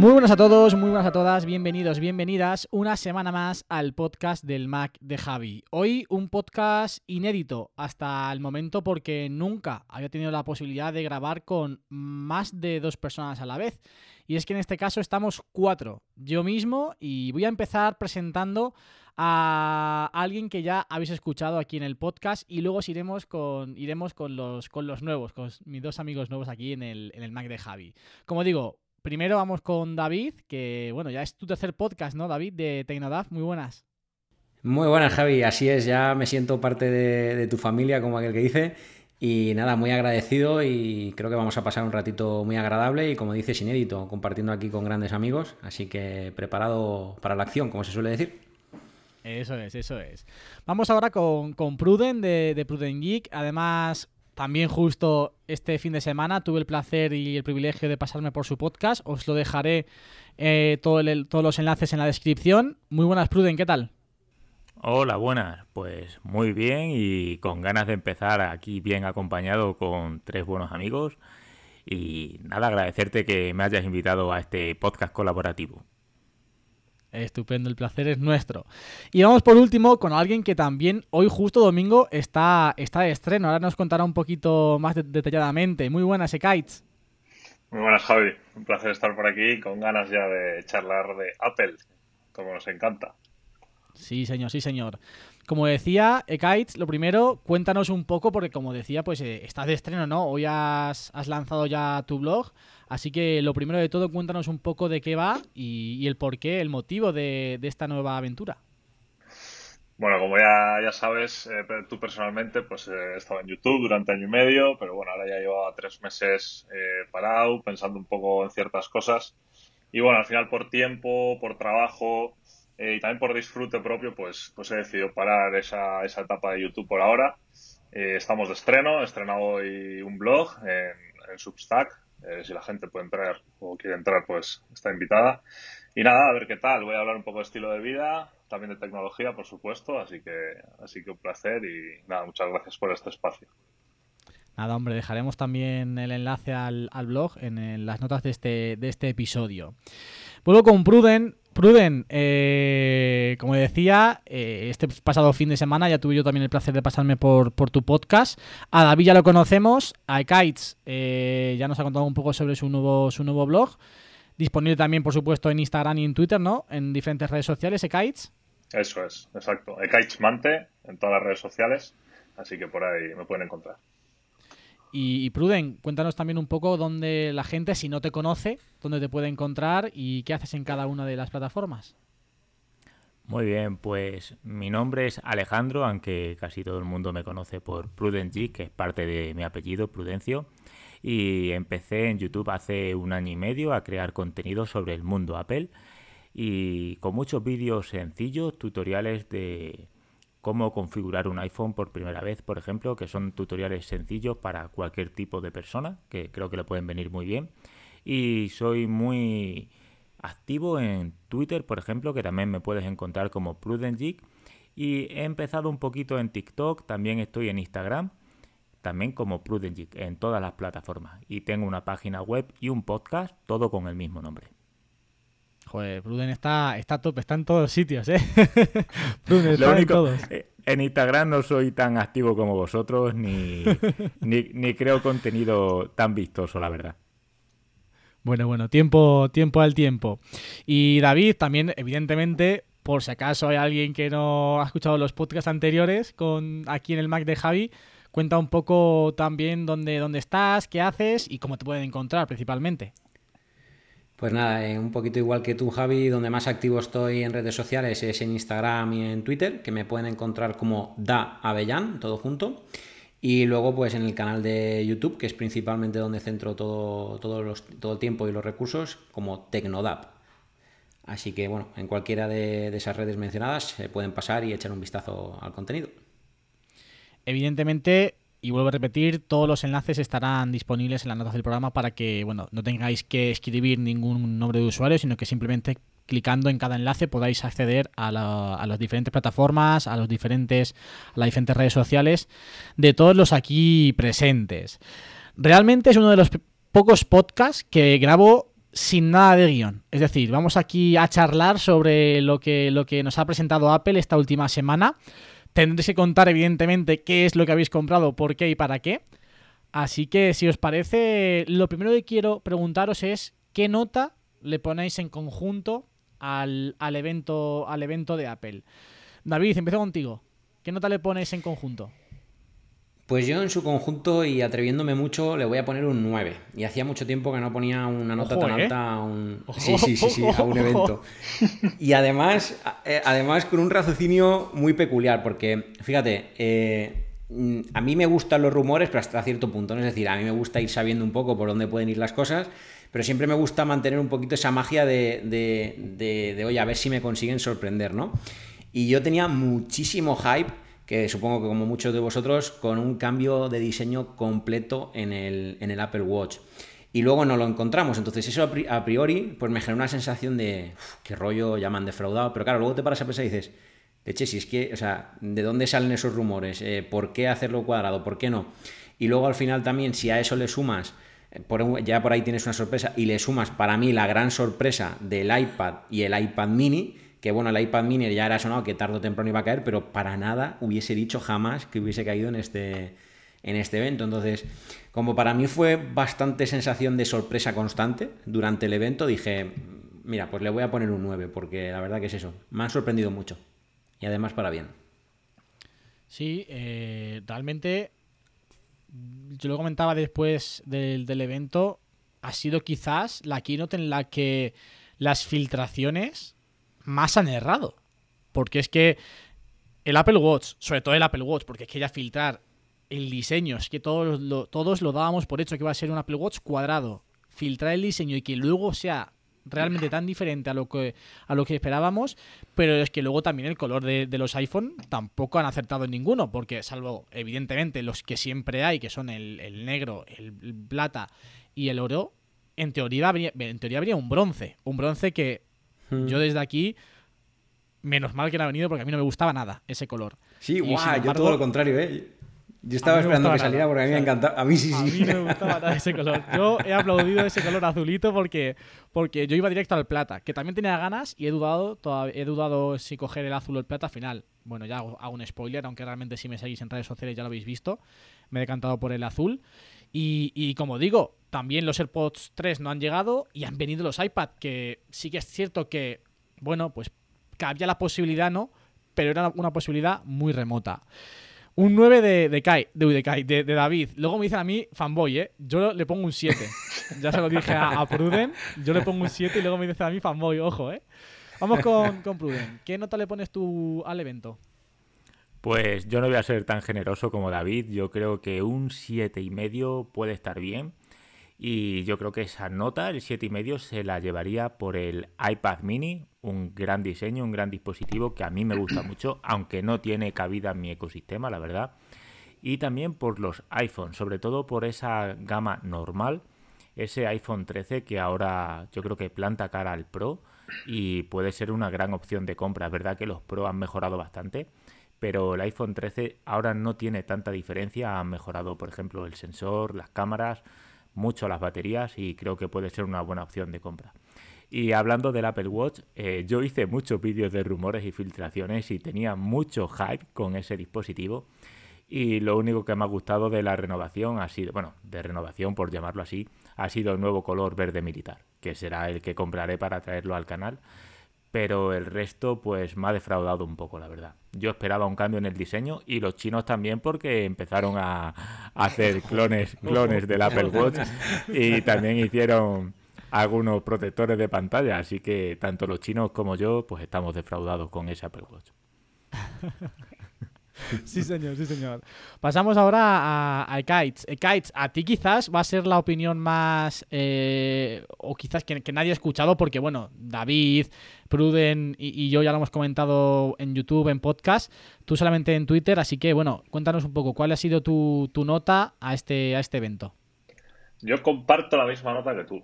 Muy buenas a todos, muy buenas a todas, bienvenidos, bienvenidas una semana más al podcast del Mac de Javi. Hoy un podcast inédito hasta el momento porque nunca había tenido la posibilidad de grabar con más de dos personas a la vez. Y es que en este caso estamos cuatro, yo mismo, y voy a empezar presentando a alguien que ya habéis escuchado aquí en el podcast y luego iremos con, iremos con, los, con los nuevos, con mis dos amigos nuevos aquí en el, en el Mac de Javi. Como digo, primero vamos con David, que bueno, ya es tu tercer podcast, ¿no, David? De Tecnodaf, muy buenas. Muy buenas, Javi. Así es, ya me siento parte de, de tu familia, como aquel que dice. Y nada, muy agradecido y creo que vamos a pasar un ratito muy agradable y, como dices, inédito, compartiendo aquí con grandes amigos. Así que preparado para la acción, como se suele decir. Eso es, eso es. Vamos ahora con, con Pruden de, de Pruden Geek. Además, también justo este fin de semana tuve el placer y el privilegio de pasarme por su podcast. Os lo dejaré eh, todos los enlaces en la descripción. Muy buenas, Pruden, ¿qué tal? Hola, buenas. Pues muy bien y con ganas de empezar aquí bien acompañado con tres buenos amigos. Y nada, agradecerte que me hayas invitado a este podcast colaborativo. Estupendo, el placer es nuestro. Y vamos por último con alguien que también hoy justo domingo está, está de estreno. Ahora nos contará un poquito más de- detalladamente. Muy buenas, Ekaitz. Muy buenas, Javi. Un placer estar por aquí con ganas ya de charlar de Apple, como nos encanta. Sí, señor, sí, señor. Como decía, Ekaitz, lo primero, cuéntanos un poco, porque como decía, pues eh, estás de estreno, ¿no? Hoy has, lanzado ya tu blog, así que lo primero de todo, cuéntanos un poco de qué va y, el porqué, el motivo de, esta nueva aventura. Bueno, como ya, sabes, eh, tú personalmente, pues eh, he estado en YouTube durante año y medio, pero bueno, ahora ya llevo tres meses eh, parado, pensando un poco en ciertas cosas. Y bueno, al final por tiempo, por trabajo eh, y también por disfrute propio, pues, pues he decidido parar esa, esa etapa de YouTube por ahora. Eh, estamos de estreno, he estrenado hoy un blog en, Substack. Eh, si la gente puede entrar o quiere entrar, pues está invitada. Y nada, a ver qué tal. Voy a hablar un poco de estilo de vida, también de tecnología, por supuesto. Así que, así que un placer y nada, muchas gracias por este espacio. Nada, hombre, dejaremos también el enlace al, al blog en, en las notas de este, de este episodio. Vuelvo con Pruden. Pruden, eh, como decía, eh, este pasado fin de semana ya tuve yo también el placer de pasarme por, por tu podcast. A David ya lo conocemos, a Ekaitz eh, ya nos ha contado un poco sobre su nuevo, su nuevo blog. Disponible también, por supuesto, en Instagram y en Twitter, ¿no? En diferentes redes sociales, Ekaitz. Eso es, exacto. Ekaich Mante en todas las redes sociales. Así que por ahí me pueden encontrar. Y, Pruden, cuéntanos también un poco dónde la gente, si no te conoce, dónde te puede encontrar y qué haces en cada una de las plataformas. Muy bien, pues mi nombre es Alejandro, aunque casi todo el mundo me conoce por Prudent que es parte de mi apellido, Prudencio. Y empecé en YouTube hace un año y medio a crear contenido sobre el mundo Apple y con muchos vídeos sencillos, tutoriales de cómo configurar un iPhone por primera vez, por ejemplo, que son tutoriales sencillos para cualquier tipo de persona, que creo que le pueden venir muy bien. Y soy muy activo en Twitter, por ejemplo, que también me puedes encontrar como Prudent Geek. Y he empezado un poquito en TikTok, también estoy en Instagram, también como Prudent Geek, en todas las plataformas. Y tengo una página web y un podcast, todo con el mismo nombre. Joder, Pruden está, está a tope, está en todos sitios, ¿eh? Pruden está en todos. eh, en Instagram no soy tan activo como vosotros, ni, ni, ni creo contenido tan vistoso, la verdad. Bueno, bueno, tiempo, tiempo al tiempo. Y David, también, evidentemente, por si acaso hay alguien que no ha escuchado los podcasts anteriores con aquí en el Mac de Javi, cuenta un poco también dónde, dónde estás, qué haces y cómo te pueden encontrar principalmente. Pues nada, eh, un poquito igual que tú, Javi, donde más activo estoy en redes sociales es en Instagram y en Twitter, que me pueden encontrar como Da Avellán, todo junto. Y luego, pues en el canal de YouTube, que es principalmente donde centro todo, todos los- todo el tiempo y los recursos, como Tecnodap. Así que, bueno, en cualquiera de, de esas redes mencionadas se pueden pasar y echar un vistazo al contenido. Evidentemente, y vuelvo a repetir, todos los enlaces estarán disponibles en las notas del programa para que, bueno, no tengáis que escribir ningún nombre de usuario, sino que simplemente clicando en cada enlace podáis acceder a, la- a las diferentes plataformas, a los diferentes, a las diferentes redes sociales de todos los aquí presentes. Realmente es uno de los pocos podcasts que grabo sin nada de guion. Es decir, vamos aquí a charlar sobre lo que, lo que nos ha presentado Apple esta última semana. Tendréis que contar, evidentemente, qué es lo que habéis comprado, por qué y para qué. Así que, si os parece, lo primero que quiero preguntaros es qué nota le ponéis en conjunto al, al evento, al evento de Apple. David, empiezo contigo. ¿Qué nota le pones en conjunto? Pues yo en su conjunto y atreviéndome mucho le voy a poner un 9. Y hacía mucho tiempo que no ponía una nota Ojo, tan ¿eh? alta a un... Ojo, Sí, sí, sí, sí, a un ojo. evento. Y además, eh, además con un raciocinio muy peculiar, porque fíjate, eh, mm, a mí me gustan los rumores, pero hasta cierto punto. ¿no? Es decir, a mí me gusta ir sabiendo un poco por dónde pueden ir las cosas, pero siempre me gusta mantener un poquito esa magia de, de, de, de, oye, a ver si me consiguen sorprender, ¿no? Y yo tenía muchísimo hype que supongo que como muchos de vosotros, con un cambio de diseño completo en el, en el Apple Watch. Y luego no lo encontramos. Entonces eso a pri- a priori pues me generó una sensación de "Uf, qué rollo, ya me han defraudado. Pero claro, luego te paras a pensar y dices, leche, si es que, o sea, ¿de dónde salen esos rumores? Eh, ¿Por qué hacerlo cuadrado? ¿Por qué no? Y luego al final también, si a eso le sumas, eh, ya por ahí tienes una sorpresa, y le sumas para mí la gran sorpresa del iPad y el iPad mini, que bueno, el iPad mini ya era sonado que tarde o temprano iba a caer, pero para nada hubiese dicho jamás que hubiese caído en este, en este evento. Entonces, como para mí fue bastante sensación de sorpresa constante durante el evento, dije, mira, pues le voy a poner un 9, porque la verdad que es eso, me han sorprendido mucho. Y además para bien. Sí, eh, realmente yo lo comentaba después del, del evento, ha sido quizás la keynote en la que las filtraciones más han errado. Porque es que el Apple Watch, sobre todo el Apple Watch, porque es que ya filtrar el diseño, es que todos lo, todos lo dábamos por hecho que iba a ser un Apple Watch cuadrado. Filtrar el diseño y que luego sea realmente tan diferente a lo que a lo que esperábamos, pero es que luego también el color de, los iPhone tampoco han acertado en ninguno, porque salvo evidentemente los que siempre hay, que son el, el negro, el plata y el oro, en teoría habría, en teoría habría un bronce, un bronce que yo desde aquí menos mal que no ha venido porque a mí no me gustaba nada ese color. Sí, guau, sin yo todo lo contrario, ¿eh? Yo estaba a me esperando que saliera nada. porque a mí O me sea, encantaba. A mí sí, A sí. mí no me gustaba nada ese color. Yo he aplaudido ese color azulito porque, porque yo iba directo al plata, que también tenía ganas y he dudado, he dudado si coger el azul o el plata al final. Bueno, ya hago, hago un spoiler, aunque realmente si me seguís en redes sociales ya lo habéis visto. Me he decantado por el azul. Y, y como digo, también los AirPods 3 no han llegado y han venido los iPad, que sí que es cierto que, bueno, pues cabía la posibilidad, ¿no? Pero era una posibilidad muy remota. Un 9 de, de Kai, de, Kai, de, de David. Luego me dicen a mí fanboy, ¿eh? Yo le pongo un 7. ya se lo dije a, a Pruden. Yo le pongo un 7 y luego me dicen a mí fanboy, ojo, ¿eh? Vamos con, con Pruden. ¿Qué nota le pones tú al evento? Pues yo no voy a ser tan generoso como David. Yo creo que un siete y medio puede estar bien. Y yo creo que esa nota, el siete y medio, se la llevaría por el iPad Mini, un gran diseño, un gran dispositivo que a mí me gusta mucho, aunque no tiene cabida en mi ecosistema, la verdad. Y también por los iPhones, sobre todo por esa gama normal, ese iPhone 13 que ahora yo creo que planta cara al Pro y puede ser una gran opción de compra. Es verdad que los Pro han mejorado bastante, pero el iPhone 13 ahora no tiene tanta diferencia. Han mejorado, por ejemplo, el sensor, las cámaras, mucho las baterías y creo que puede ser una buena opción de compra. Y hablando del Apple Watch, eh, yo hice muchos vídeos de rumores y filtraciones y tenía mucho hype con ese dispositivo. Y lo único que me ha gustado de la renovación ha sido, bueno, de renovación por llamarlo así, ha sido el nuevo color verde militar, que será el que compraré para traerlo al canal. Pero el resto, pues me ha defraudado un poco, la verdad. Yo esperaba un cambio en el diseño y los chinos también porque empezaron a, a hacer clones, clones del Apple Watch y también hicieron algunos protectores de pantalla, así que tanto los chinos como yo pues estamos defraudados con ese Apple Watch. Sí, señor, sí, señor. Pasamos ahora a, a Kites. Kites, a ti quizás va a ser la opinión más. eh, o quizás que, que nadie ha escuchado, porque bueno, David, Pruden y, y yo ya lo hemos comentado en YouTube, en podcast, tú solamente en Twitter, así que bueno, cuéntanos un poco, ¿cuál ha sido tu, tu nota a este, a este evento? Yo comparto la misma nota que tú.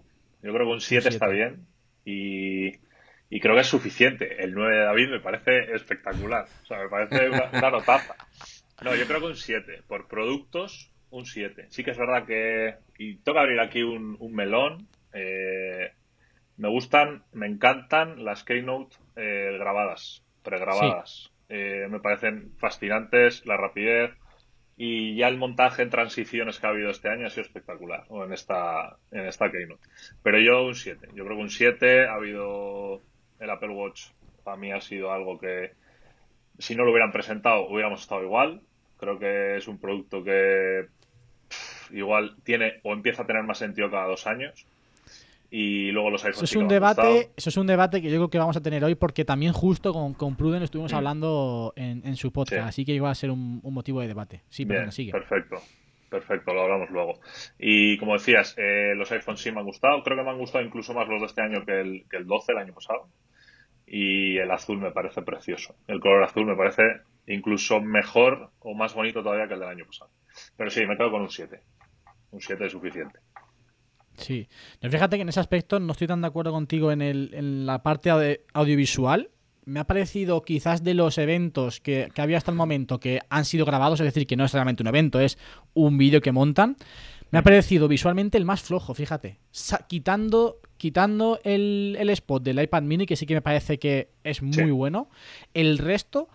Yo creo que un 7 está bien y, y creo que es suficiente. El 9 de David me parece espectacular. O sea, me parece una, una notaza. No, yo creo que un 7. Por productos, un 7. Sí que es verdad que... Y toca abrir aquí un, un melón. eh, me gustan, me encantan las Keynote eh, grabadas, pregrabadas. Eh, me parecen fascinantes, la rapidez. Y ya el montaje en transiciones que ha habido este año ha sido espectacular, o en esta, en esta Keynote. Pero yo un 7. Yo creo que un 7 ha habido el Apple Watch. Para mí ha sido algo que, si no lo hubieran presentado, hubiéramos estado igual. Creo que es un producto que pff, igual tiene o empieza a tener más sentido cada dos años. Y luego los Eso iPhones es sí que un debate, eso es un debate que yo creo que vamos a tener hoy, porque también justo con, con Pruden estuvimos Mm. hablando en, en su podcast, Sí. así que iba a ser un, un motivo de debate. Sí, Bien, sigue. perfecto. Perfecto, lo hablamos luego. Y como decías, eh, los iPhones sí me han gustado. Creo que me han gustado incluso más los de este año que el, que el 12 el año pasado. Y el azul me parece precioso. El color azul me parece incluso mejor o más bonito todavía que el del año pasado. Pero sí, me quedo con un 7. Un 7 es suficiente. Sí. Fíjate que en ese aspecto no estoy tan de acuerdo contigo en, el, en la parte audiovisual. Me ha parecido quizás de los eventos que, que había hasta el momento que han sido grabados, es decir, que no es realmente un evento, es un vídeo que montan. Me ha parecido visualmente el más flojo, fíjate. Sa- quitando quitando el, el spot del iPad mini, que sí que me parece que es muy Sí. bueno, el resto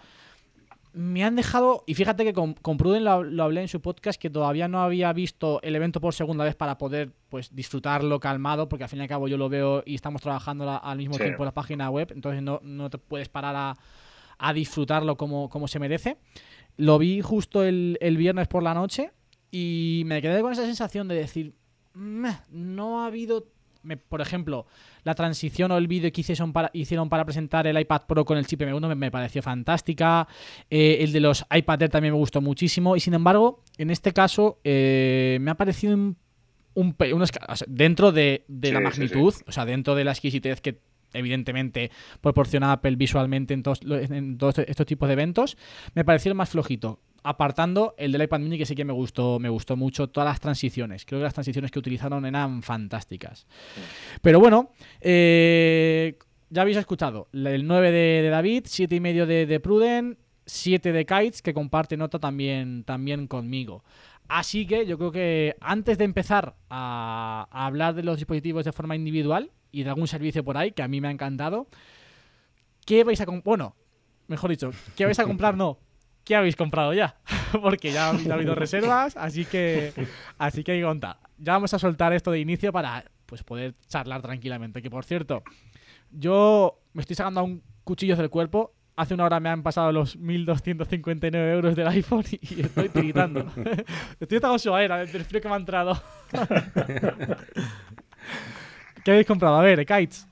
me han dejado, y fíjate que con, con Pruden lo, lo hablé en su podcast, que todavía no había visto el evento por segunda vez para poder pues disfrutarlo calmado, porque al fin y al cabo yo lo veo y estamos trabajando la- al mismo Sí. tiempo en la página web, entonces no, no te puedes parar a, a disfrutarlo como, como se merece. Lo vi justo el, el viernes por la noche y me quedé con esa sensación de decir, "Meh, no ha habido, me- por ejemplo, la transición o el vídeo que hicieron para, hicieron para presentar el iPad Pro con el chip M1 me, me pareció fantástica. Eh, el de los iPad Air también me gustó muchísimo. Y sin embargo, en este caso, eh, me ha parecido un, un pe- un esca- o sea, dentro de, de la Sí, sí, magnitud, o sea, dentro de la exquisitez que evidentemente proporciona Apple visualmente en todos, en todos estos tipos de eventos, me pareció el más flojito. Apartando el del iPad mini que sí que me gustó, me gustó mucho todas las transiciones. Creo que las transiciones que utilizaron eran fantásticas. Pero bueno, eh, ya habéis escuchado el 9 de, de David, 7 y medio de, de Pruden, 7 de Kites, que comparte nota también, también conmigo. Así que yo creo que antes de empezar a, a hablar de los dispositivos de forma individual y de algún servicio por ahí, que a mí me ha encantado, ¿qué vais a comprar? Bueno, mejor dicho, ¿qué vais a comprar? No. ¿Qué habéis comprado ya? Porque ya ha habido reservas, así que así que conta. Ya vamos a soltar esto de inicio para pues poder charlar tranquilamente. Que por cierto, yo me estoy sacando aún cuchillos del cuerpo. Hace una hora me han pasado los 1.259 euros del iPhone y, estoy tiritando. estoy tan suaera del frío que me ha entrado. ¿Qué habéis comprado? A ver, Kites.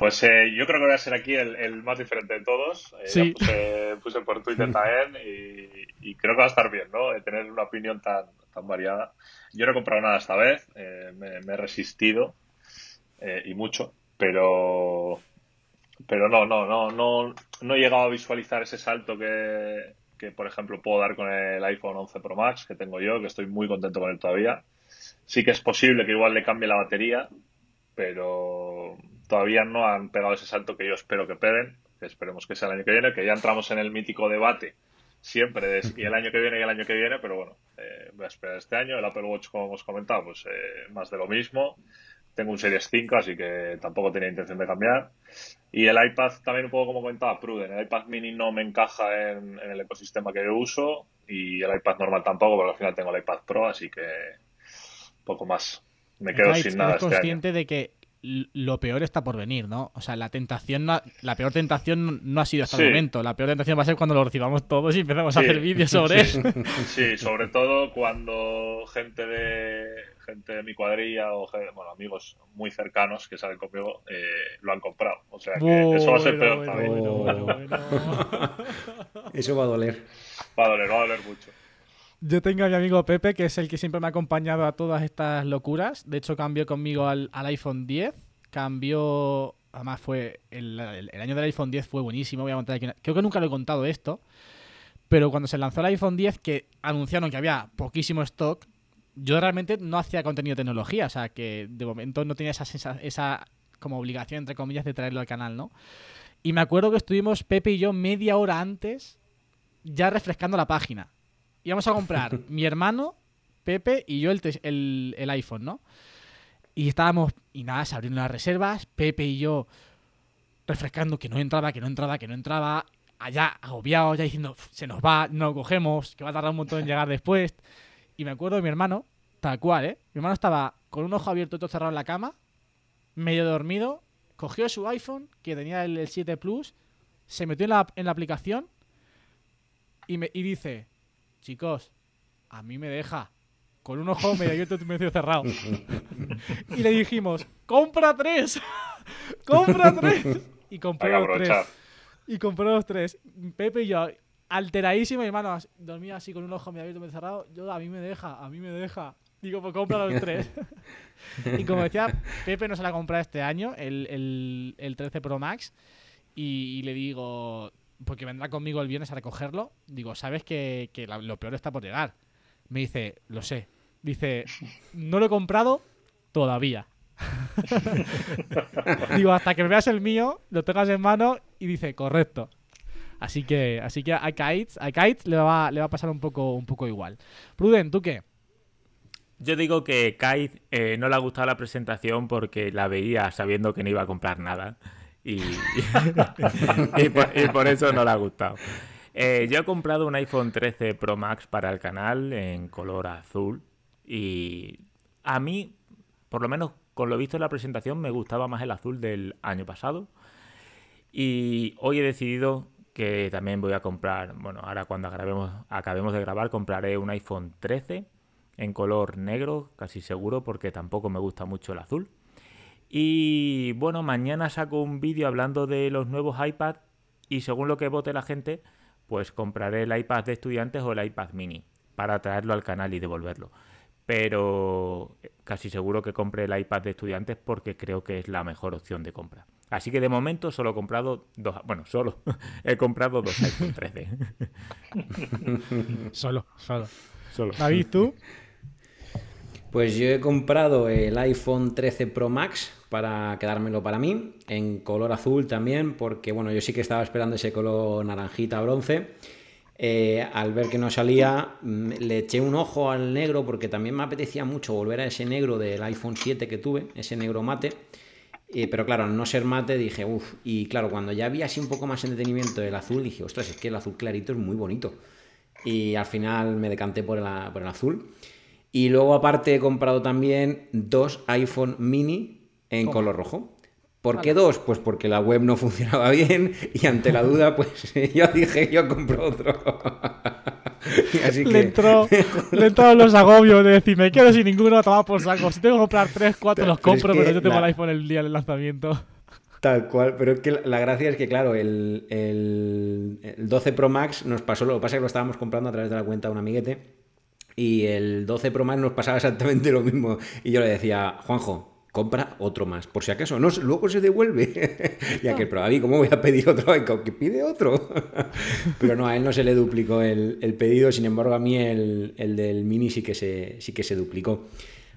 Pues eh, yo creo que voy a ser aquí el, el más diferente de todos. Eh, Sí. puse, puse por Twitter también y, y creo que va a estar bien, ¿no? De tener una opinión tan, tan variada. Yo no he comprado nada esta vez, eh, me, me he resistido eh, y mucho, pero pero no, no, no, no, no he llegado a visualizar ese salto que, que, por ejemplo, puedo dar con el iPhone 11 Pro Max que tengo yo, que estoy muy contento con él todavía. Sí que es posible que igual le cambie la batería, pero todavía no han pegado ese salto que yo espero que peguen, que esperemos que sea el año que viene, que ya entramos en el mítico debate siempre de si el año que viene y el año que viene, pero bueno, eh, voy a esperar este año. El Apple Watch, como hemos comentado, pues eh, más de lo mismo. Tengo un Series 5, así que tampoco tenía intención de cambiar. Y el iPad también un poco como comentaba Pruden, el iPad mini no me encaja en, en el ecosistema que yo uso y el iPad normal tampoco, porque al final tengo el iPad Pro, así que poco más. Me quedo sin nada eres este año. consciente de que lo peor está por venir, ¿no? O sea, la tentación, no ha- la peor tentación no ha sido hasta Sí. el momento. La peor tentación va a ser cuando lo recibamos todos y empezamos a Sí. hacer vídeos sobre él. Sí, sobre todo cuando gente de gente de mi cuadrilla o bueno, amigos muy cercanos que salen conmigo eh, lo han comprado. O sea que eso va a ser Bueno, peor bueno, también. bueno. Eso va a doler. Va a doler, va a doler mucho. Yo tengo a mi amigo Pepe, que es el que siempre me ha acompañado a todas estas locuras. De hecho, cambió conmigo al, iPhone 10. Cambió. Además, fue. El, año del iPhone 10 fue buenísimo. Voy a contar aquí Creo que nunca lo he contado esto. Pero cuando se lanzó el iPhone 10, que anunciaron que había poquísimo stock, yo realmente no hacía contenido de tecnología. O sea, que de momento no tenía esa, esa como obligación, entre comillas, de traerlo al canal, ¿no? Y me acuerdo que estuvimos Pepe y yo media hora antes ya refrescando la página. Íbamos a comprar mi hermano, Pepe y yo el, el, el iPhone, ¿no? Y estábamos, y nada, se abrieron las reservas, Pepe y yo refrescando que no entraba, que no entraba, que no entraba, allá agobiados, ya diciendo, "Uf, se nos va, no lo cogemos, que va a tardar un montón en llegar después. Y me acuerdo de mi hermano, tal cual, ¿eh? Mi hermano estaba con un ojo abierto y otro cerrado en la cama, medio dormido, cogió su iPhone, que tenía el, el 7 Plus, se metió en la, en la aplicación y, me, y dice, chicos, a mí me deja con un ojo medio abierto y medio cerrado. y le dijimos, compra tres, compra tres. Y compró los tres. Y compró los tres. Pepe y yo, alteradísimo, hermano dormía así con un ojo medio abierto y medio cerrado. Yo, a mí me deja, a mí me deja. Digo, pues compra los tres. y como decía, Pepe no se la compra este año, el, el, el 13 Pro Max. Y, y le digo, porque vendrá conmigo el viernes a recogerlo. Digo, sabes que, que la- lo peor está por llegar. Me dice, lo sé. Dice, no lo he comprado todavía. Digo, hasta que veas el mío, lo tengas en mano y dice, correcto. Así que, así que a Kites, a Kites le va, le va a pasar un poco, un poco igual. Pruden, ¿tú qué? Yo digo que Kai eh, no le ha gustado la presentación porque la veía sabiendo que no iba a comprar nada. Y, por, eso no le ha gustado. Eh, yo he comprado un iPhone 13 Pro Max para el canal en color azul. Y a mí, por lo menos con lo visto en la presentación, me gustaba más el azul del año pasado. Y hoy he decidido que también voy a comprar, bueno, ahora cuando grabemos, acabemos de grabar, compraré un iPhone 13 en color negro, casi seguro, porque tampoco me gusta mucho el azul. Y bueno, mañana saco un vídeo hablando de los nuevos iPad y según lo que vote la gente, pues compraré el iPad de estudiantes o el iPad mini para traerlo al canal y devolverlo. Pero eh, casi seguro que compre el iPad de estudiantes porque creo que es la mejor opción de compra. Así que de momento solo he comprado dos, bueno, solo he comprado dos iPhone 13. Solo, solo. solo. David, ¿tú? Pues yo he comprado el iPhone 13 Pro Max para quedármelo para mí, en color azul también, porque bueno, yo sí que estaba esperando ese color naranjita bronce. Eh, al ver que no salía, mm, le eché un ojo al negro porque también me apetecía mucho volver a ese negro del iPhone 7 que tuve, ese negro mate. Eh, pero claro, al no ser mate dije, uff, y claro, cuando ya vi así un poco más entretenimiento del azul, dije, ostras, es que el azul clarito es muy bonito. Y al final me decanté por el, por el azul. Y luego aparte he comprado también dos iPhone mini en color rojo. ¿Por qué dos? Pues porque la web no funcionaba bien y ante la duda, pues yo dije, yo compro otro. Así Le que entró, le entraron los agobios de decir, me quedo sin ninguno, toma por saco. Si tengo que comprar 3, 4 los Pero es compro, que pero yo tengo la- el iPhone el día del lanzamiento. Tal cual, pero es que la- la gracia es que, claro, el, el- el 12 Pro Max nos pasó, lo que pasa es que lo estábamos comprando a través de la cuenta de un amiguete y el 12 Pro Max nos pasaba exactamente lo mismo. Y yo le decía, Juanjo, compra otro más, por si acaso, no, luego se devuelve. ya que, pero ¿cómo voy a pedir otro? Que pide otro. pero no, a él no se le duplicó el, el pedido, sin embargo, a mí el, el del Mini sí que se, sí que se duplicó.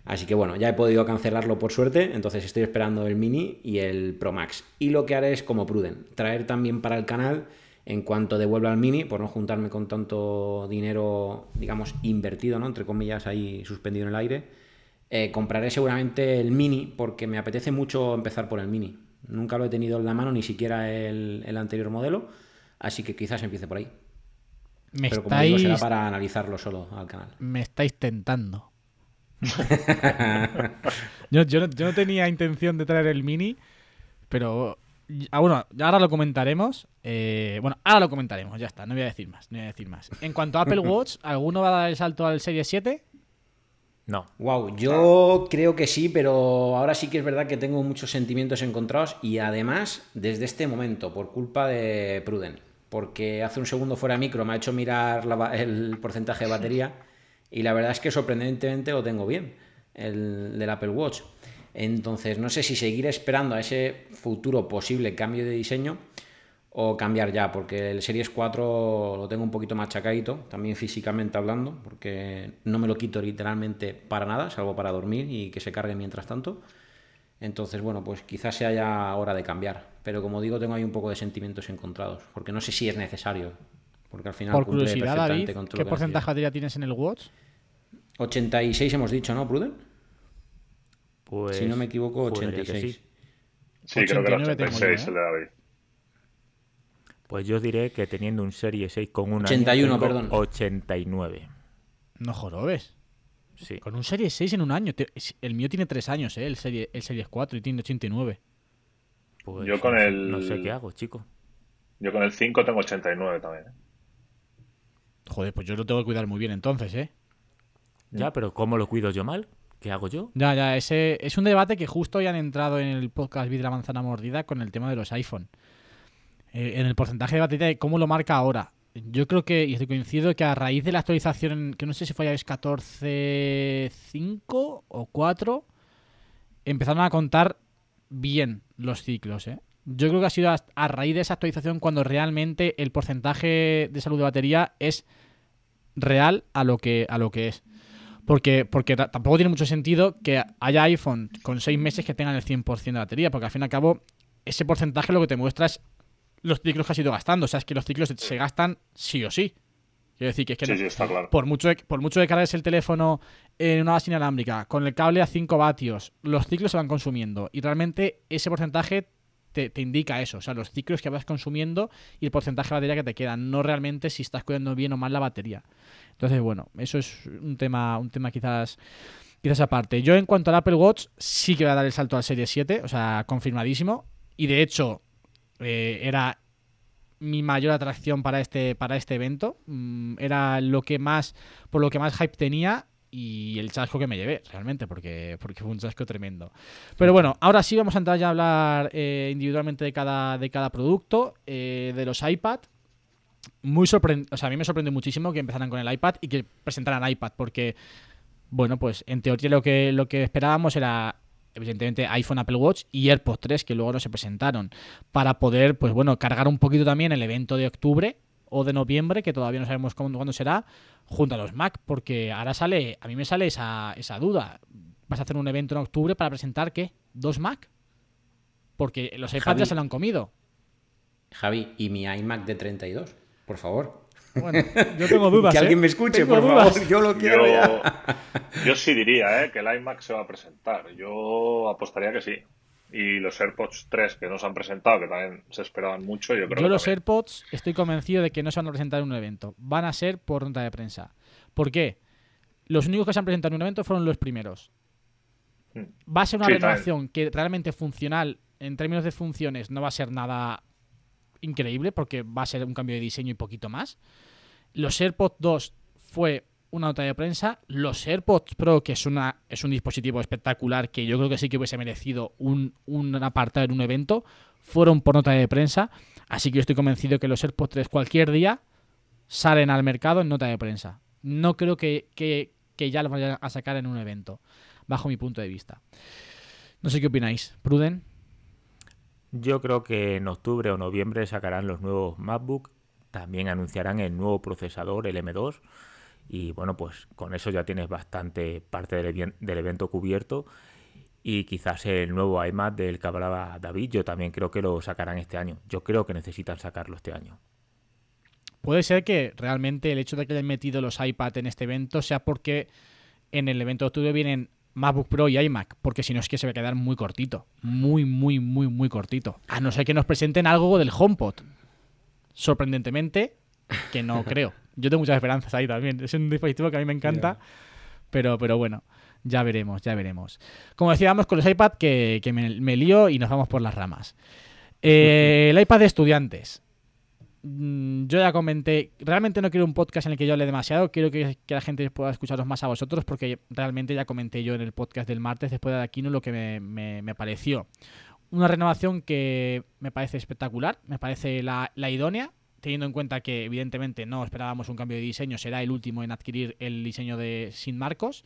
Así que bueno, ya he podido cancelarlo por suerte, entonces estoy esperando el Mini y el Pro Max. Y lo que haré es como Pruden, traer también para el canal en cuanto devuelva el Mini, por no juntarme con tanto dinero, digamos, invertido, ¿no? Entre comillas, ahí suspendido en el aire. eh, compraré seguramente el Mini porque me apetece mucho empezar por el Mini. Nunca lo he tenido en la mano, ni siquiera el, el anterior modelo, así que quizás empiece por ahí. Me Pero como digo, será estáis, para analizarlo solo al canal. me estáis tentando. Yo, yo no, yo no tenía intención de traer el mini, pero. Ah, bueno, ahora lo comentaremos. Eh, bueno, ahora lo comentaremos, ya está, no voy a decir más, no voy a decir más. En cuanto a Apple Watch, ¿alguno va a dar el salto al Serie 7? No. Wow, yo creo que sí, pero ahora sí que es verdad que tengo muchos sentimientos encontrados y además desde este momento, por culpa de Pruden, porque hace un segundo fuera micro me ha hecho mirar la el porcentaje de batería y la verdad es que sorprendentemente lo tengo bien, el del Apple Watch. Entonces no sé si seguir esperando a ese futuro posible cambio de diseño o cambiar ya, porque el Series 4 lo tengo un poquito machacadito, también físicamente hablando, porque no me lo quito literalmente para nada, salvo para dormir y que se cargue mientras tanto. Entonces, bueno, pues quizás sea ya hora de cambiar. Pero como digo, tengo ahí un poco de sentimientos encontrados, porque no sé si es necesario. Porque al final Por curiosidad, David, ¿qué porcentaje batería tienes en el Watch? 86 hemos dicho, ¿no, Pruden? Pues. si no me equivoco, juraría que 86. sí. Sí, creo que era 89 tengo yo, 86 ¿eh? el de David. Pues yo diré que teniendo un Serie 6 con un 81, año, perdón. 89. No jorobes. Sí. Con un Serie 6 en un año. El mío tiene 3 años, ¿eh? El Serie, el Series 4 y tiene 89. Pues Yo con no sé- el- No sé qué hago, chico. Yo con el 5 tengo 89 también. ¿eh? Joder, pues yo lo tengo que cuidar muy bien entonces, ¿eh? Ya, pero ¿cómo lo cuido yo mal? ¿Qué hago yo? Ya, ya, ese es un debate que justo hoy han entrado en el podcast Vid la manzana mordida con el tema de los iPhone. Eh, en el porcentaje de batería de cómo lo marca ahora. Yo creo que, y coincido, que a raíz de la actualización, que no sé si fue iOS 14.5 o 4, empezaron a contar bien los ciclos, ¿eh? Yo creo que ha sido a, a raíz de esa actualización cuando realmente el porcentaje de salud de batería es real a lo que, a lo que es. Porque, porque ta- tampoco tiene mucho sentido que haya iPhone con 6 meses que tengan el 100% de batería, porque al fin y al cabo ese porcentaje lo que te muestra es los ciclos que has ido gastando. O sea, es que los ciclos se- gastan sí o sí. Quiero decir que es que Sí, no- sí, está claro. por mucho, de, por mucho de cargues el teléfono en una base inalámbrica, con el cable a 5 vatios, los ciclos se van consumiendo. Y realmente ese porcentaje te, indica eso. O sea, los ciclos que vas consumiendo y el porcentaje de batería que te queda. No realmente si estás cuidando bien o mal la batería. Entonces, bueno, eso es un tema, un tema quizás, quizás aparte. Yo en cuanto al Apple Watch, sí que voy a dar el salto al Serie 7, o sea, confirmadísimo. Y de hecho, eh, era mi mayor atracción para este, para este evento. Mm, era lo que más, por lo que más hype tenía y el chasco que me llevé, realmente, porque, porque fue un chasco tremendo. Pero bueno, ahora sí vamos a entrar ya a hablar eh, individualmente de cada, de cada producto, eh, de los iPad. Muy sorprendente, o sea, a mí me sorprendió muchísimo que empezaran con el iPad y que presentaran iPad, porque, bueno, pues en teoría lo que, lo que esperábamos era evidentemente iPhone, Apple Watch y AirPods 3 que luego no se presentaron para poder, pues bueno, cargar un poquito también el evento de octubre o de noviembre, que todavía no sabemos cuándo, cuándo será, junto a los Mac, porque ahora sale, a mí me sale esa, esa duda. ¿Vas a hacer un evento en octubre para presentar qué? ¿Dos Mac? Porque los iPads ya se lo han comido. Javi, ¿y mi iMac de 32? Por favor. Bueno, yo tengo dudas. que ¿eh? alguien me escuche, Tengo por dudas. favor. Yo lo quiero Yo, ya. yo sí diría ¿eh? que el iMac se va a presentar. Yo apostaría que sí. Y los AirPods 3 que no se han presentado, que también se esperaban mucho, yo creo Yo que los también. AirPods estoy convencido de que no se van a presentar en un evento. Van a ser por nota de prensa. ¿Por qué? Los únicos que se han presentado en un evento fueron los primeros. Mm. Va a ser una Sí, renovación que realmente funcional, en términos de funciones, no va a ser nada increíble porque va a ser un cambio de diseño y poquito más. Los AirPods 2 fue una nota de prensa. Los AirPods Pro, que es, una, es un dispositivo espectacular que yo creo que sí que hubiese merecido un, un apartado en un evento, fueron por nota de prensa. Así que yo estoy convencido que los AirPods 3 cualquier día salen al mercado en nota de prensa. No creo que, que- que ya los vayan a sacar en un evento, bajo mi punto de vista. No sé qué opináis. ¿Pruden? Yo creo que en octubre o noviembre sacarán los nuevos MacBook. También anunciarán el nuevo procesador, el M2. Y bueno, pues con eso ya tienes bastante parte del, evento cubierto. Y quizás el nuevo iMac del que hablaba David, yo también creo que lo sacarán este año. Yo creo que necesitan sacarlo este año. Puede ser que realmente el hecho de que hayan metido los iPad en este evento sea porque en el evento de octubre vienen MacBook Pro y iMac, porque si no es que se va a quedar muy cortito. Muy, muy, muy, muy cortito. A no ser que nos presenten algo del HomePod. Sorprendentemente, que no creo. Yo tengo muchas esperanzas ahí también. Es un dispositivo que a mí me encanta, pero, pero bueno. Ya veremos, ya veremos. Como decíamos con los iPad, que, que me, me lío y nos vamos por las ramas. Eh, el iPad de estudiantes. Mm, Yo ya comenté, realmente no quiero un podcast en el que yo hable demasiado, quiero que, que la gente pueda escucharos más a vosotros porque realmente ya comenté yo en el podcast del martes después de Aquino lo que me, me- me pareció. Una renovación que me parece espectacular, me parece la, la idónea, teniendo en cuenta que evidentemente no esperábamos un cambio de diseño, será el último en adquirir el diseño de Sin Marcos.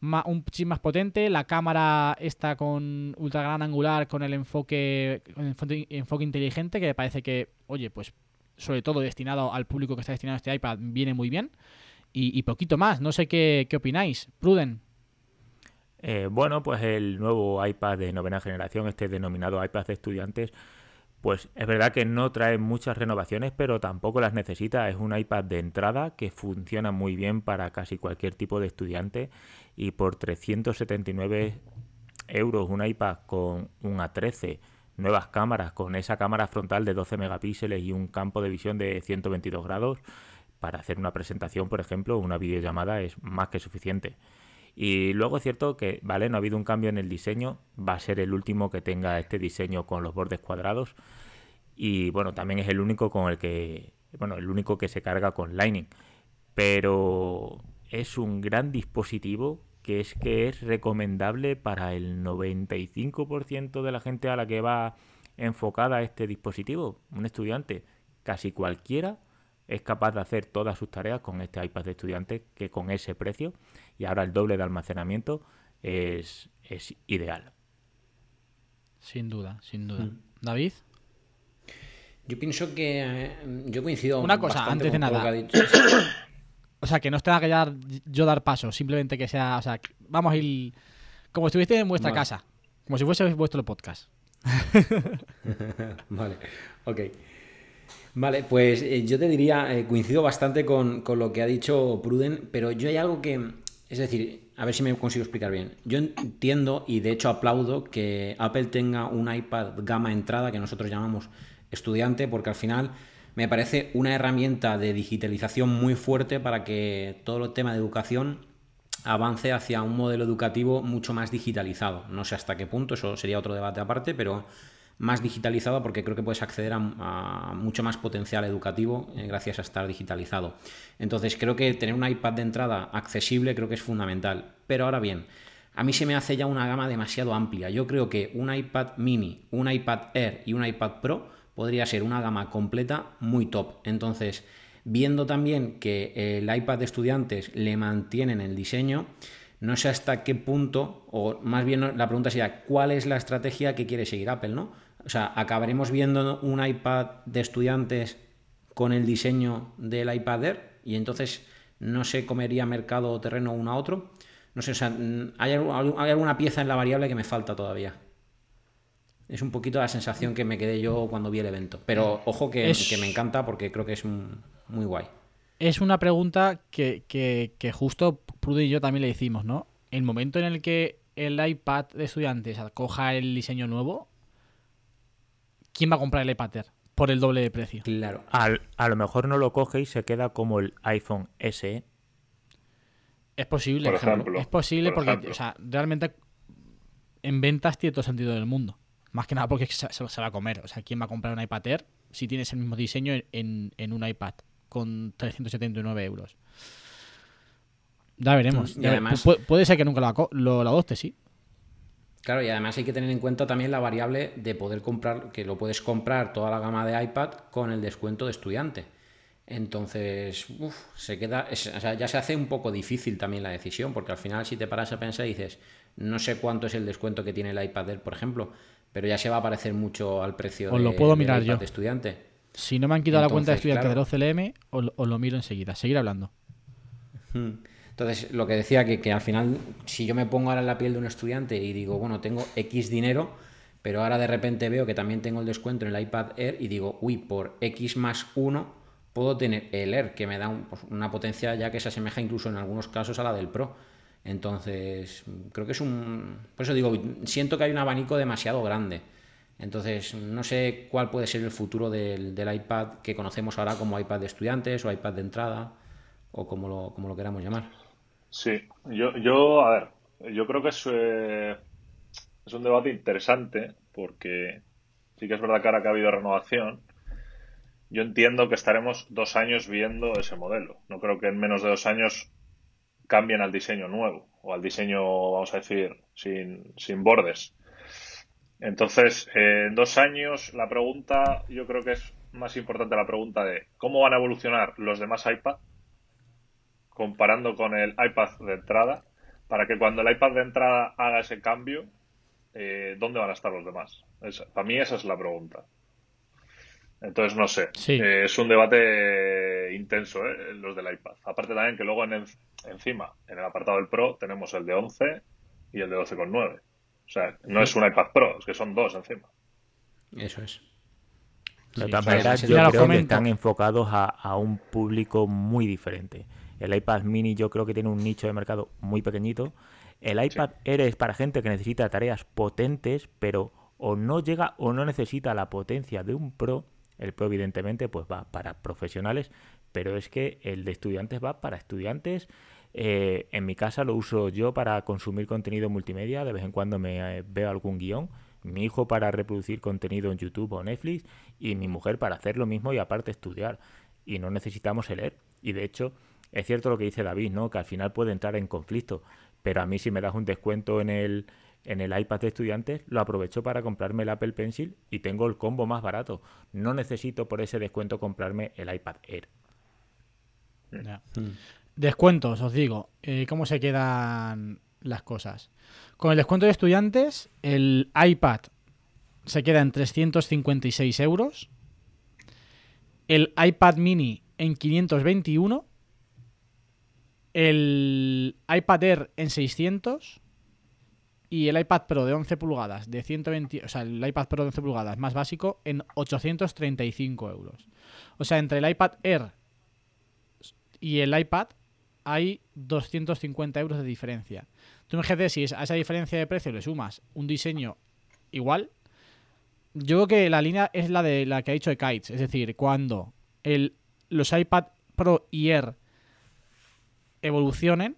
Ma- un chip más potente, la cámara está con ultra gran angular, con el enfoque, con enfoque, inteligente, que me parece que, oye, pues sobre todo destinado al público que está destinado a este iPad, viene muy bien. Y, y poquito más, no sé qué, qué opináis. Pruden, Eh, bueno, pues el nuevo iPad de novena generación, este denominado iPad de estudiantes, pues es verdad que no trae muchas renovaciones, pero tampoco las necesita. Es un iPad de entrada que funciona muy bien para casi cualquier tipo de estudiante y por 379 euros un iPad con un A13, nuevas cámaras, con esa cámara frontal de 12 megapíxeles y un campo de visión de 122 grados para hacer una presentación, por ejemplo, una videollamada es más que suficiente. Y luego es cierto que, vale, no ha habido un cambio en el diseño, va a ser el último que tenga este diseño con los bordes cuadrados. Y bueno, también es el único con el que, bueno, el único que se carga con Lightning, pero es un gran dispositivo que es que es recomendable para el 95% de la gente a la que va enfocada este dispositivo, un estudiante, casi cualquiera es capaz de hacer todas sus tareas con este iPad de estudiante que con ese precio y ahora el doble de almacenamiento es, es ideal. sin duda, sin duda. Mm. David, Yo pienso que eh, yo coincido Una cosa, bastante antes de nada. lo que ha dicho. o sea, que no os tenga que dar, yo dar paso, simplemente que sea, o sea, vamos a ir como si estuvierais en vuestra Vale. casa, como si fuese vuestro podcast. Vale, ok. Vale, pues eh, yo te diría, eh, coincido bastante con, con lo que ha dicho Pruden, pero yo hay algo que, es decir, a ver si me consigo explicar bien. Yo entiendo y de hecho aplaudo que Apple tenga un iPad gama entrada que nosotros llamamos estudiante, porque al final me parece una herramienta de digitalización muy fuerte para que todo el tema de educación avance hacia un modelo educativo mucho más digitalizado. No sé hasta qué punto, eso sería otro debate aparte, pero más digitalizado porque creo que puedes acceder a, mucho más potencial educativo eh, gracias a estar digitalizado. Entonces creo que tener un iPad de entrada accesible creo que es fundamental. Pero ahora bien, a mí se me hace ya una gama demasiado amplia. Yo creo que un iPad mini, un iPad Air y un iPad Pro podría ser una gama completa muy top. Entonces, viendo también que el iPad de estudiantes le mantienen el diseño, no sé hasta qué punto, o más bien la pregunta sería, ¿cuál es la estrategia que quiere seguir Apple, no? O sea, acabaremos viendo un iPad de estudiantes con el diseño del iPad Air y entonces no se comería mercado o terreno uno a otro. No sé, o sea, hay, algu- hay alguna pieza en la variable que me falta todavía. Es un poquito la sensación que me quedé yo cuando vi el evento. Pero ojo que, Es- que me encanta porque creo que es un- muy guay. Es una pregunta que, que, que justo Prude y yo también le hicimos, ¿no? El momento en el que el iPad de estudiantes acoja el diseño nuevo, ¿quién va a comprar el iPad Air por el doble de precio? Claro. Al- a lo mejor no lo coge y se queda como el iPhone SE. Es posible, Por ejemplo, es posible por porque, ejemplo. o sea, realmente en ventas tiene todo sentido del mundo. Más que nada porque se, se- se va a comer. O sea, ¿quién va a comprar un iPad Air si tienes el mismo diseño en, en- en un iPad con 379 euros? Ya veremos. Y además- pu- puede ser que nunca lo, lo, lo adopte, sí. Claro, y además hay que tener en cuenta también la variable de poder comprar, que lo puedes comprar toda la gama de iPad con el descuento de estudiante. Entonces, uf, se queda, es- o sea, ya se hace un poco difícil también la decisión, porque al final si te paras a pensar y dices, no sé cuánto es el descuento que tiene el iPad Air, por ejemplo, pero ya se va a parecer mucho al precio Os lo de- puedo del mirar iPad yo. de estudiante. Si no me han quitado la cuenta de estudiante claro. del OCLM, os, lo- os lo miro enseguida. Seguir hablando. Entonces, lo que decía que, que al final, si yo me pongo ahora en la piel de un estudiante y digo, bueno, tengo X dinero, pero ahora de repente veo que también tengo el descuento en el iPad Air y digo, uy, por X más 1 puedo tener el Air, que me da pues, una potencia ya que se asemeja incluso en algunos casos a la del Pro. Entonces, creo que es un... Por eso digo, siento que hay un abanico demasiado grande. Entonces, no sé cuál puede ser el futuro del, del iPad que conocemos ahora como iPad de estudiantes o iPad de entrada o como lo, como lo queramos llamar. Sí, yo, yo, a ver, yo creo que es, eh, es un debate interesante porque sí que es verdad que ahora que ha habido renovación, yo entiendo que estaremos dos años viendo ese modelo. No creo que en menos de dos años cambien al diseño nuevo o al diseño, vamos a decir, sin, sin bordes. Entonces, en dos años, la pregunta, yo creo que es más importante la pregunta de cómo van a evolucionar los demás iPad comparando con el iPad de entrada, para que cuando el iPad de entrada haga ese cambio, eh, ¿dónde van a estar los demás? Esa- para mí esa es la pregunta. Entonces, no sé. Sí. Eh, es un debate intenso, ¿eh? los del iPad. Aparte también que luego en en- encima, en el apartado del Pro, tenemos el de 11 y el de 12,9. O sea, no es un iPad Pro, es que son dos encima. Eso es. De Sí, todas maneras, yo creo que están enfocados a, a un público muy diferente. El iPad mini yo creo que tiene un nicho de mercado muy pequeñito. El iPad Air es para gente que necesita tareas potentes, pero o no llega o no necesita la potencia de un Pro. El Pro evidentemente pues va para profesionales, pero es que el de estudiantes va para estudiantes. Eh, en mi casa lo uso yo para consumir contenido multimedia, de vez en cuando me eh, veo algún guion mi hijo para reproducir contenido en YouTube o Netflix y mi mujer para hacer lo mismo y aparte estudiar. Y no necesitamos el leer. Y de hecho, es cierto lo que dice David, ¿no? Que al final puede entrar en conflicto. Pero a mí si me das un descuento en el, en el iPad de estudiantes, lo aprovecho para comprarme el Apple Pencil y tengo el combo más barato. No necesito por ese descuento comprarme el iPad Air. Ya. Descuentos, os digo. eh, ¿Cómo se quedan las cosas? Con el descuento de estudiantes, el iPad se queda en 356 euros. El iPad mini en 521. El iPad Air en 600. Y el iPad Pro de 11 pulgadas de 120, o sea, el iPad Pro de 11 pulgadas más básico en 835 euros. O sea, entre el iPad Air y el iPad hay 250 euros de diferencia. Tú imagínate si a esa diferencia de precio le sumas un diseño igual. Yo creo que la línea es la de la que ha dicho Kites. Es decir, cuando el, los iPad Pro y Air evolucionen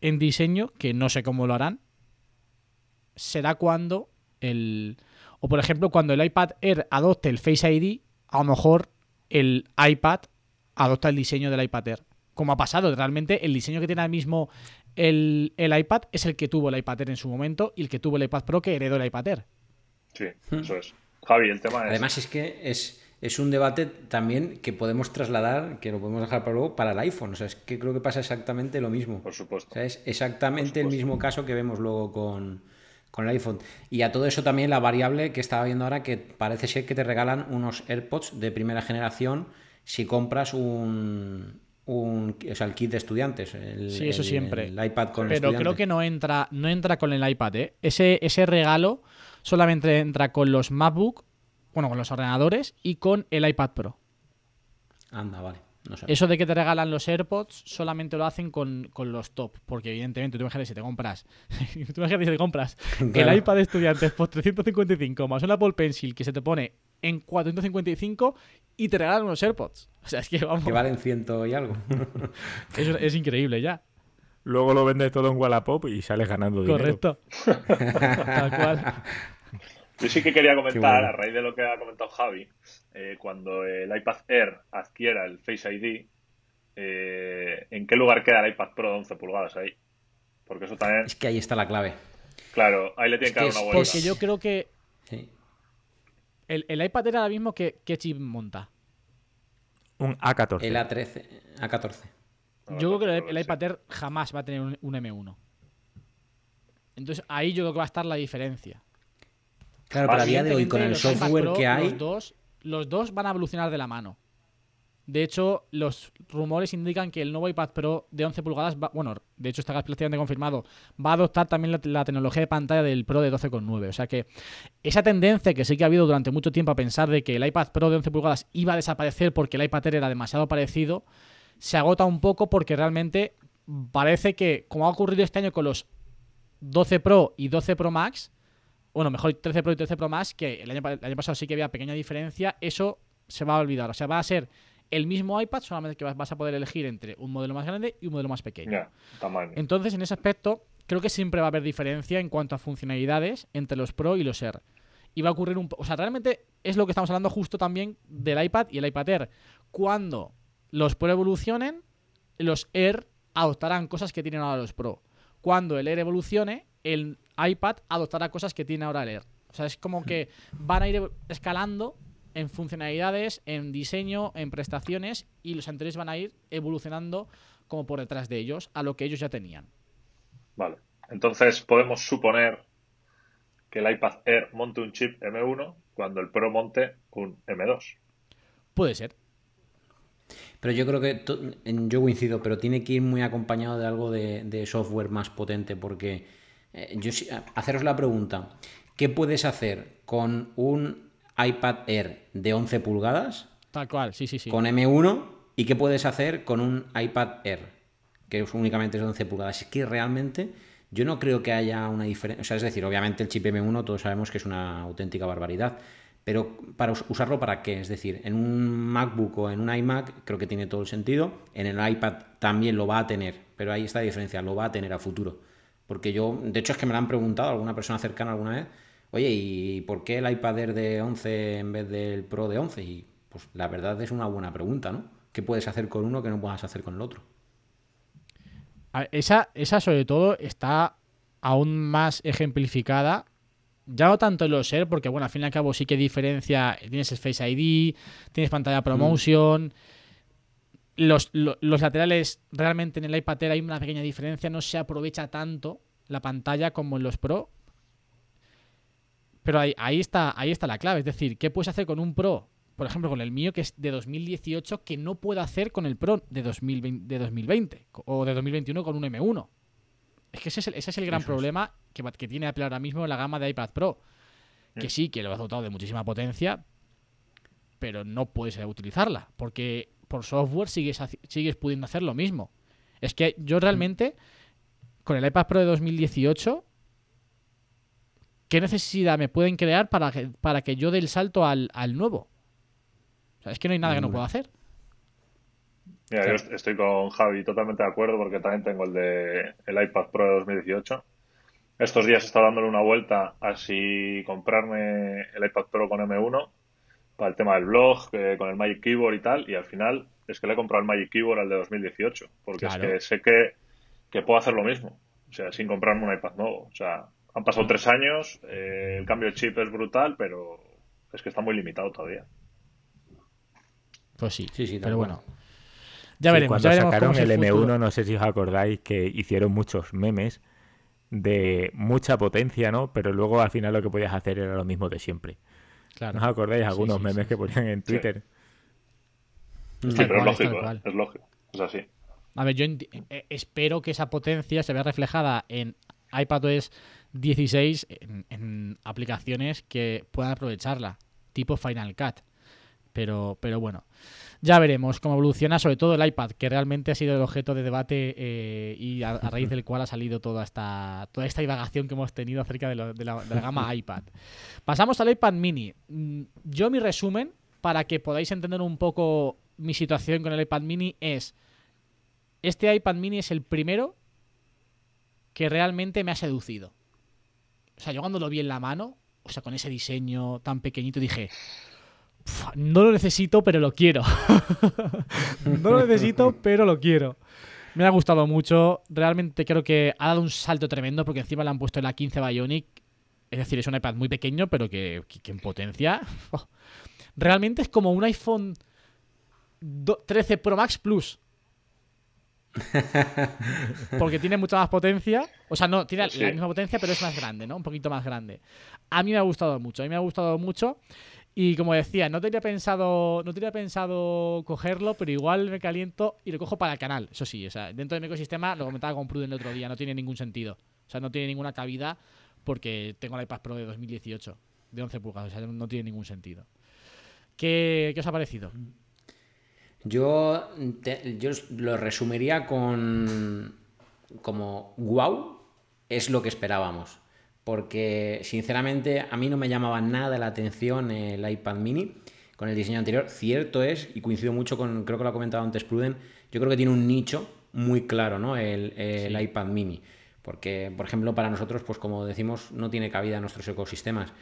en diseño, que no sé cómo lo harán, será cuando el... O por ejemplo, cuando el iPad Air adopte el Face ID, a lo mejor el iPad adopta el diseño del iPad Air. Como ha pasado, realmente el diseño que tiene ahora mismo el, el iPad es el que tuvo el iPad Air en su momento y el que tuvo el iPad Pro que heredó el iPad Air. Sí, eso es. Javi, el tema es... Además es que es, es un debate también que podemos trasladar, que lo podemos dejar para luego, para el iPhone. O sea, es que creo que pasa exactamente lo mismo. Por supuesto. O sea, es exactamente el mismo caso que vemos luego con, con el iPhone. Y a todo eso también la variable que estaba viendo ahora, que parece ser que te regalan unos AirPods de primera generación si compras un, un o sea, el kit de estudiantes. El, Sí, eso el- siempre. El iPad con Pero creo que no entra, no entra con el iPad, ¿eh? Ese, ese regalo solamente entra con los MacBook, bueno, con los ordenadores y con el iPad Pro. Anda, vale. No sé. Eso de que te regalan los AirPods solamente lo hacen con, con los top, porque evidentemente tú imagínate si te compras, tú imagínate si te compras Claro. el iPad de estudiantes por 355 más un Apple Pencil que se te pone en 455 y te regalan unos AirPods. O sea, es que vamos, Que valen ciento y algo. eso es increíble ya. Luego lo vendes todo en Wallapop y sales ganando dinero. Correcto. Tal cual. Yo sí que quería comentar, bueno. a raíz de lo que ha comentado Javi, eh, cuando el iPad Air adquiera el Face ID, eh, ¿en qué lugar queda el iPad Pro de 11 pulgadas ahí? Porque eso también, Es que ahí está la clave. claro, ahí le tienen Es que dar que una es- vuelta. Porque yo creo que Sí. el, el iPad era ahora mismo que, ¿qué chip monta. Un A14. El A13, A14. No, Yo creo que el, iPad Air jamás va a tener un, un M1. Entonces ahí yo creo que va a estar la diferencia. Claro, pero a día de hoy, con el software Pro, que hay, Los dos, los dos van a evolucionar de la mano. De hecho, los rumores indican que el nuevo iPad Pro de 11 pulgadas, va- bueno, de hecho está prácticamente confirmado, va a adoptar también la, la tecnología de pantalla del Pro de 12,9. O sea que esa tendencia que sí que ha habido durante mucho tiempo a pensar de que el iPad Pro de 11 pulgadas iba a desaparecer porque el iPad Air era demasiado parecido, se agota un poco porque realmente parece que, como ha ocurrido este año con los 12 Pro y 12 Pro Max, bueno, mejor 13 Pro y 13 Pro Max, que el año, pa- el año pasado sí que había pequeña diferencia, eso se va a olvidar. O sea, va a ser el mismo iPad, solamente que vas- vas a poder elegir entre un modelo más grande y un modelo más pequeño. Entonces, en ese aspecto, creo que siempre va a haber diferencia en cuanto a funcionalidades entre los Pro y los Air. Y va a ocurrir un... O sea, realmente es lo que estamos hablando justo también del iPad y el iPad Air. Cuando los Pro evolucionen, los Air adoptarán cosas que tienen ahora los Pro. Cuando el Air evolucione, el iPad adoptará cosas que tiene ahora el Air. O sea, es como que van a ir escalando en funcionalidades, en diseño, en prestaciones y los anteriores van a ir evolucionando como por detrás de ellos a lo que ellos ya tenían. Vale. Entonces podemos suponer que el iPad Air monte un chip M1 cuando el Pro monte un M2. Puede ser. Pero yo creo que yo coincido, pero tiene que ir muy acompañado de algo de, de software más potente, porque eh, yo haceros la pregunta, ¿qué puedes hacer con un iPad Air de 11 pulgadas Tal cual, sí, sí, sí. con M1 y qué puedes hacer con un iPad Air que es únicamente es de 11 pulgadas? Es que realmente yo no creo que haya una diferencia, o sea, es decir, obviamente el chip M1 todos sabemos que es una auténtica barbaridad, pero para us- usarlo para qué? Es decir, en un MacBook o en un iMac creo que tiene todo el sentido, en el iPad también lo va a tener, pero ahí está la diferencia, lo va a tener a futuro. Porque yo, de hecho es que me lo han preguntado alguna persona cercana alguna vez, oye, ¿y por qué el iPad Air de 11 en vez del Pro de 11? Y pues la verdad es una buena pregunta, ¿no? ¿Qué puedes hacer con uno que no puedas hacer con el otro? A ver, esa, esa sobre todo está aún más ejemplificada. Ya no tanto en los Air, porque bueno, al fin y al cabo sí que diferencia. Tienes el Face ID, tienes pantalla ProMotion. Los, lo- los laterales, realmente en el iPad Air hay una pequeña diferencia. No se aprovecha tanto la pantalla como en los Pro. Pero ahí, ahí, está, ahí está la clave. Es decir, ¿qué puedes hacer con un Pro? Por ejemplo, con el mío, que es de 2018, que no puedo hacer con el Pro de 2020, de 2020 o de 2021 con un M1. Es que ese es el, ese es el gran Eso es. problema que, que tiene Apple ahora mismo en la gama de iPad Pro. Que sí, que lo has dotado de muchísima potencia, pero no puedes utilizarla. Porque por software sigues, sigues pudiendo hacer lo mismo. Es que yo realmente, con el iPad Pro de 2018, ¿qué necesidad me pueden crear para que, para que yo dé el salto al, al nuevo? O sea, es que no hay nada que no pueda hacer. Mira, yo est- estoy con Javi totalmente de acuerdo porque también tengo el de el iPad Pro de 2018. Estos días he estado dándole una vuelta a si comprarme el iPad Pro con M1 para el tema del blog, eh, con el Magic Keyboard y tal, y al final es que le he comprado el Magic Keyboard al de 2018, porque Claro. es que sé que, que puedo hacer lo mismo, o sea, sin comprarme un iPad nuevo. O sea, han pasado tres años, eh, el cambio de chip es brutal, pero es que está muy limitado todavía. Pues sí, Sí, sí, pero bueno. Ya Sí, veremos, cuando ya veremos sacaron el el M1, futuro. no sé si os acordáis que hicieron muchos memes de mucha potencia, ¿no? Pero luego al final lo que podías hacer era lo mismo de siempre. Claro. ¿No os acordáis algunos sí, memes sí, que ponían en Twitter? Sí, pero cual, es lógico, ¿eh? es lógico, es así. A ver, yo enti- eh, espero que esa potencia se vea reflejada en iPadOS 16 en, en aplicaciones que puedan aprovecharla, tipo Final Cut. Pero, pero bueno, ya veremos cómo evoluciona, sobre todo el iPad, que realmente ha sido el objeto de debate eh, y a, a raíz del cual ha salido toda esta, toda esta divagación que hemos tenido acerca de, lo- de la, de la gama iPad. Pasamos al iPad mini. Mm, Yo mi resumen, para que podáis entender un poco mi situación con el iPad mini, es este iPad mini es el primero que realmente me ha seducido. O sea, yo cuando lo vi en la mano, o sea, con ese diseño tan pequeñito, dije, "Pf, no lo necesito, pero lo quiero. no lo necesito, pero lo quiero. Me ha gustado mucho. Realmente creo que ha dado un salto tremendo porque encima le han puesto la 15 Bionic. Es decir, es un iPad muy pequeño, pero que, que- que en potencia. Realmente es como un iPhone do- 13 Pro Max Plus. Porque tiene mucha más potencia. O sea, no, tiene Sí. la misma potencia, pero es más grande, ¿no? Un poquito más grande. A mí me ha gustado mucho, a mí me ha gustado mucho. Y como decía, no tenía pensado, no tenía pensado cogerlo, pero igual me caliento y lo cojo para el canal. Eso sí, o sea, dentro de mi ecosistema, lo comentaba con Pruden el otro día, no tiene ningún sentido. O sea, no tiene ninguna cabida porque tengo el iPad Pro de 2018, de 11 pulgadas, o sea, no tiene ningún sentido. ¿Qué, qué os ha parecido? Yo, yo lo resumiría con como wow es lo que esperábamos. Porque sinceramente a mí no me llamaba nada la atención el iPad mini con el diseño anterior. Cierto es, y coincido mucho con, creo que lo ha comentado antes Pruden, yo creo que tiene un nicho muy claro, ¿no? El, el iPad mini. Porque, por ejemplo, para nosotros, pues como decimos, no tiene cabida en nuestros ecosistemas.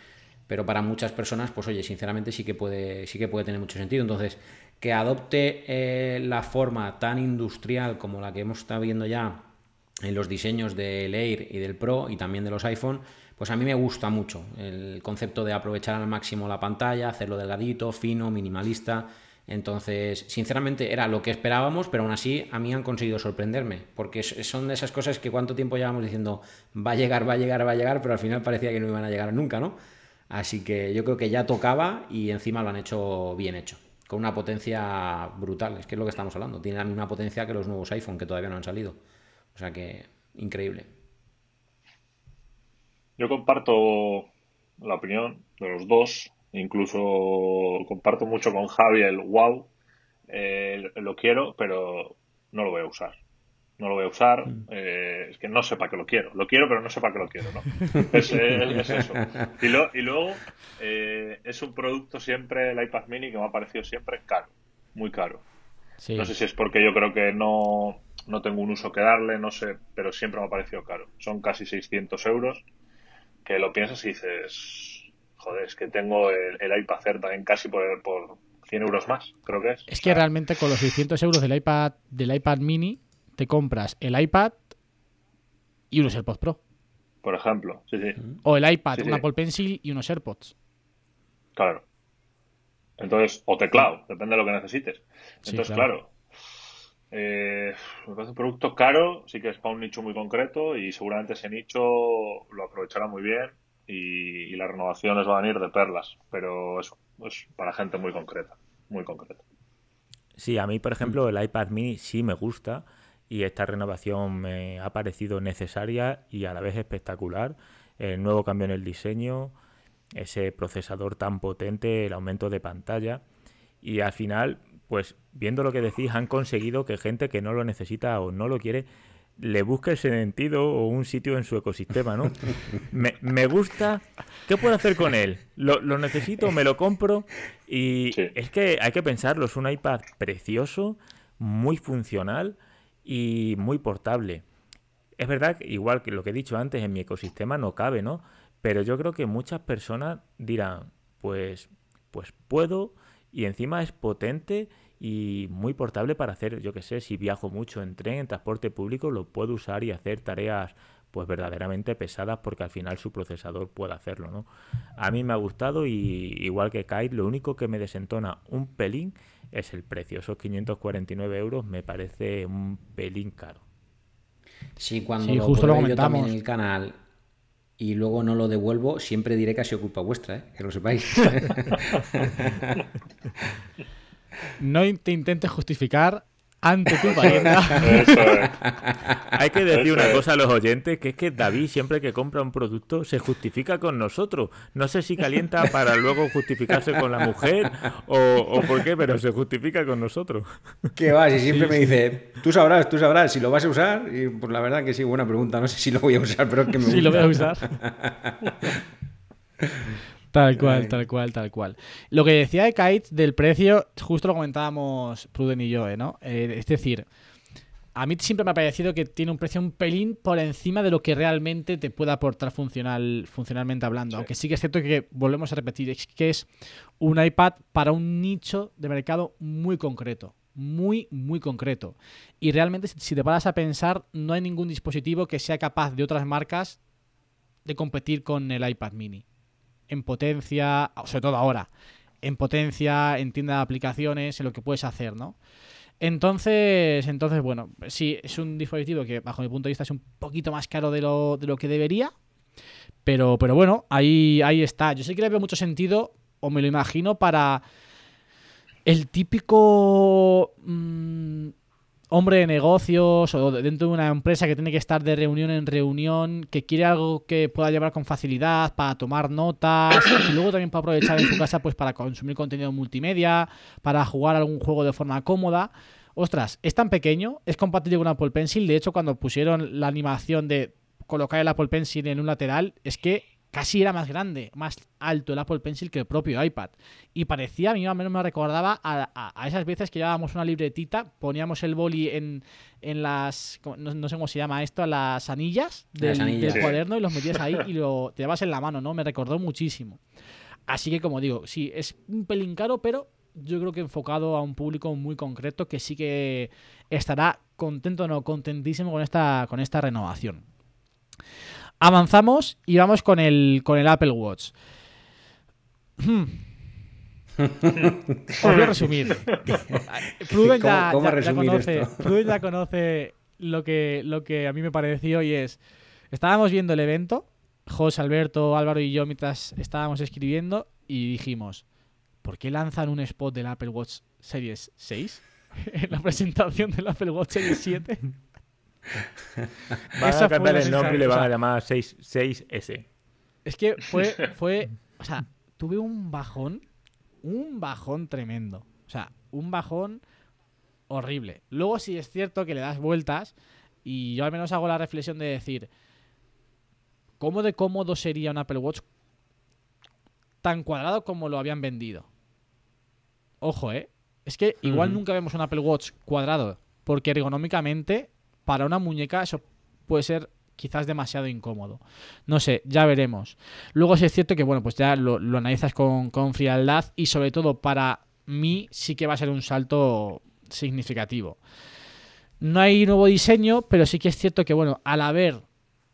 Pero para muchas personas, pues oye, sinceramente sí que puede, sí que puede tener mucho sentido. Entonces, que adopte eh, la forma tan industrial como la que hemos estado viendo ya en los diseños del Air y del Pro y también de los iPhone, pues a mí me gusta mucho el concepto de aprovechar al máximo la pantalla, hacerlo delgadito, fino, minimalista. Entonces, sinceramente era lo que esperábamos, pero aún así a mí han conseguido sorprenderme, porque son de esas cosas que cuánto tiempo llevamos diciendo va a llegar, va a llegar, va a llegar, pero al final parecía que no iban a llegar nunca, ¿no? Así que yo creo que ya tocaba y encima lo han hecho bien hecho, con una potencia brutal, es que es lo que estamos hablando, tiene la misma potencia que los nuevos iPhone que todavía no han salido. O sea que, increíble. Yo comparto la opinión de los dos, incluso comparto mucho con Javi el wow, eh, lo quiero, pero no lo voy a usar. No lo voy a usar, eh, es que no sé para qué lo quiero. Lo quiero, pero no sé para qué lo quiero, ¿no? Es, es- es eso. Y, lo- y luego, eh, es un producto siempre, el iPad mini, que me ha parecido siempre caro, muy caro. Sí. No sé si es porque yo creo que no, no tengo un uso que darle, no sé, pero siempre me ha parecido caro. Son casi 600 euros, que lo piensas y dices, joder, es que tengo el, el iPad Air también casi por, por 100 euros más, creo que es. Es O que sea, realmente con los 600 euros del iPad, del iPad mini, te compras el iPad y unos AirPods Pro. Por ejemplo, sí, sí, O el iPad, Sí, un sí. Apple Pencil y unos AirPods. claro. Entonces, o teclado, depende de lo que necesites. Sí, Entonces, claro. claro, eh, me parece un producto caro, sí que es para un nicho muy concreto y seguramente ese nicho lo aprovechará muy bien y, y las renovaciones van a ir de perlas, pero eso es para gente muy concreta, muy concreta. Sí, a mí, por ejemplo, el iPad mini sí me gusta y esta renovación me ha parecido necesaria y a la vez espectacular. El nuevo cambio en el diseño, ese procesador tan potente, el aumento de pantalla y al final, pues viendo lo que decís, han conseguido que gente que no lo necesita o no lo quiere le busque el sentido o un sitio en su ecosistema, ¿no? Me, me gusta. ¿Qué puedo hacer con él? ¿Lo, lo necesito? ¿Me lo compro? Y Sí. es que hay que pensarlo, es un iPad precioso, muy funcional y muy portable. Es verdad, que igual que lo que he dicho antes, en mi ecosistema no cabe, ¿no? Pero yo creo que muchas personas dirán, pues, pues puedo, y encima es potente y muy portable para hacer, yo qué sé, si viajo mucho en tren, en transporte público, lo puedo usar y hacer tareas pues verdaderamente pesadas porque al final su procesador puede hacerlo, ¿no? A mí me ha gustado y igual que Kite, lo único que me desentona un pelín es el precio. Esos 549 euros me parece un pelín caro. Sí, cuando Sí, lo justo lo pruebe yo también comentamos. en el canal y luego no lo devuelvo, siempre diré que ha sido culpa vuestra, ¿eh? que lo sepáis. No te intentes justificar ante tu parienta. Eso es. Hay que decir Eso una es. cosa a los oyentes, que es que David siempre que compra un producto se justifica con nosotros. No sé si calienta para luego justificarse con la mujer o, o por qué, pero se justifica con nosotros. ¿Qué va? Si siempre me dice, tú sabrás, tú sabrás si lo vas a usar. Y pues la verdad que sí, buena pregunta. No sé si lo voy a usar, pero es que me Sí, lo voy a usar. Tal cual, tal cual, tal cual. Lo que decía de Kite del precio, justo lo comentábamos Pruden y yo, ¿eh, ¿no? Eh, es decir, a mí siempre me ha parecido que tiene un precio un pelín por encima de lo que realmente te puede aportar funcional, funcionalmente hablando. Aunque sí que es cierto que, volvemos a repetir, es que es un iPad para un nicho de mercado muy concreto. Muy, muy concreto. Y realmente, si te paras a pensar, no hay ningún dispositivo que sea capaz de otras marcas de competir con el iPad mini. En potencia, sobre todo ahora, en potencia, en tienda de aplicaciones, en lo que puedes hacer, ¿no? Entonces, entonces, bueno, sí, es un dispositivo que bajo mi punto de vista es un poquito más caro de lo, de lo que debería. Pero, pero bueno, ahí, ahí está. Yo sé que le veo mucho sentido, o me lo imagino, para el típico mm, hombre de negocios o de- dentro de una empresa que tiene que estar de reunión en reunión, que quiere algo que pueda llevar con facilidad para tomar notas, y luego también para aprovechar en su casa pues para consumir contenido multimedia, para jugar algún juego de forma cómoda. Ostras, es tan pequeño, es compatible con Apple Pencil. De hecho, cuando pusieron la animación de colocar el Apple Pencil en un lateral, es que casi era más grande, más alto el Apple Pencil que el propio iPad. Y parecía, a mí al menos me recordaba a, a- a esas veces que llevábamos una libretita, poníamos el boli en, en las, ¿cómo- no, no sé cómo se llama esto, las anillas del, Las anillas. del cuaderno y los metías ahí y lo te llevas en la mano, ¿no? Me recordó muchísimo. Así que como digo, sí, es un pelín caro, pero yo creo que enfocado a un público muy concreto que sí que estará contento, no, contentísimo con esta, con esta renovación. Avanzamos y vamos con el, con el Apple Watch. Hmm. Os voy a resumir. Pruden ya, ¿Cómo- cómo ya- ya resumir conoce, esto? Pruden ya conoce lo que, lo que a mí me pareció y es, estábamos viendo el evento, José, Alberto, Álvaro y yo mientras estábamos escribiendo y dijimos, ¿por qué lanzan un spot del Apple Watch Series 6 en la presentación del Apple Watch Series 7? Van Esa a cambiar el nombre y le van o a llamar 6, 6S. Es que fue, fue, o sea, tuve un bajón, un bajón tremendo. O sea, un bajón horrible. Luego sí es cierto que le das vueltas y yo al menos hago la reflexión de decir, ¿cómo de cómodo sería un Apple Watch tan cuadrado como lo habían vendido? Ojo, ¿eh? Es que igual nunca vemos un Apple Watch cuadrado, porque ergonómicamente, para una muñeca, eso puede ser quizás demasiado incómodo. No sé, ya veremos. Luego sí es cierto que, bueno, pues ya lo, analizas con, con frialdad y sobre todo para mí sí que va a ser un salto significativo. No hay nuevo diseño, pero sí que es cierto que, bueno, al haber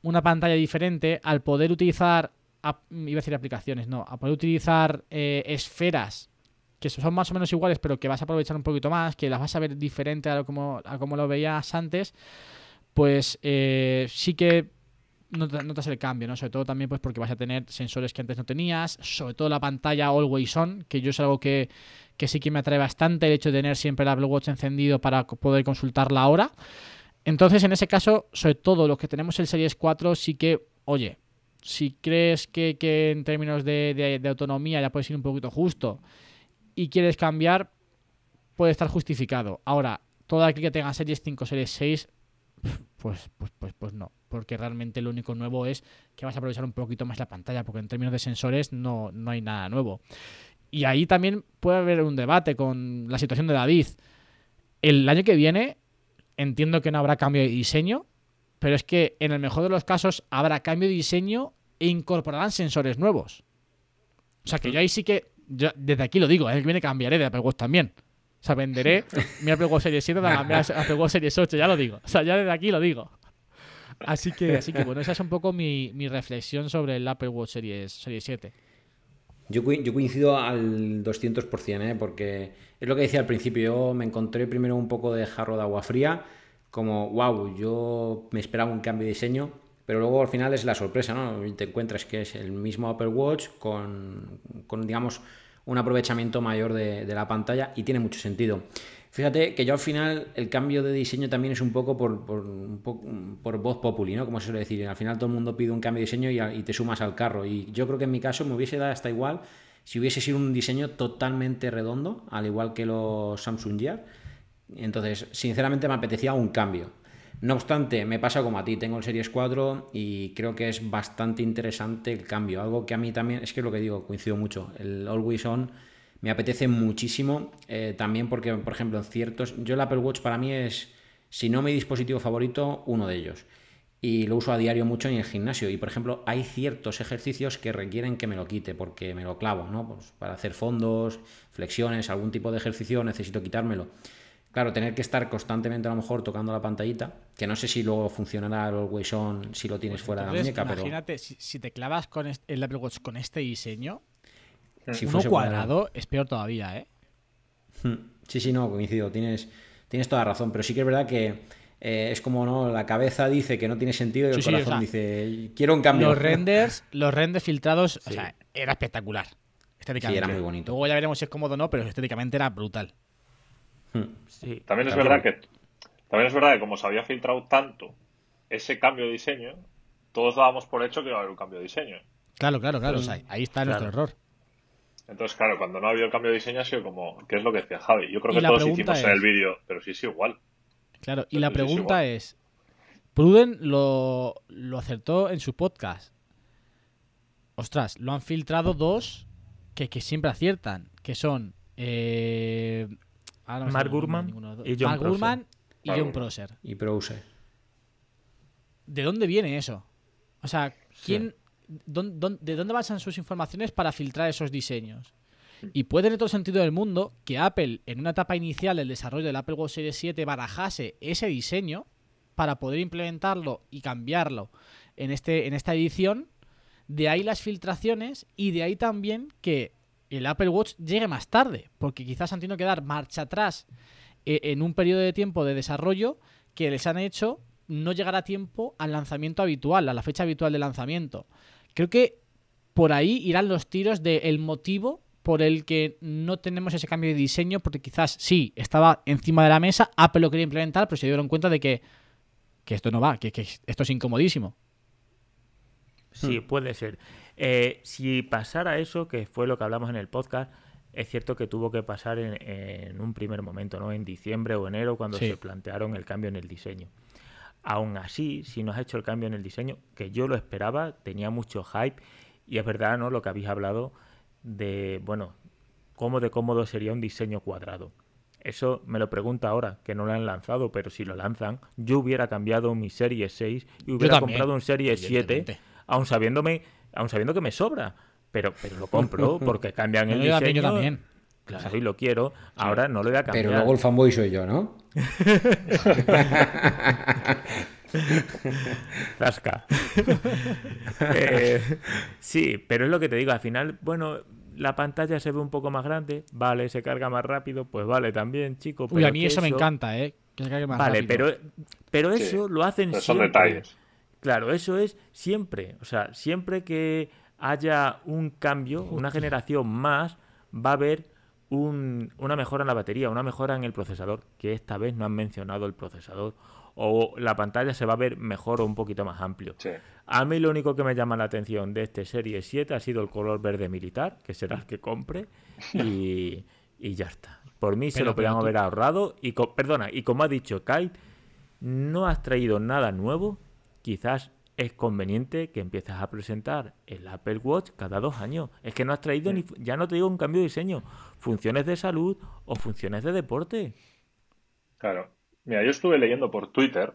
una pantalla diferente, al poder utilizar, iba a decir aplicaciones, no, a poder utilizar eh, esferas que son más o menos iguales, pero que vas a aprovechar un poquito más, que las vas a ver diferente a lo como, lo veías antes, pues eh, sí que nota- notas el cambio, ¿no? Sobre todo también pues porque vas a tener sensores que antes no tenías, sobre todo la pantalla Always On, que yo es algo que, que sí que me atrae bastante, el hecho de tener siempre el Apple Watch encendido para poder consultar la hora. Entonces, en ese caso, sobre todo los que tenemos el Series 4, sí que, oye, si crees que, en términos de- de autonomía ya puedes ir un poquito justo y quieres cambiar, puede estar justificado. Ahora, todo aquel que tenga Series 5, Series 6, pues, pues, pues, pues no. Porque realmente lo único nuevo es que vas a aprovechar un poquito más la pantalla, porque en términos de sensores no, no hay nada nuevo. Y ahí también puede haber un debate con la situación de David. El año que viene entiendo que no habrá cambio de diseño, pero es que en el mejor de los casos habrá cambio de diseño e incorporarán sensores nuevos. O sea que yo ahí sí que, yo desde aquí lo digo, el que viene cambiaré de Apple Watch también. O sea, venderé mi Apple Watch Series 7 para cambiar a Apple Watch Series 8, ya lo digo. O sea, ya desde aquí lo digo. Así que, así que bueno, esa es un poco mi, mi reflexión sobre el Apple Watch Series, Series 7. Yo, yo coincido al 200%, ¿eh? porque es lo que decía al principio. Yo me encontré primero un poco de jarro de agua fría, como, wow, yo me esperaba un cambio de diseño, pero luego al final es la sorpresa, ¿no? Te encuentras que es el mismo Apple Watch con, con digamos, un aprovechamiento mayor de, de la pantalla y tiene mucho sentido. Fíjate que yo al final el cambio de diseño también es un poco por, por, por voz populi, ¿no? Como se suele decir. Al final todo el mundo pide un cambio de diseño y, y te sumas al carro. Y yo creo que en mi caso me hubiese dado hasta igual si hubiese sido un diseño totalmente redondo, al igual que los Samsung Gear. Entonces, sinceramente me apetecía un cambio. No obstante, me pasa como a ti, tengo el Series 4 y creo que es bastante interesante el cambio. Algo que a mí también, es que es lo que digo, coincido mucho. El Always On me apetece muchísimo, eh, también porque, por ejemplo, en ciertos... Yo el Apple Watch para mí es, si no mi dispositivo favorito, uno de ellos. Y lo uso a diario mucho en el gimnasio. Y, por ejemplo, hay ciertos ejercicios que requieren que me lo quite porque me lo clavo, ¿no? Pues para hacer fondos, flexiones, algún tipo de ejercicio necesito quitármelo. Claro, tener que estar constantemente a lo mejor tocando la pantallita, que no sé si luego funcionará el Always On si lo tienes fuera de la Pues muñeca, pero imagínate, si, si te clavas con est- el Apple Watch con este diseño, si uno cuadrado es peor todavía, ¿eh? Hmm. Sí, sí, no, coincido. Tienes, tienes toda razón. Pero sí que es verdad que eh, es como, ¿no? La cabeza dice que no tiene sentido y el sí, corazón o sea, dice, quiero un cambio. Los renders, los renders filtrados, o sea, era espectacular. Estéticamente. Sí, era muy bonito. Luego ya veremos si es cómodo o no, pero estéticamente era brutal. Sí. También es También. verdad que también es verdad que como se había filtrado tanto ese cambio de diseño, todos dábamos por hecho que iba a haber un cambio de diseño. Claro, claro, claro. o sea, ahí está nuestro Claro. error. Entonces, claro, cuando no ha habido el cambio de diseño ha sido como, ¿qué es lo que decía Javi? Yo creo que todos hicimos en es- el vídeo, pero sí es igual. Claro, y la pregunta es, Pruden lo, lo acertó en su podcast. ostras, lo han filtrado dos que, que siempre aciertan, que son eh, ahora no me Mark Gurman y John Mark Prosser. Gurman y John. Prosser. Y Browser. ¿De dónde viene eso? O sea, ¿quién, ¿de dónde basan sus informaciones para filtrar esos diseños? Y puede tener todo el sentido del mundo que Apple, en una etapa inicial del desarrollo del Apple Watch Series 7, barajase ese diseño para poder implementarlo y cambiarlo en, este, en esta edición. De ahí las filtraciones y de ahí también que el Apple Watch llegue más tarde, porque quizás han tenido que dar marcha atrás eh, en un periodo de tiempo de desarrollo que les han hecho no llegar a tiempo al lanzamiento habitual, a la fecha habitual de lanzamiento. Creo que por ahí irán los tiros del motivo por el que no tenemos ese cambio de diseño, porque quizás sí, estaba encima de la mesa, Apple lo quería implementar, pero se dieron cuenta de que, que esto no va, que esto es incomodísimo. Sí, puede ser. Eh, si pasara eso, que fue lo que hablamos en el podcast, es cierto que tuvo que pasar en, en un primer momento, ¿no? En diciembre o enero, cuando Sí. se plantearon el cambio en el diseño. Aún así, si no has hecho el cambio en el diseño, que yo lo esperaba, tenía mucho hype, y es verdad, ¿no? Lo que habéis hablado de, bueno, cómo de cómodo sería un diseño cuadrado. Eso me lo pregunta ahora, que no lo han lanzado, pero si lo lanzan, yo hubiera cambiado mi Serie 6 y hubiera comprado un Serie 7 evidentemente. aun sabiéndome, aun sabiendo que me sobra. Pero, pero lo compro porque cambian el diseño. yo también. Claro, y lo quiero. Ahora no lo voy a cambiar. Pero luego el fanboy soy yo, ¿no? Zasca. Eh, sí, pero es lo que te digo. Al final, bueno, la pantalla se ve un poco más grande. Vale, se carga más rápido. Pues vale, también, chico. Uy, pero a mí eso me encanta, ¿eh? Que se cargue más Vale, rápido. pero, pero Sí, eso lo hacen Pero son siempre. detalles. Claro, eso es siempre. O sea, siempre que haya un cambio, una generación más, va a haber un- una mejora en la batería, una mejora en el procesador, que esta vez no han mencionado el procesador. O la pantalla se va a ver mejor o un poquito más amplio. Sí. A mí lo único que me llama la atención de este Serie 7 ha sido el color verde militar, que será el que compre, y, y ya está. Por mí se lo podrían haber ahorrado. Y perdona, y como ha dicho Kai, no has traído nada nuevo, quizás es conveniente que empieces a presentar el Apple Watch cada dos años. Es que no has traído ni, ya no te digo un cambio de diseño, funciones de salud o funciones de deporte. Claro. Mira, yo estuve leyendo por Twitter,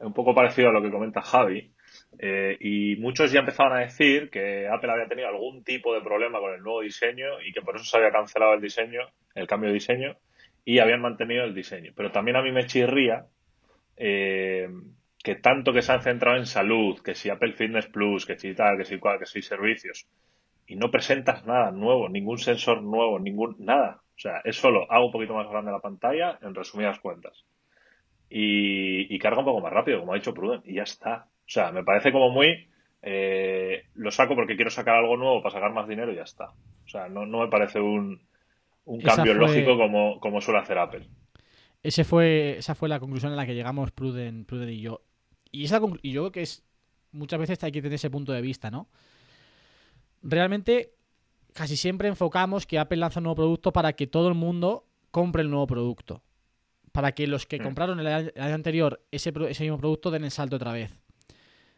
un poco parecido a lo que comenta Javi, eh, y muchos ya empezaban a decir que Apple había tenido algún tipo de problema con el nuevo diseño y que por eso se había cancelado el diseño, el cambio de diseño, y habían mantenido el diseño. Pero también a mí me chirría eh, que tanto que se han centrado en salud, que si Apple Fitness Plus, que si tal, que si cual, que si servicios, y no presentas nada nuevo, ningún sensor nuevo, ningún nada. O sea, es solo hago un poquito más grande la pantalla, en resumidas cuentas. Y, y carga un poco más rápido, como ha dicho Pruden, y ya está. O sea, me parece como muy eh, lo saco porque quiero sacar algo nuevo para sacar más dinero y ya está. O sea, no, no me parece un, un cambio fue- lógico como, como suele hacer Apple. Ese fue, esa fue la conclusión a la que llegamos Pruden, Pruden y yo. Y, esa y yo creo que es muchas veces hay que tener ese punto de vista, ¿no? Realmente, casi siempre enfocamos que Apple lanza un nuevo producto para que todo el mundo compre el nuevo producto. Para que los que Mm. compraron el año, anterior ese, ese mismo producto den el salto otra vez.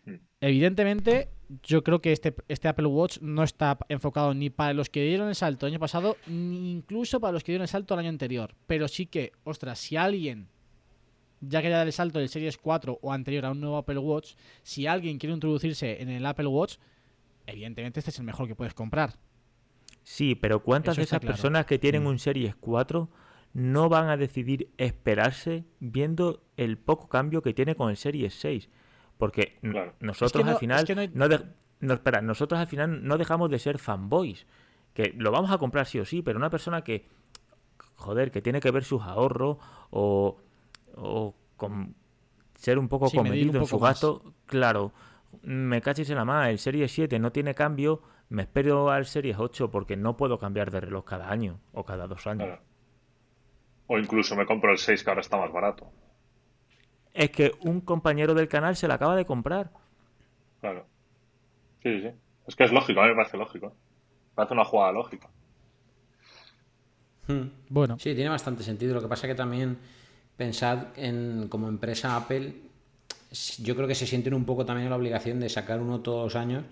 Mm. Evidentemente, yo creo que este, este Apple Watch no está enfocado ni para los que dieron el salto el año pasado, ni incluso para los que dieron el salto el año anterior. Pero sí que, ostras, si alguien ya quería dar el salto del Series 4 o anterior a un nuevo Apple Watch, si alguien quiere introducirse en el Apple Watch, evidentemente este es el mejor que puedes comprar. Sí, pero ¿cuántas Eso de esas claro. personas que tienen Mm. un Series 4 no van a decidir esperarse viendo el poco cambio que tiene con el Series 6? Porque Claro. nosotros Es que no- al final es que no hay- no de- no, espera, nosotros al final no dejamos de ser fanboys, que lo vamos a comprar sí o sí, pero una persona que joder, que tiene que ver sus ahorros o, o con ser un poco Sí, un comedido en su más. gasto, claro, me cachis en la mano, el Series 7 no tiene cambio, me espero al Series 8 porque no puedo cambiar de reloj cada año o cada dos años. Claro. O incluso me compro el 6 que ahora está más barato. Es que un compañero del canal se la acaba de comprar. Claro. Sí, sí. Es que es lógico, a mí me parece lógico. Me parece una jugada lógica. Hmm. Bueno, Sí, tiene bastante sentido. Lo que pasa que también pensad en como empresa Apple, yo creo que se sienten un poco también la obligación de sacar uno todos los años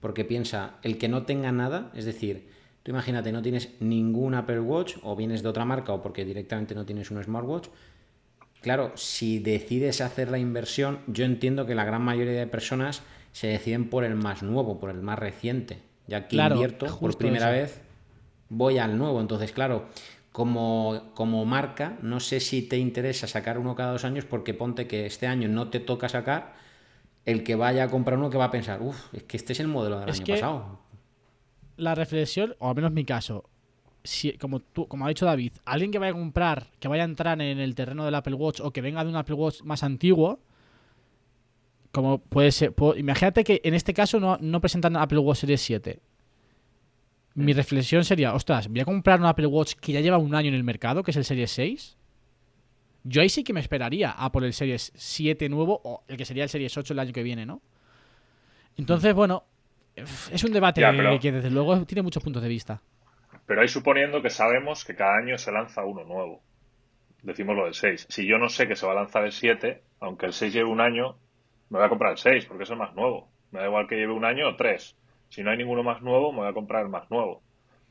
Porque piensa, el que no tenga nada, es decir, tú imagínate, no tienes ningún Apple Watch o vienes de otra marca o porque directamente no tienes un smartwatch. Claro, si decides hacer la inversión, yo entiendo que la gran mayoría de personas se deciden por el más nuevo, por el más reciente. Ya que Claro, invierto por primera eso. vez, voy al nuevo. Entonces, claro, como, como marca, no sé si te interesa sacar uno cada dos años porque ponte que este año no te toca sacar, el que vaya a comprar uno que va a pensar, uff, es que este es el modelo del Es año que- pasado. La reflexión, o al menos mi caso, si, como, tú, como ha dicho David, alguien que vaya a comprar, que vaya a entrar en el terreno del Apple Watch o que venga de un Apple Watch más antiguo, como puede ser, puedo- imagínate que en este caso no, no presentan Apple Watch Series 7. Mi reflexión sería, ostras, voy a comprar un Apple Watch que ya lleva un año en el mercado, que es el Series 6. Yo ahí sí que me esperaría a por el Series 7 nuevo o el que sería el Series 8 el año que viene, ¿no? Entonces, bueno, es un debate Ya, pero- que desde luego tiene muchos puntos de vista. Pero ahí suponiendo que sabemos que cada año se lanza uno nuevo. Decimos lo del 6. Si yo no sé que se va a lanzar el 7, aunque el 6 lleve un año, me voy a comprar el 6 porque es el más nuevo. Me da igual que lleve un año o tres. Si no hay ninguno más nuevo, me voy a comprar el más nuevo.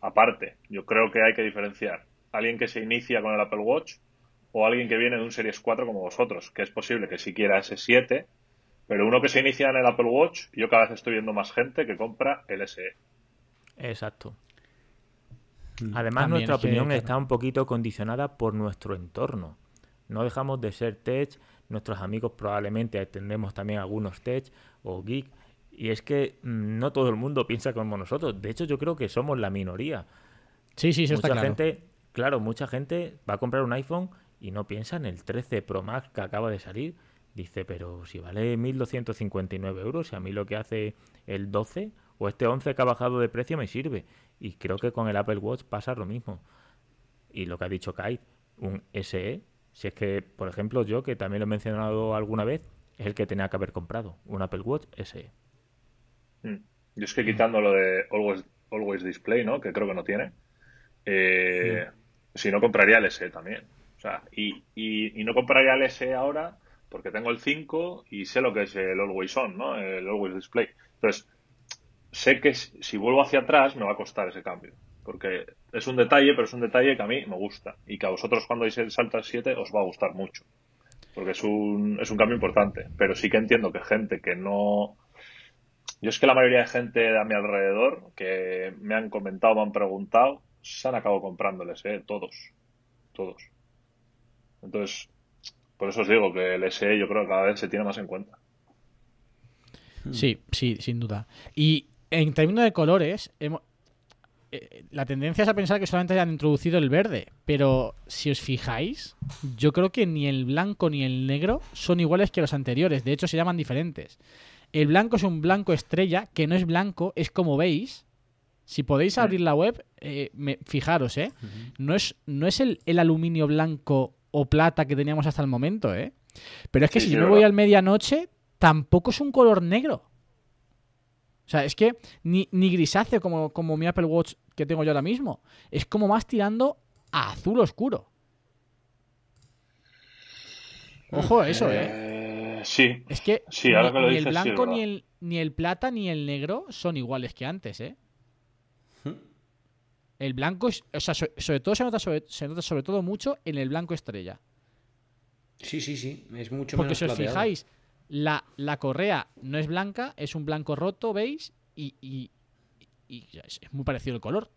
Aparte, yo creo que hay que diferenciar alguien que se inicia con el Apple Watch o alguien que viene de un Series 4 como vosotros, que es posible que si quiera ese 7, pero uno que se inicia en el Apple Watch, yo cada vez estoy viendo más gente que compra el SE. Exacto. Mm. Además, También nuestra que, opinión está un poquito condicionada por nuestro entorno. No dejamos de ser tech, nuestros amigos probablemente tendremos también algunos tech o geek, y es que mm, no todo el mundo piensa como nosotros. De hecho, yo creo que somos la minoría. Sí, sí, eso mucha está claro. gente, claro, mucha gente va a comprar un iPhone y no piensa en el 13 Pro Max que acaba de salir. Dice, pero si vale 1.259 euros, y a mí lo que hace el 12 o este 11 que ha bajado de precio me sirve. Y creo que con el Apple Watch pasa lo mismo. Y lo que ha dicho Kai, un SE, si es que, por ejemplo, yo, que también lo he mencionado alguna vez, es el que tenía que haber comprado, un Apple Watch SE. Mm. Yo es que quitando lo de Always, Always Display, ¿no? Que creo que no tiene. eh, Si no, compraría el SE también. O sea, y, y, y no compraría el SE ahora porque tengo el 5 y sé lo que es el Always On, ¿no? El Always Display. Entonces, sé que si vuelvo hacia atrás me va a costar ese cambio. Porque es un detalle, pero es un detalle que a mí me gusta. Y que a vosotros cuando deis el salto al 7 os va a gustar mucho. Porque es un, es un cambio importante. Pero sí que entiendo que gente que no, yo es que la mayoría de gente a mi alrededor que me han comentado, me han preguntado, se han acabado comprándoles, ¿eh? Todos. Todos. Entonces, por eso os digo que el SE yo creo que cada vez se tiene más en cuenta. Sí, sí, sin duda. Y en términos de colores, hemo- eh, la tendencia es a pensar que solamente hayan introducido el verde, pero si os fijáis, yo creo que ni el blanco ni el negro son iguales que los anteriores, de hecho se llaman diferentes. El blanco es un blanco estrella, que no es blanco, es como veis. Si podéis abrir la web, eh, me- fijaros, ¿eh? No es, no es el, el aluminio blanco o plata que teníamos hasta el momento, ¿eh? Pero es que Sí, si yo me voy al medianoche, tampoco es un color negro. O sea, es que ni, ni grisáceo como, como mi Apple Watch que tengo yo ahora mismo. Es como más tirando a azul oscuro. Ojo a eso, ¿eh? Eh, sí, Es que Sí, ahora ni, que lo ni el sí, blanco, ni, el, ni el plata, ni el negro son iguales que antes, ¿eh? El blanco, es, o sea, so- sobre, todo se nota sobre, se nota sobre todo mucho en el blanco estrella. Sí, sí, sí. Es mucho Porque menos si os plateado. fijáis, la, la correa no es blanca, es un blanco roto, ¿veis? Y, y- y es muy parecido el color.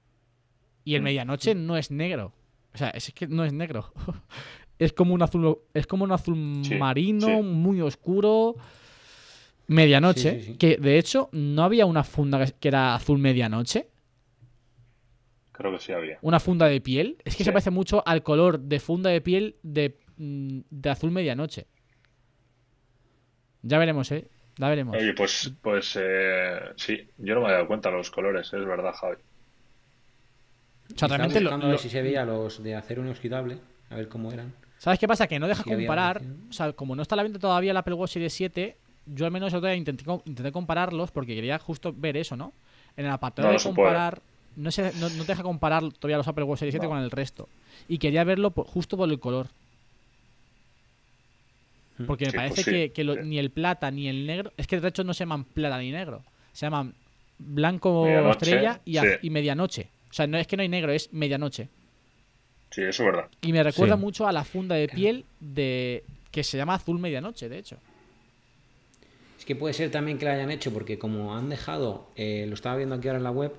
Y el Mm. medianoche no es negro. O sea, es que no es negro. es como un azul, es como un azul Sí, marino, sí. muy oscuro. Medianoche. Sí, sí, sí. Que de hecho, no había una funda que- era azul medianoche. creo que sí había. Una funda de piel. Es que se parece mucho al color de funda de piel de, mm, de azul medianoche. Ya veremos, ¿eh? Ya veremos. Oye, pues, pues eh, sí, yo no me había dado cuenta de los colores, es verdad, Javi. O sea, realmente lo- buscando a ver lo- si se veía los de acero inoxidable, a ver cómo eran. ¿Sabes qué pasa? Que no deja Sí, comparar. O sea, como no está a la venta todavía el Apple Watch Series 7, yo al menos el otro día intenté, intenté compararlos porque quería justo ver eso, ¿no? En el apartado No, de comparar. No, se, no, no te deja comparar todavía los Apple Watch Series 7 No. con el resto. Y quería verlo por- justo por el color. Porque me Sí, parece pues sí, que, que lo- sí. ni el plata ni el negro. Es que de hecho no se llaman plata ni negro. Se llaman blanco Medianoche, estrella y, y medianoche. O sea, no es que no hay negro, es medianoche. Sí, eso es verdad. Y me recuerda Sí. mucho a la funda de piel de que se llama azul medianoche, de hecho. Es que puede ser también que lo hayan hecho, porque como han dejado, eh, lo estaba viendo aquí ahora en la web,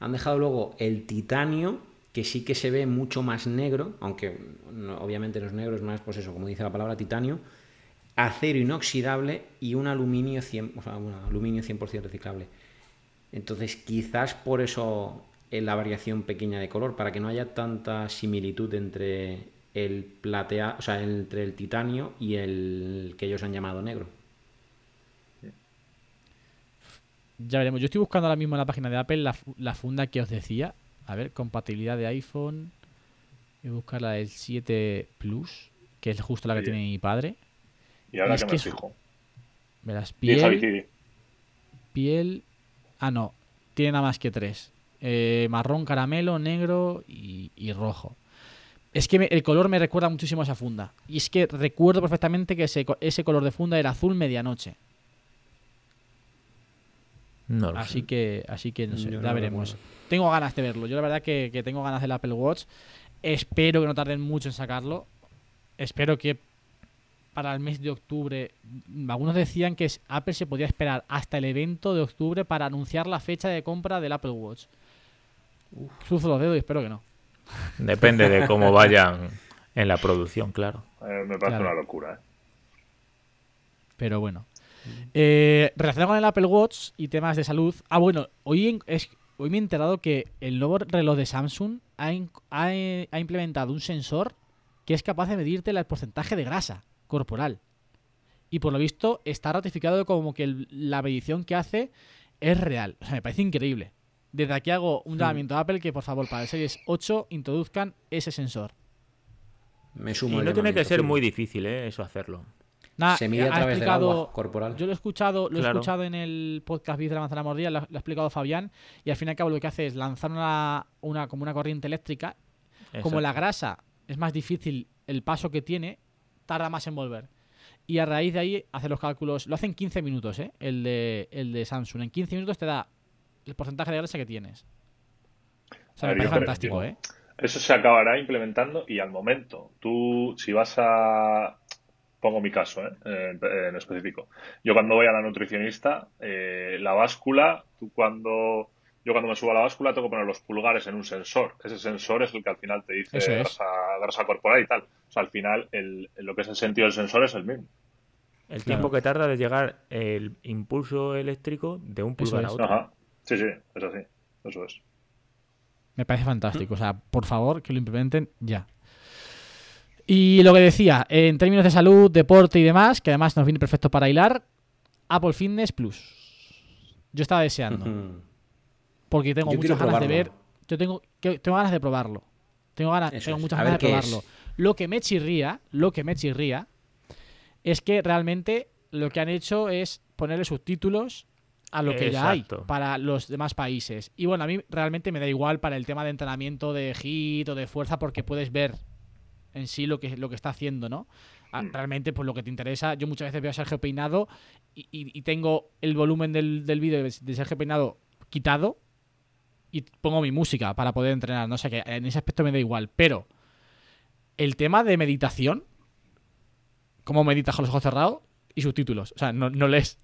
han dejado luego el titanio, que sí que se ve mucho más negro, aunque no- obviamente los negros más, pues eso, como dice la palabra titanio, acero inoxidable y un aluminio 100%, o sea, un aluminio 100% reciclable. Entonces quizás por eso la variación pequeña de color, para que no haya tanta similitud entre el platea, o sea, entre el titanio y el que ellos han llamado negro. Ya veremos. Yo estoy buscando ahora mismo en la página de Apple la, la funda que os decía. A ver, compatibilidad de iPhone. Voy a buscar la del 7 Plus, que es justo la que tiene mi padre. Y ahora Y es que me fijo. Verás, piel, piel... Ah, no. Tiene nada más que tres. Eh, marrón, caramelo, negro y, y rojo. Es que me- el color me recuerda muchísimo a esa funda. Y es que recuerdo perfectamente que ese, ese color de funda era azul medianoche. No lo Así sé. que, así que no sé, Yo ya veremos. Tengo ganas de verlo. Yo la verdad que, que tengo ganas del Apple Watch. Espero que no tarden mucho en sacarlo. Espero que para el mes de octubre. Algunos decían que Apple se podía esperar hasta el evento de octubre para anunciar la fecha de compra del Apple Watch. Cruzo los dedos y espero que no. Depende de cómo vayan en la producción, claro. Eh, me parece Claro. una locura, ¿eh? Pero bueno. Eh, relacionado con el Apple Watch y temas de salud. Ah, bueno, hoy, en- es, hoy me he enterado que el nuevo reloj de Samsung ha, in- ha, eh, ha implementado un sensor que es capaz de medirte el porcentaje de grasa corporal. Y por lo visto está ratificado como que el- la medición que hace es real. O sea, me parece increíble. Desde aquí hago un llamamiento a Apple que por favor para el Series 8 introduzcan ese sensor. Me Y sumo al no tiene que ser muy difícil, ¿eh? Eso hacerlo. Nada, Se mide a través del agua corporal. Yo lo he escuchado, lo he escuchado en el podcast Biz de la manzana mordida, lo, lo ha explicado Fabián, y al fin y al cabo lo que hace es lanzar una, una como una corriente eléctrica. Como la grasa es más difícil el paso que tiene, tarda más en volver. Y a raíz de ahí hace los cálculos, lo hace en 15 minutos, ¿eh? El de, el de Samsung. En 15 minutos te da el porcentaje de grasa que tienes. O sea, A me ver, yo parece fantástico, ¿eh? Eso se acabará implementando y al momento, tú si vas a... Pongo mi caso ¿eh? en, en específico. Yo cuando voy a la nutricionista, eh, la báscula, tú cuando... Yo cuando me subo a la báscula tengo que poner los pulgares en un sensor. Ese sensor es el que al final te dice es. grasa, grasa corporal y tal. O sea, al final el, lo que es el sentido del sensor es el mismo. El Claro. tiempo que tarda de llegar el impulso eléctrico de un pulgar a es. otro. Ajá. Sí, sí, es así. Eso es. Me parece fantástico. O sea, por favor, que lo implementen ya. Y lo que decía, en términos de salud, deporte y demás, que además nos viene perfecto para hilar, Apple Fitness Plus. Yo estaba deseando. Porque tengo Yo muchas ganas de ver. Yo tengo, tengo ganas de probarlo. Tengo, ganas, Eso tengo muchas ganas de es. probarlo. Lo que me chirría, lo que me chirría, es que realmente lo que han hecho es ponerle subtítulos a lo que ya hay para los demás países. Y bueno, a mí realmente me da igual para el tema de entrenamiento de hit o de fuerza porque puedes ver en sí lo que, lo que está haciendo, ¿no? Ah, Mm. Realmente, pues lo que te interesa, yo muchas veces veo a Sergio Peinado y, y- y tengo el volumen del, del vídeo de Sergio Peinado quitado y pongo mi música para poder entrenar. No sé, que en ese aspecto me da igual. Pero el tema de meditación, cómo meditas con los ojos cerrados y subtítulos. O sea, no, no lees.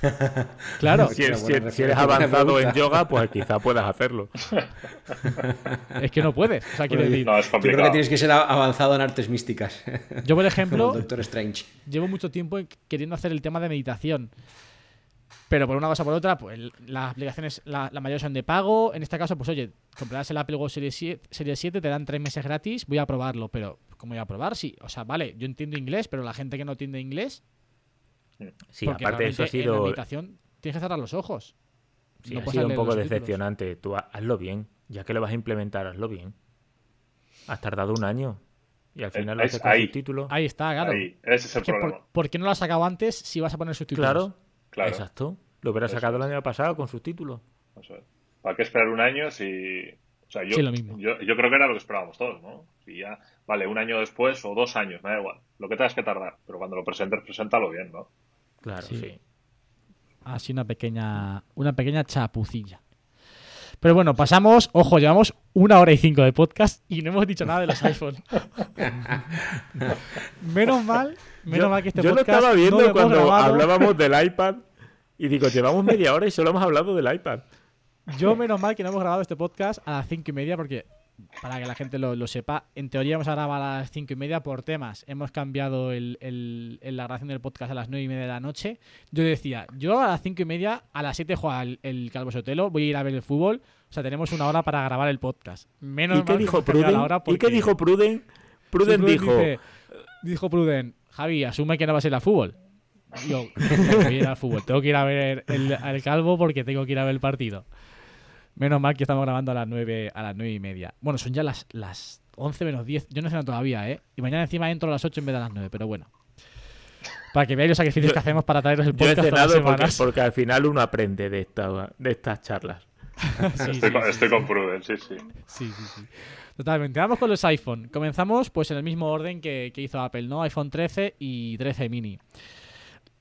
Claro, Si, eres avanzado en yoga, pues quizá puedas hacerlo. es que no puedes. O sea, quiero Bueno, decir, No, es Yo creo que tienes que ser avanzado en artes místicas. yo por ejemplo, el Doctor Strange. llevo mucho tiempo queriendo hacer el tema de meditación. Pero por una cosa o por otra, pues las aplicaciones, la, la mayoría son de pago. En este caso, pues oye, comprarás el Apple Watch Series 7, Series 7, te dan tres meses gratis, voy a probarlo. Pero, ¿cómo voy a probar? Sí, o sea, vale, yo entiendo inglés, pero la gente que no entiende inglés, Sí, porque aparte eso ha realmente en la sido, meditación tienes que cerrar los ojos. sí, no ha sido un poco decepcionante. Tú ha- hazlo bien. Ya que lo vas a implementar, hazlo bien. Has tardado un año. Y al final lo es haces con ahí. subtítulos. Ahí está, claro. Ahí, ese es el Es que problema. por, ¿por qué no lo has sacado antes si vas a poner subtítulos? Claro, Claro. exacto. Lo hubieras Eso sacado el año pasado con subtítulos. Eso es. ¿Para qué esperar un año si... O sea, yo, Sí, lo mismo. Yo, yo creo que era lo que esperábamos todos, ¿no? Si ya, vale, un año después o dos años, me da igual. Lo que tengas que tardar, pero cuando lo presentes, preséntalo bien, ¿no? Claro, Sí. sí. Así una pequeña, una pequeña chapucilla. Pero bueno, pasamos, ojo, llevamos una hora y cinco de podcast y no hemos dicho nada de los iPhone. menos mal, menos yo, mal que este yo lo podcast estaba no viendo lo hemos cuando grabado. hablábamos del iPad y digo, llevamos media hora y solo hemos hablado del iPad. Yo, menos mal que no hemos grabado este podcast a las cinco y media, porque para que la gente lo, lo sepa, en teoría vamos a grabar a las cinco y media por temas. Hemos cambiado el, el- el- la grabación del podcast a las nueve y media de la noche. Yo decía, yo a las cinco y media, a las siete juega el, el Calvo Sotelo, voy a ir a ver el fútbol. O sea, tenemos una hora para grabar el podcast. Menos ¿Y qué que dijo Pruden? hora ¿Y qué porque- dijo Pruden? Sí, Pruden dijo, dice- dijo Pruden, Javi, asume que no vas a ir al fútbol. Yo, "No voy a ir al fútbol, tengo que ir a ver el, al calvo porque tengo que ir a ver el partido. Menos mal que estamos grabando a las 9, a las nueve y media. Bueno, son ya las, las 11 menos 10. Yo no sé todavía, ¿eh? Y mañana encima entro a las 8 en vez de a las 9, pero bueno. Para que veáis los sacrificios Yo- que hacemos para traeros el yo he podcast todas las cenado porque, al final uno aprende de, esta, de estas charlas. Sí, Estoy, sí, con, sí, estoy sí. con Pruden, sí, sí. Sí, sí, sí. Totalmente. Vamos con los iPhone. Comenzamos pues en el mismo orden que, que hizo Apple, ¿no? iPhone 13 y 13 mini.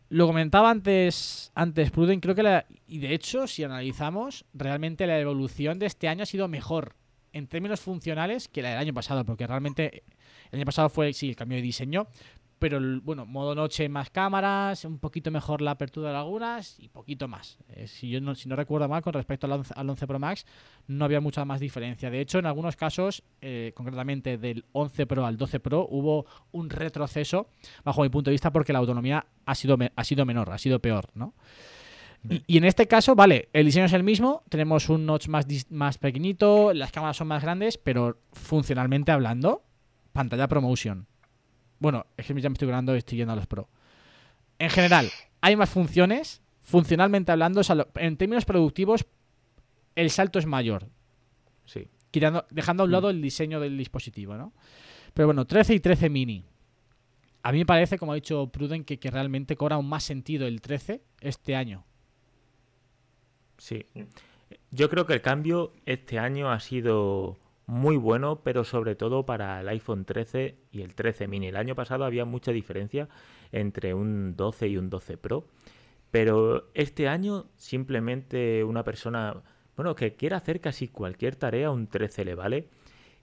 Lo comentaba antes, antes Pruden, creo que la, y de hecho, si analizamos, realmente la evolución de este año ha sido mejor en términos funcionales que la del año pasado, porque realmente el año pasado fue sí el cambio de diseño, pero bueno, modo noche más cámaras, un poquito mejor la apertura de algunas y poquito más. Eh, si yo no, si no recuerdo mal, con respecto al 11, al 11 Pro Max, no había mucha más diferencia. De hecho, en algunos casos, eh, concretamente del 11 Pro al 12 Pro, hubo un retroceso, bajo mi punto de vista, porque la autonomía ha sido, ha sido menor, ha sido peor, ¿no? Y, y en este caso, vale, el diseño es el mismo, tenemos un notch más, más pequeñito, las cámaras son más grandes, pero funcionalmente hablando, pantalla ProMotion. Bueno, es que ya me estoy grabando y estoy yendo a los Pro. En general, hay más funciones, funcionalmente hablando, o sea, lo- en términos productivos, el salto es mayor, Sí. quitando, dejando a un lado el diseño del dispositivo, ¿no? Pero bueno, 13 y 13 mini. A mí me parece, como ha dicho Pruden, que, que realmente cobra aún más sentido el 13 este año. Sí. Yo creo que el cambio este año ha sido muy bueno, pero sobre todo para el iPhone 13 y el 13 mini. El año pasado había mucha diferencia entre un 12 y un 12 Pro, pero este año simplemente una persona, bueno, que quiera hacer casi cualquier tarea, un 13 le vale.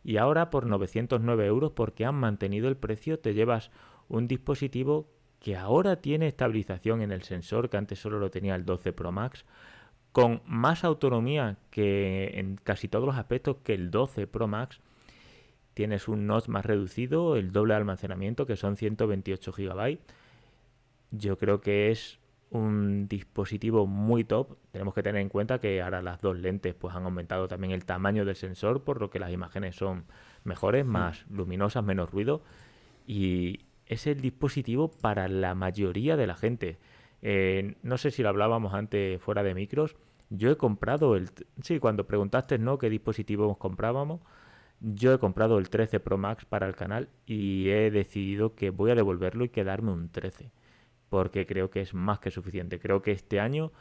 Y ahora por 909 euros, porque han mantenido el precio, te llevas un dispositivo que ahora tiene estabilización en el sensor, que antes solo lo tenía el 12 Pro Max, con más autonomía que en casi todos los aspectos que el 12 Pro Max. Tienes un notch más reducido, el doble de almacenamiento, que son 128 GB. Yo creo que es un dispositivo muy top. Tenemos que tener en cuenta que ahora las dos lentes pues han aumentado también el tamaño del sensor, por lo que las imágenes son mejores, más luminosas, menos ruido. Y es el dispositivo para la mayoría de la gente. Eh, no sé si lo hablábamos antes fuera de micros. Yo he comprado el... Sí, cuando preguntaste, ¿no? ¿Qué dispositivos comprábamos? Yo he comprado el 13 Pro Max para el canal y he decidido que voy a devolverlo y quedarme un 13. Porque creo que es más que suficiente. Creo que este año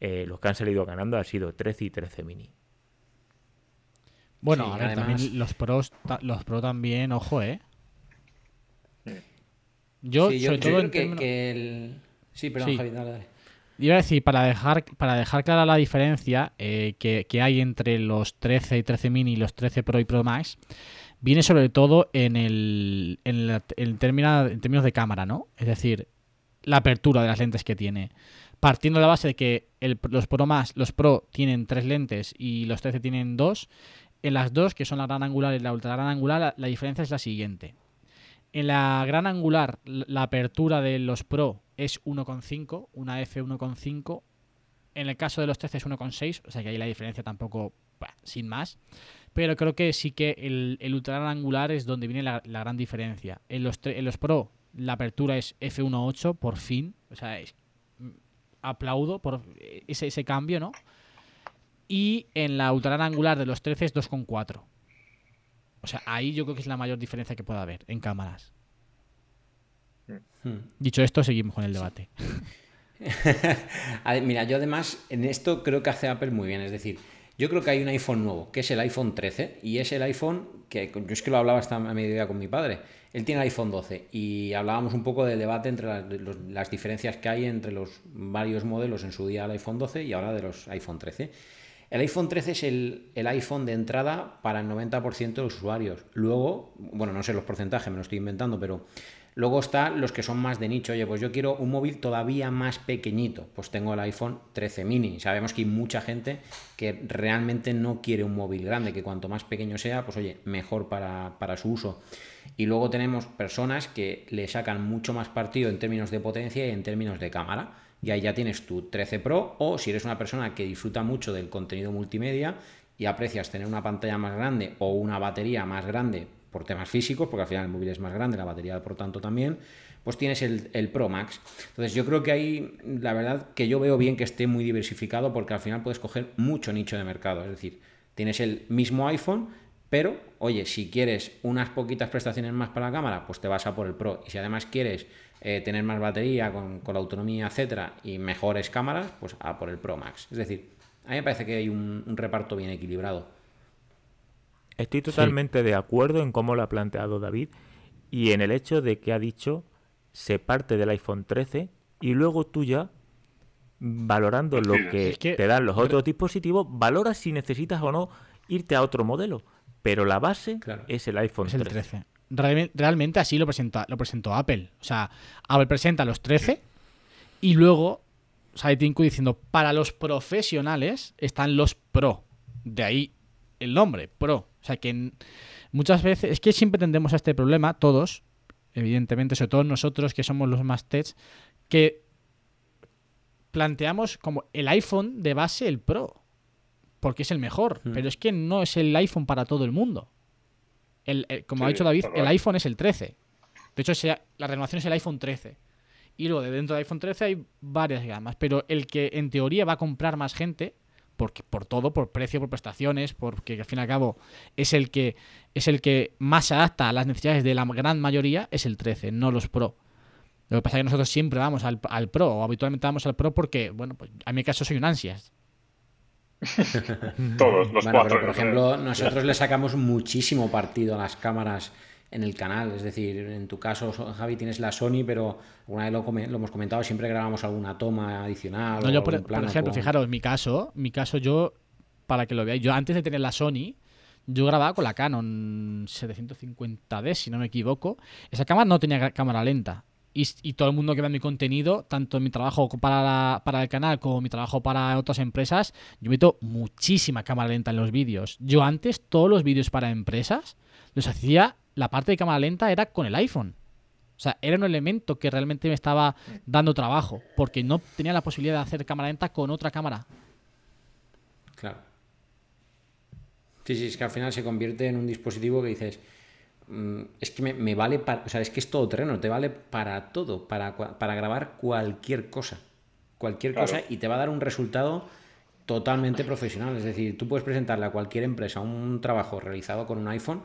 eh, los que han salido ganando han sido 13 y 13 mini. Bueno, Sí, a ver, además- también los pros, los pro también, ojo, ¿eh? Yo, Sí, sobre yo todo creo en que, términos- que el... Sí, perdón, Sí. Javi, dale, dale. Iba a decir, para dejar, para dejar clara la diferencia eh, que, que hay entre los 13 y 13 mini y los 13 Pro y Pro Max, viene sobre todo en el en, la- en término- en términos de cámara, ¿no? Es decir, la apertura de las lentes que tiene. Partiendo de la base de que el- los Pro Max, los Pro tienen tres lentes y los 13 tienen dos, en las dos, que son la gran angular y la ultra gran angular, la, la diferencia es la siguiente. En la gran angular, la apertura de los Pro es 1,5, una F1,5. En el caso de los 13 es 1,6, o sea que ahí la diferencia tampoco, sin más. Pero creo que sí que el, el ultra gran angular es donde viene la, la gran diferencia. En los, en los Pro, la apertura es F1,8, por fin. O sea, es- mm, aplaudo por ese, ese cambio, ¿no? Y en la ultra gran angular de los 13 es 2,4. O sea, ahí yo creo que es la mayor diferencia que puede haber en cámaras. Hmm. Dicho esto, seguimos con el debate. Ver, Mira, yo además en esto creo que hace Apple muy bien. Es decir, Yo creo que hay un iPhone nuevo, que es el iPhone 13, y es el iPhone que yo es que lo hablaba hasta a mediodía con mi padre. Él tiene el iPhone 12 y hablábamos un poco del debate entre los- las diferencias que hay entre los varios modelos en su día del iPhone 12 y ahora de los iPhone 13. El iPhone 13 es el, iPhone de entrada para el 90% de los usuarios. Luego, bueno, no sé los porcentajes, me lo estoy inventando, pero luego están los que son más de nicho. Oye, pues yo quiero un móvil todavía más pequeñito. Pues tengo el iPhone 13 mini. Sabemos que hay mucha gente que realmente no quiere un móvil grande, que cuanto más pequeño sea, pues oye, mejor para, para su uso. Y luego tenemos personas que le sacan mucho más partido en términos de potencia y en términos de cámara. Y ahí ya tienes tu 13 Pro o si eres una persona que disfruta mucho del contenido multimedia y aprecias tener una pantalla más grande o una batería más grande por temas físicos, porque al final el móvil es más grande, la batería por tanto también, pues tienes el, el Pro Max. Entonces yo creo que ahí, la verdad que yo veo bien que esté muy diversificado porque al final puedes coger mucho nicho de mercado. Es decir, tienes el mismo iPhone, pero oye, si quieres unas poquitas prestaciones más para la cámara, pues te vas a por el Pro. Y si además quieres eh, tener más batería con, con la autonomía, etcétera, y mejores cámaras, pues a por el Pro Max. Es decir, a mí me parece que hay un, un reparto bien equilibrado. Estoy totalmente de acuerdo en cómo lo ha planteado David y en el hecho de que ha dicho se parte del iPhone 13 y luego tú ya, valorando lo que, Es que- te dan los otros dispositivos, valoras si necesitas o no irte a otro modelo. Pero la base Claro. es el iPhone Es el 13. 13. Realme- Realmente así lo presentó, lo presentó Apple. O sea, Apple presenta los 13 y luego sale diciendo, para los profesionales están los Pro. De ahí el nombre, Pro. O sea que muchas veces, es que siempre tendemos a este problema, todos, evidentemente, sobre todo nosotros que somos los más techs, que planteamos como el iPhone de base el Pro, porque es el mejor, Mm. pero es que no es el iPhone para todo el mundo. El- el- como ha dicho David, el iPhone es el 13. De hecho, sea- la renovación es el iPhone 13. Y luego de dentro del iPhone 13 hay varias gamas, pero el que en teoría va a comprar más gente, porque, por todo, por precio, por prestaciones, porque al fin y al cabo es el que es el que más se adapta a las necesidades de la gran mayoría, es el 13, no los Pro. Lo que pasa es que nosotros siempre vamos al, al Pro, o habitualmente vamos al Pro porque, bueno, pues a mi caso soy un ansias. Todos, los bueno, cuatro. pero por ejemplo, nosotros le sacamos muchísimo partido a las cámaras en el canal. Es decir, en tu caso, Javi, tienes la Sony, pero una vez lo, hemos comentado, siempre grabamos alguna toma adicional. No, o yo, por, ejemplo, con- fijaros, mi caso, mi caso, yo, para que lo veáis, yo antes de tener la Sony, yo grababa con la Canon 750D, si no me equivoco. Esa cámara no tenía cámara lenta. Y, todo el mundo que ve mi contenido, tanto en mi trabajo para, para el canal como mi trabajo para otras empresas, yo meto muchísima cámara lenta en los vídeos. Yo antes, todos los vídeos para empresas, los hacía, la parte de cámara lenta era con el iPhone. O sea, era un elemento que realmente me estaba dando trabajo, porque no tenía la posibilidad de hacer cámara lenta con otra cámara. Claro. Sí, sí, es que al final se convierte en un dispositivo que dices, es que me, me vale para, o sea, es que es todo terreno, te vale para todo, para, para grabar cualquier cosa, cualquier Claro. cosa y te va a dar un resultado totalmente profesional. Es decir, tú puedes presentarle a cualquier empresa un trabajo realizado con un iPhone,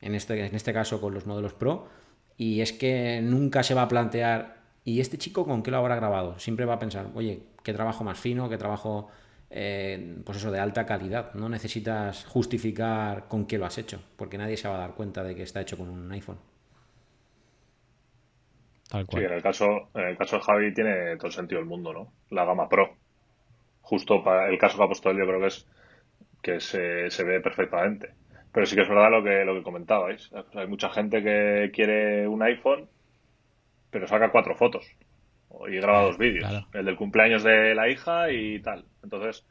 en este, en este caso con los modelos Pro, y es que nunca se va a plantear, ¿y este chico con qué lo habrá grabado? Siempre va a pensar, oye, qué trabajo más fino, qué trabajo, eh, pues eso, de alta calidad. No necesitas justificar con qué lo has hecho, porque nadie se va a dar cuenta de que está hecho con un iPhone. Tal Sí, en el caso, en el caso de Javi tiene todo el sentido del mundo, ¿no? La gama Pro. Justo para el caso que ha puesto él, yo creo que es que se, se ve perfectamente. Pero sí que es verdad lo que, lo que comentabais. Hay mucha gente que quiere un iPhone, pero saca cuatro fotos. Y graba dos vídeos. claro. El del cumpleaños de la hija y tal. Entonces,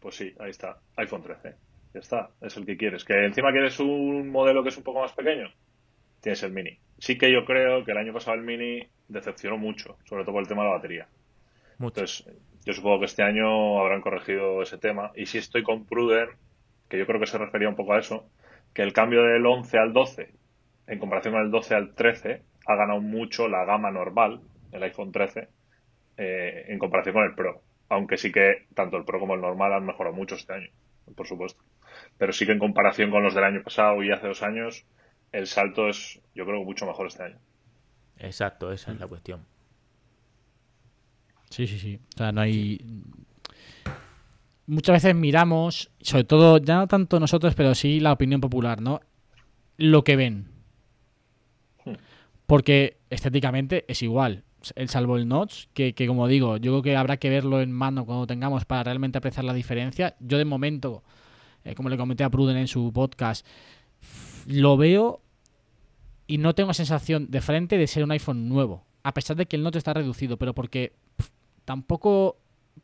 pues sí, ahí está. iPhone 13. Ya está. Es el que quieres. Que encima quieres un modelo que es un poco más pequeño. Tienes el Mini. Sí que yo creo que el año pasado el Mini decepcionó mucho. Sobre todo por el tema de la batería. Mucho. Entonces, yo supongo que este año habrán corregido ese tema. Y si estoy con Pruden, que yo creo que se refería un poco a eso, que el cambio del 11 al 12, en comparación con el 12 al 13, ha ganado mucho la gama normal, el iPhone 13, eh, en comparación con el Pro. Aunque sí que tanto el Pro como el normal han mejorado mucho este año, por supuesto. Pero sí que en comparación con los del año pasado y hace dos años, el salto es, yo creo, mucho mejor este año. Exacto, esa es la cuestión. Sí, sí, sí. O sea, no hay. muchas veces miramos, sobre todo, ya no tanto nosotros, pero sí la opinión popular, ¿no? Lo que ven. Porque estéticamente es igual. El salvo el notch, que, que como digo, yo creo que habrá que verlo en mano cuando tengamos para realmente apreciar la diferencia. Yo de momento, eh, como le comenté a Pruden en su podcast, lo veo y no tengo sensación de frente de ser un iPhone nuevo. A pesar de que el notch está reducido, pero porque tampoco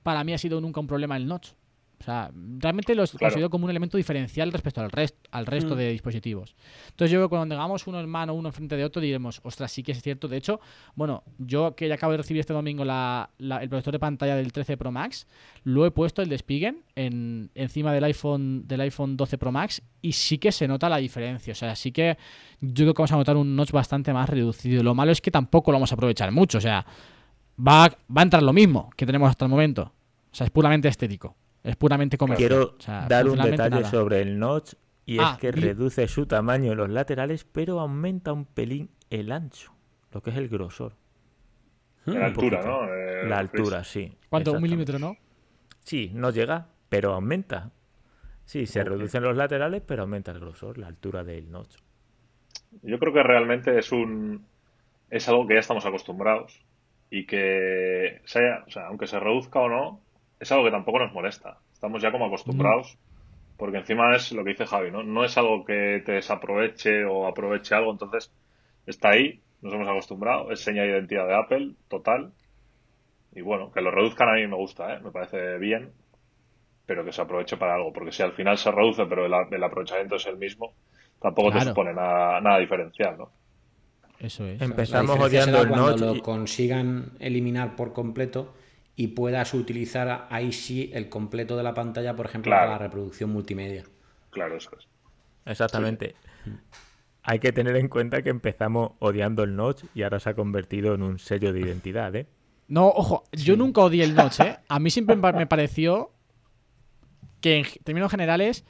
para mí ha sido nunca un problema el notch. O sea, realmente lo Claro. considero como un elemento diferencial respecto al, rest, al resto Mm. de dispositivos. Entonces yo creo que cuando tengamos uno en mano, uno enfrente de otro, diremos, ostras, sí que es cierto. De hecho, bueno, yo que ya acabo de recibir este domingo la- la- el protector de pantalla del 13 Pro Max, lo he puesto el de Spigen en, encima del iPhone, del iPhone 12 Pro Max y sí que se nota la diferencia. O sea, sí que yo creo que vamos a notar un notch bastante más reducido. Lo malo es que tampoco lo vamos a aprovechar mucho. O sea, va, va a entrar lo mismo que tenemos hasta el momento. O sea, es puramente estético. Es puramente comercial. Quiero O sea, dar un detalle nada. sobre el notch y Ah, es que di- reduce su tamaño en los laterales, pero aumenta un pelín el ancho, lo que es el grosor. La altura, poquito. ¿no? Eh, La altura, sí. ¿Cuánto? ¿Un milímetro, no? Sí, no llega, pero aumenta. Sí, se reducen los laterales, pero aumenta el grosor, la altura del notch. Yo creo que realmente es un es algo que ya estamos acostumbrados y que sea, o sea, aunque se reduzca o no, es algo que tampoco nos molesta. Estamos ya como acostumbrados, porque encima es lo que dice Javi, ¿no? No es algo que te desaproveche o aproveche algo, entonces está ahí, nos hemos acostumbrado, es seña de identidad de Apple, total. Y bueno, que lo reduzcan a mí me gusta, ¿eh? Me parece bien, pero que se aproveche para algo, porque si al final se reduce, pero el, el aprovechamiento es el mismo, tampoco te supone nada, nada diferencial, ¿no? Eso es. Empezamos odiando el cuando notch. lo y- consigan eliminar por completo y puedas utilizar ahí sí el completo de la pantalla, por ejemplo, Claro. para la reproducción multimedia. Claro, eso es. Exactamente. Hay que tener en cuenta que empezamos odiando el notch y ahora se ha convertido en un sello de identidad, ¿eh? No, ojo, yo nunca odié el notch, ¿eh? A mí siempre me pareció que en términos generales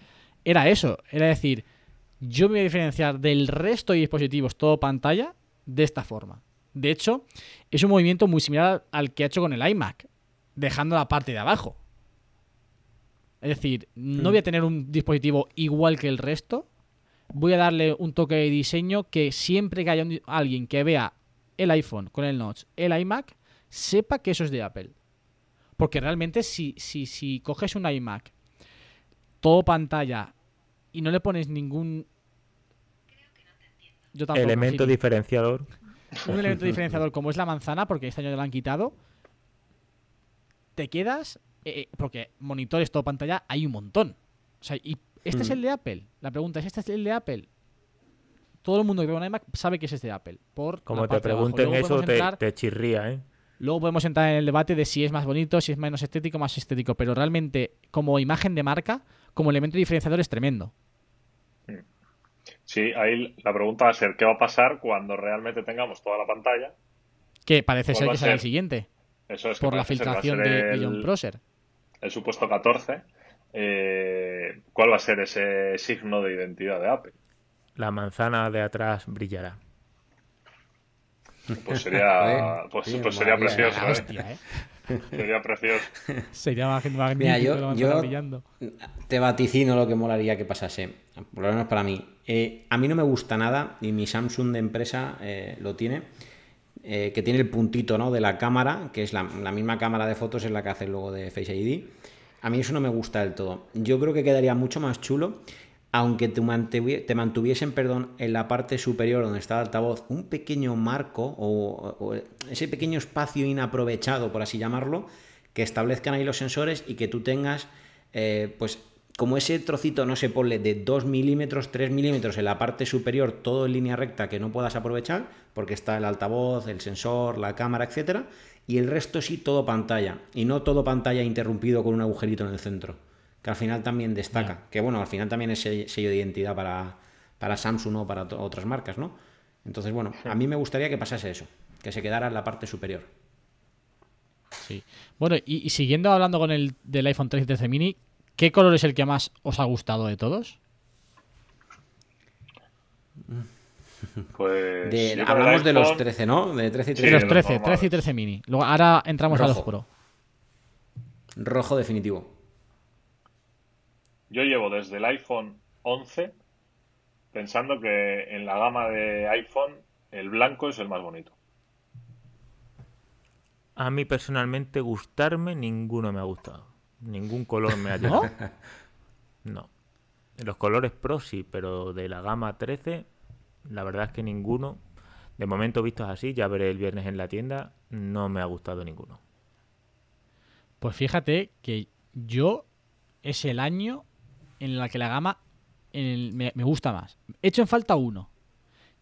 era eso. Era decir, yo me voy a diferenciar del resto de dispositivos todo pantalla de esta forma. De hecho, es un movimiento muy similar al que ha hecho con el iMac, dejando la parte de abajo. Es decir, no voy a tener un dispositivo igual que el resto. Voy a darle un toque de diseño que siempre que haya un alguien que vea el iPhone con el notch, el iMac, sepa que eso es de Apple. Porque realmente si, si, si coges un iMac, todo pantalla, y no le pones ningún... Yo tampoco, Elemento diferenciador. un elemento diferenciador como es la manzana, porque este año ya lo han quitado, te quedas, eh, eh, porque monitores todo pantalla hay un montón. O sea, y este es el de Apple. La pregunta es, ¿este es el de Apple? Todo el mundo que ve un iMac sabe que es este de Apple. Por Como te pregunten eso, te, entrar- te chirría, ¿eh? Luego podemos entrar en el debate de si es más bonito, si es menos estético, más estético. Pero realmente, como imagen de marca, como elemento diferenciador es tremendo. Sí, ahí la pregunta va a ser, ¿qué va a pasar cuando realmente tengamos toda la pantalla? Que parece ¿Cuál ser que será el siguiente. Eso es que Por la filtración de, John Prosser. el supuesto 14, eh, ¿cuál va a ser ese signo de identidad de Apple? La manzana de atrás brillará. Pues sería, pues, sí, pues sería precioso, ¿eh? hostia, ¿eh? Sería precioso. Sería mag- magnífico Mira, yo, yo brillando. te vaticino lo que molaría que pasase, por lo menos para mí. Eh, a mí no me gusta nada, y mi Samsung de empresa eh, lo tiene, eh, que tiene el puntito ¿no? de la cámara, que es la, la misma cámara de fotos en la que hace el logo de Face ID. A mí eso no me gusta del todo. Yo creo que quedaría mucho más chulo, aunque te, te mantuviesen perdón, en la parte superior donde está el altavoz un pequeño marco o, o ese pequeño espacio inaprovechado, por así llamarlo, que establezcan ahí los sensores y que tú tengas, eh, pues, como ese trocito, no sé, ponle de 2 milímetros, 3 milímetros en la parte superior, todo en línea recta que no puedas aprovechar, porque está el altavoz, el sensor, la cámara, etcétera, y el resto sí todo pantalla, y no todo pantalla interrumpido con un agujerito en el centro, que al final también destaca, que bueno, al final también es se- sello de identidad para, para Samsung o para otras marcas, ¿no? Entonces, bueno, a mí me gustaría que pasase eso, que se quedara en la parte superior. Sí. Bueno, y, y siguiendo hablando con el del iPhone 13 y 13 mini, ¿qué color es el que más os ha gustado de todos? Pues De- hablamos de los iPhone- 13, ¿no? De 13 y Sí, de 13. los los 13, normales. 13 y 13 mini. Luego, ahora entramos a los Rojo. Pro. Rojo definitivo. Yo llevo desde el iPhone 11 pensando que en la gama de iPhone el blanco es el más bonito. A mí personalmente gustarme ninguno me ha gustado. Ningún color me ha ¿No? llegado. No. Los colores Pro sí, pero de la gama 13, la verdad es que ninguno. De momento vistos así, ya veré el viernes en la tienda, no me ha gustado ninguno. Pues fíjate que yo es el año en el que la gama en el- me, me gusta más. He hecho en falta uno,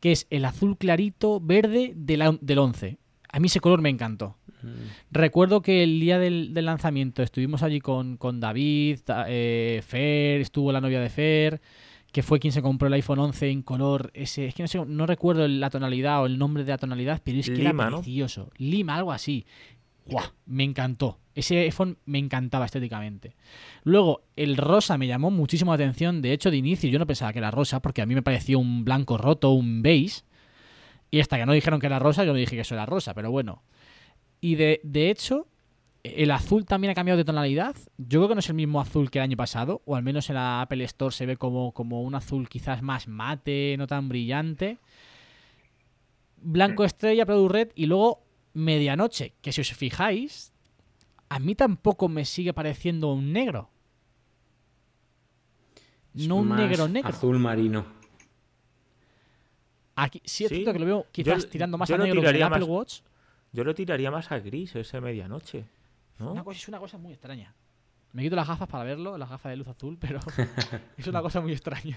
que es el azul clarito verde de la- del 11. A mí ese color me encantó. Recuerdo que el día del, del lanzamiento estuvimos allí con, con David, eh, Fer, estuvo la novia de Fer, que fue quien se compró el iPhone 11 en color ese. Es que no sé, no recuerdo la tonalidad o el nombre de la tonalidad, pero es que Lima, era ¿no? precioso. Lima, algo así. ¡Guau! Me encantó. Ese iPhone me encantaba estéticamente. Luego, el rosa me llamó muchísimo la atención. De hecho, de inicio yo no pensaba que era rosa, porque a mí me pareció un blanco roto, un beige. Y hasta que no dijeron que era rosa, yo no dije que eso era rosa, pero bueno. Y de, de hecho, el azul también ha cambiado de tonalidad. Yo creo que no es el mismo azul que el año pasado, o al menos en la Apple Store se ve como, como un azul quizás más mate, no tan brillante. Blanco estrella, Product Red, y luego medianoche, que si os fijáis, a mí tampoco me sigue pareciendo un negro. No un más negro negro. Azul marino. Aquí sí es Sí, cierto que lo veo quizás yo- tirando más a lo negro que el Apple más- Watch. Yo lo tiraría más a gris ese medianoche. ¿no? Una cosa, es una cosa muy extraña. Me quito las gafas para verlo, las gafas de luz azul, pero es una cosa muy extraña.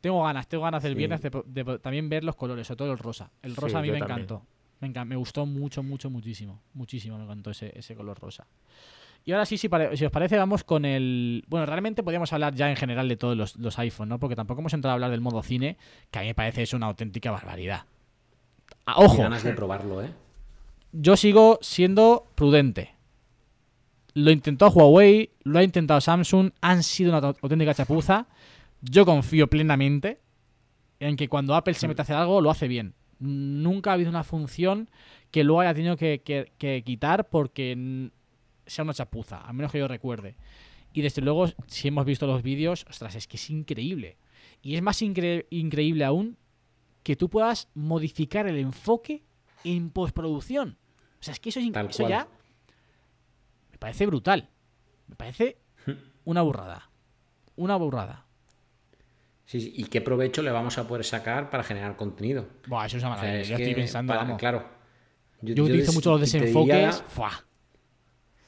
Tengo ganas, tengo ganas del Sí. viernes de, también ver los colores, sobre todo el rosa. El rosa Sí, a mí me también. encantó. Me, encan- me gustó mucho, mucho, muchísimo. Muchísimo me encantó ese, ese color rosa. Y ahora sí, si, si os parece, vamos con el... Bueno, realmente podríamos hablar ya en general de todos los, los iPhone, ¿no? Porque tampoco hemos entrado a hablar del modo cine, que a mí me parece es una auténtica barbaridad. Ah, Ojo, ganas de probarlo, ¿eh? yo sigo siendo prudente. Lo intentó Huawei, lo ha intentado Samsung, han sido una au- auténtica chapuza. Yo confío plenamente en que cuando Apple se mete a hacer algo, lo hace bien. Nunca ha habido una función que luego haya tenido que, que- que quitar porque sea una chapuza, a menos que yo recuerde. Y desde luego, si hemos visto los vídeos, ostras, es que es increíble. Y es más incre- increíble aún que tú puedas modificar el enfoque en postproducción. O sea, es que eso, es eso ya me parece brutal. Me parece una burrada. Una burrada. Sí, sí. ¿Y qué provecho le vamos a poder sacar para generar contenido? Buah, eso es una O sea, maravilla. es yo estoy pensando, para-. Claro. yo, utilizo mucho los desenfoques.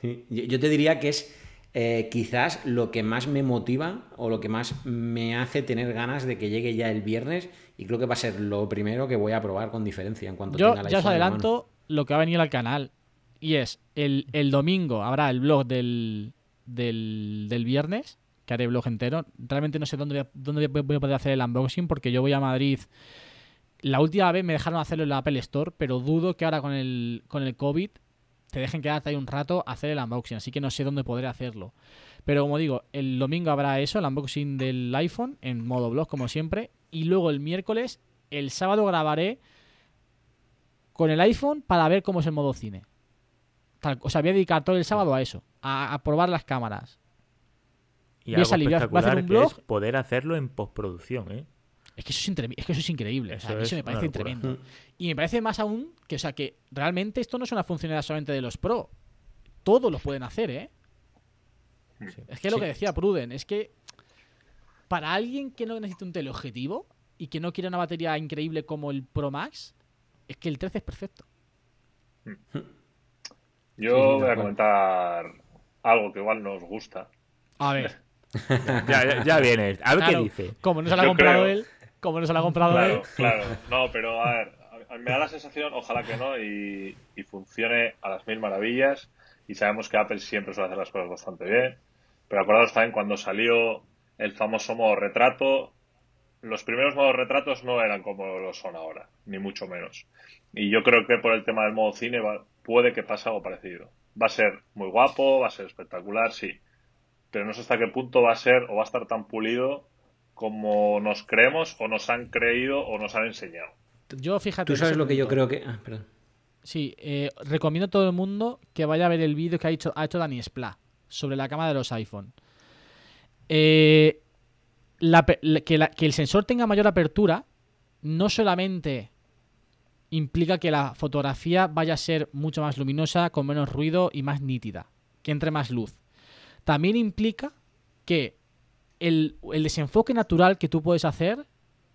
Yo, te diría que es eh, quizás lo que más me motiva o lo que más me hace tener ganas de que llegue ya el viernes y creo que va a ser lo primero que voy a probar con diferencia en cuanto Yo tenga el ya os la adelanto lo que va a venir al canal. Y es, el, el domingo habrá el blog del, del, del viernes, que haré blog entero. Realmente no sé dónde voy, a, dónde voy a poder hacer el unboxing, porque yo voy a Madrid. La última vez me dejaron hacerlo en la Apple Store, pero dudo que ahora con el, con el COVID te dejen quedarte ahí un rato a hacer el unboxing, así que no sé dónde podré hacerlo. Pero como digo, el domingo habrá eso, el unboxing del iPhone, en modo blog como siempre, y luego el miércoles, el sábado grabaré con el iPhone para ver cómo es el modo cine. Tal- o sea, voy a dedicar todo el sábado a eso, a, a probar las cámaras. Y Voy a salir, voy a- voy a hacer un que blog. es poder hacerlo en postproducción, ¿eh? Es que eso es, intre- es que eso es increíble. o sea, a Eso eso me parece tremendo. Y me parece más aún que, o sea, que realmente esto no es una funcionalidad solamente de los Pro. Todos lo pueden hacer, ¿eh? Sí. Es que lo Sí. que decía Pruden, es que para alguien que no necesita un teleobjetivo y que no quiere una batería increíble como el Pro Max, es que el 13 es perfecto. Yo Sí, voy a comentar algo que igual nos gusta. A ver, Ya, ya, ya vienes. A ver claro, qué dice. como no se lo ha comprado creo- él, como no se lo ha comprado él, Claro, claro. No, pero a ver, me da la sensación, ojalá que no, y, y funcione a las mil maravillas. Y sabemos que Apple siempre suele hacer las cosas bastante bien. Pero acordaos también cuando salió el famoso modo retrato, los primeros modos retratos no eran como lo son ahora, ni mucho menos. Y yo creo que por el tema del modo cine va- puede que pase algo parecido. Va a ser muy guapo, va a ser espectacular, sí. Pero no sé hasta qué punto va a ser o va a estar tan pulido como nos creemos o nos han creído o nos han enseñado. yo fíjate. Tú sabes lo que yo creo que... Ah, perdón. Sí, eh, recomiendo a todo el mundo que vaya a ver el vídeo que ha hecho, ha hecho Dani Spla sobre la cama de los iPhone. Eh, la pe- la- que, la- que el sensor tenga mayor apertura no solamente implica que la fotografía vaya a ser mucho más luminosa, con menos ruido y más nítida, que entre más luz. También implica que el, el desenfoque natural que tú puedes hacer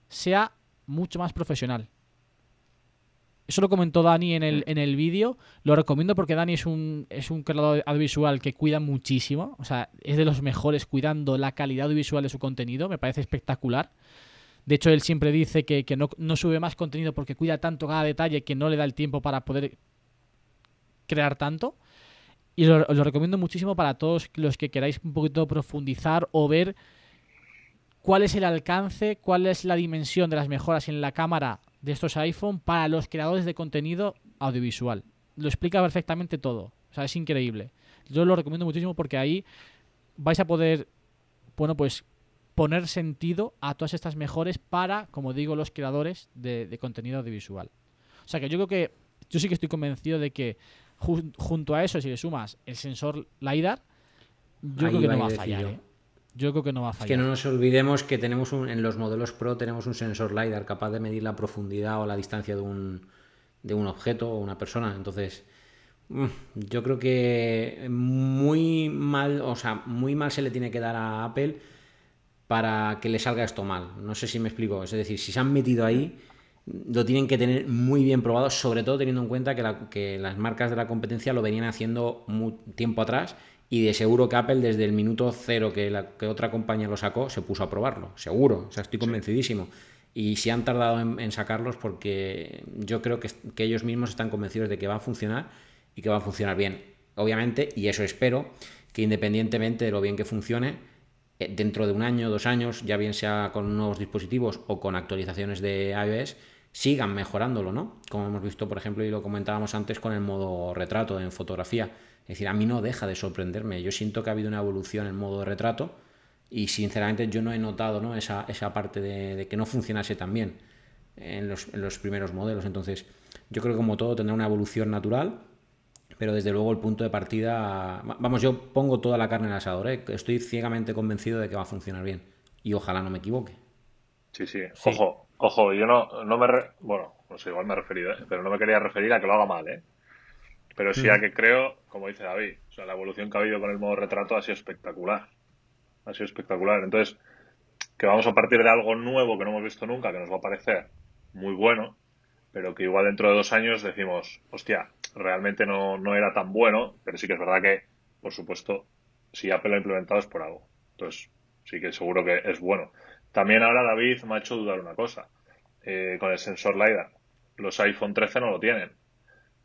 sea mucho más profesional. Eso lo comentó Dani en el, en el vídeo. Lo recomiendo porque Dani es un, es un creador audiovisual que cuida muchísimo. O sea, es de los mejores cuidando la calidad audiovisual de su contenido. Me parece espectacular. De hecho, él siempre dice que, que no, no sube más contenido porque cuida tanto cada detalle que no le da el tiempo para poder crear tanto. Y lo, os lo recomiendo muchísimo para todos los que queráis un poquito profundizar o ver cuál es el alcance, cuál es la dimensión de las mejoras en la cámara de estos iPhone para los creadores de contenido audiovisual. Lo explica perfectamente todo. O sea, es increíble. Yo lo recomiendo muchísimo porque ahí vais a poder, bueno, pues poner sentido a todas estas mejores para, como digo, los creadores de, de contenido audiovisual. O sea que yo creo que, yo sí que estoy convencido de que jun- junto a eso, si le sumas el sensor LiDAR, yo Ahí creo que no va a fallar. yo. ¿eh? Yo creo que no va a Es fallar. que no nos olvidemos que tenemos un, en los modelos Pro tenemos un sensor LiDAR capaz de medir la profundidad o la distancia de un, de un objeto o una persona. Entonces, yo creo que muy mal, o sea, muy mal se le tiene que dar a Apple para que le salga esto mal. No sé si me explico. Es decir, si se han metido ahí, lo tienen que tener muy bien probado, sobre todo teniendo en cuenta que, la- que las marcas de la competencia lo venían haciendo tiempo atrás y de seguro que Apple desde el minuto cero que, la, que otra compañía lo sacó se puso a probarlo, seguro, o sea, estoy convencidísimo. Y si han tardado en, en sacarlos porque yo creo que, que ellos mismos están convencidos de que va a funcionar y que va a funcionar bien. Obviamente, y eso espero, que independientemente de lo bien que funcione, eh, dentro de un año, dos años, ya bien sea con nuevos dispositivos o con actualizaciones de iOS, sigan mejorándolo, ¿no? Como hemos visto, por ejemplo, y lo comentábamos antes con el modo retrato en fotografía. Es decir, a mí no deja de sorprenderme. Yo siento que ha habido una evolución en modo retrato y sinceramente yo no he notado ¿no? Esa, esa parte de, de que no funcionase tan bien en los, en los primeros modelos. Entonces, yo creo que como todo tendrá una evolución natural, pero desde luego el punto de partida, va- vamos, yo pongo toda la carne en el asador, ¿eh? estoy ciegamente convencido de que va a funcionar bien y ojalá no me equivoque. Sí, sí. Sí. Ojo, ojo, yo no, no me... re- Bueno, no sé, igual me he referido, ¿eh? pero no me quería referir a que lo haga mal, ¿eh? Pero sí a que creo, como dice David, o sea, la evolución que ha habido con el modo retrato ha sido espectacular. Ha sido espectacular. Entonces, que vamos a partir de algo nuevo que no hemos visto nunca, que nos va a parecer muy bueno, pero que igual dentro de dos años decimos, hostia, realmente no, no era tan bueno, pero sí que es verdad que, por supuesto, si Apple lo ha implementado es por algo. Entonces, sí que seguro que es bueno. También ahora David me ha hecho dudar una cosa. Eh, con el sensor LiDAR, los iPhone 13 no lo tienen.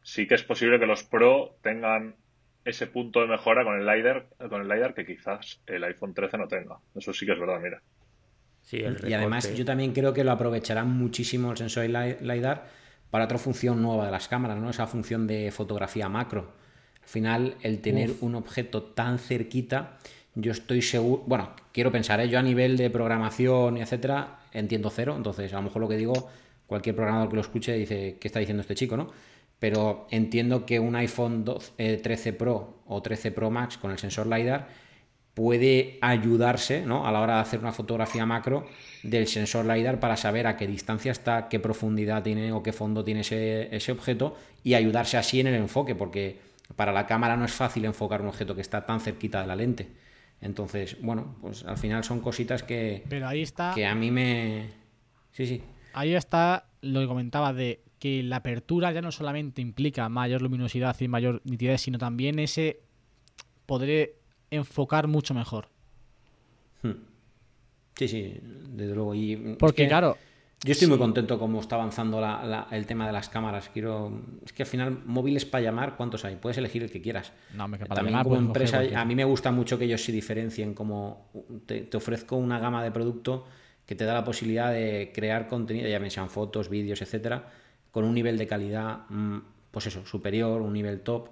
Sí que es posible que los Pro tengan ese punto de mejora con el LiDAR, con el LiDAR que quizás el iPhone 13 no tenga. Eso sí que es verdad, mira. Sí, el Y además yo también creo que lo aprovecharán muchísimo el sensor Li- LiDAR para otra función nueva de las cámaras, ¿no? Esa función de fotografía macro. Al final, el tener un objeto tan cerquita, yo estoy seguro, bueno, quiero pensar, ¿eh? yo a nivel de programación etcétera, entiendo cero, entonces a lo mejor lo que digo, cualquier programador que lo escuche dice, ¿qué está diciendo este chico, no? Pero entiendo que un iPhone 12, eh, 13 Pro o 13 Pro Max con el sensor LiDAR puede ayudarse ¿no? a la hora de hacer una fotografía macro del sensor LiDAR para saber a qué distancia está, qué profundidad tiene o qué fondo tiene ese, ese objeto y ayudarse así en el enfoque, porque para la cámara no es fácil enfocar un objeto que está tan cerquita de la lente. Entonces, bueno, pues al final son cositas que, Pero ahí está, que a mí me... Sí, sí. ahí está lo que comentaba de que la apertura ya no solamente implica mayor luminosidad y mayor nitidez, sino también ese poder enfocar mucho mejor. Sí, sí, desde luego. Y es Porque que claro, Yo estoy muy contento cómo está avanzando la- la- el tema de las cámaras. Quiero, es que al final móviles para llamar, ¿cuántos hay? Puedes elegir el que quieras. no me para También llamar, como empresa, a mí me gusta mucho que ellos se diferencien como te, te ofrezco una gama de producto que te da la posibilidad de crear contenido, ya sean fotos, vídeos, etcétera, con un nivel de calidad, mm, pues eso, superior, un nivel top.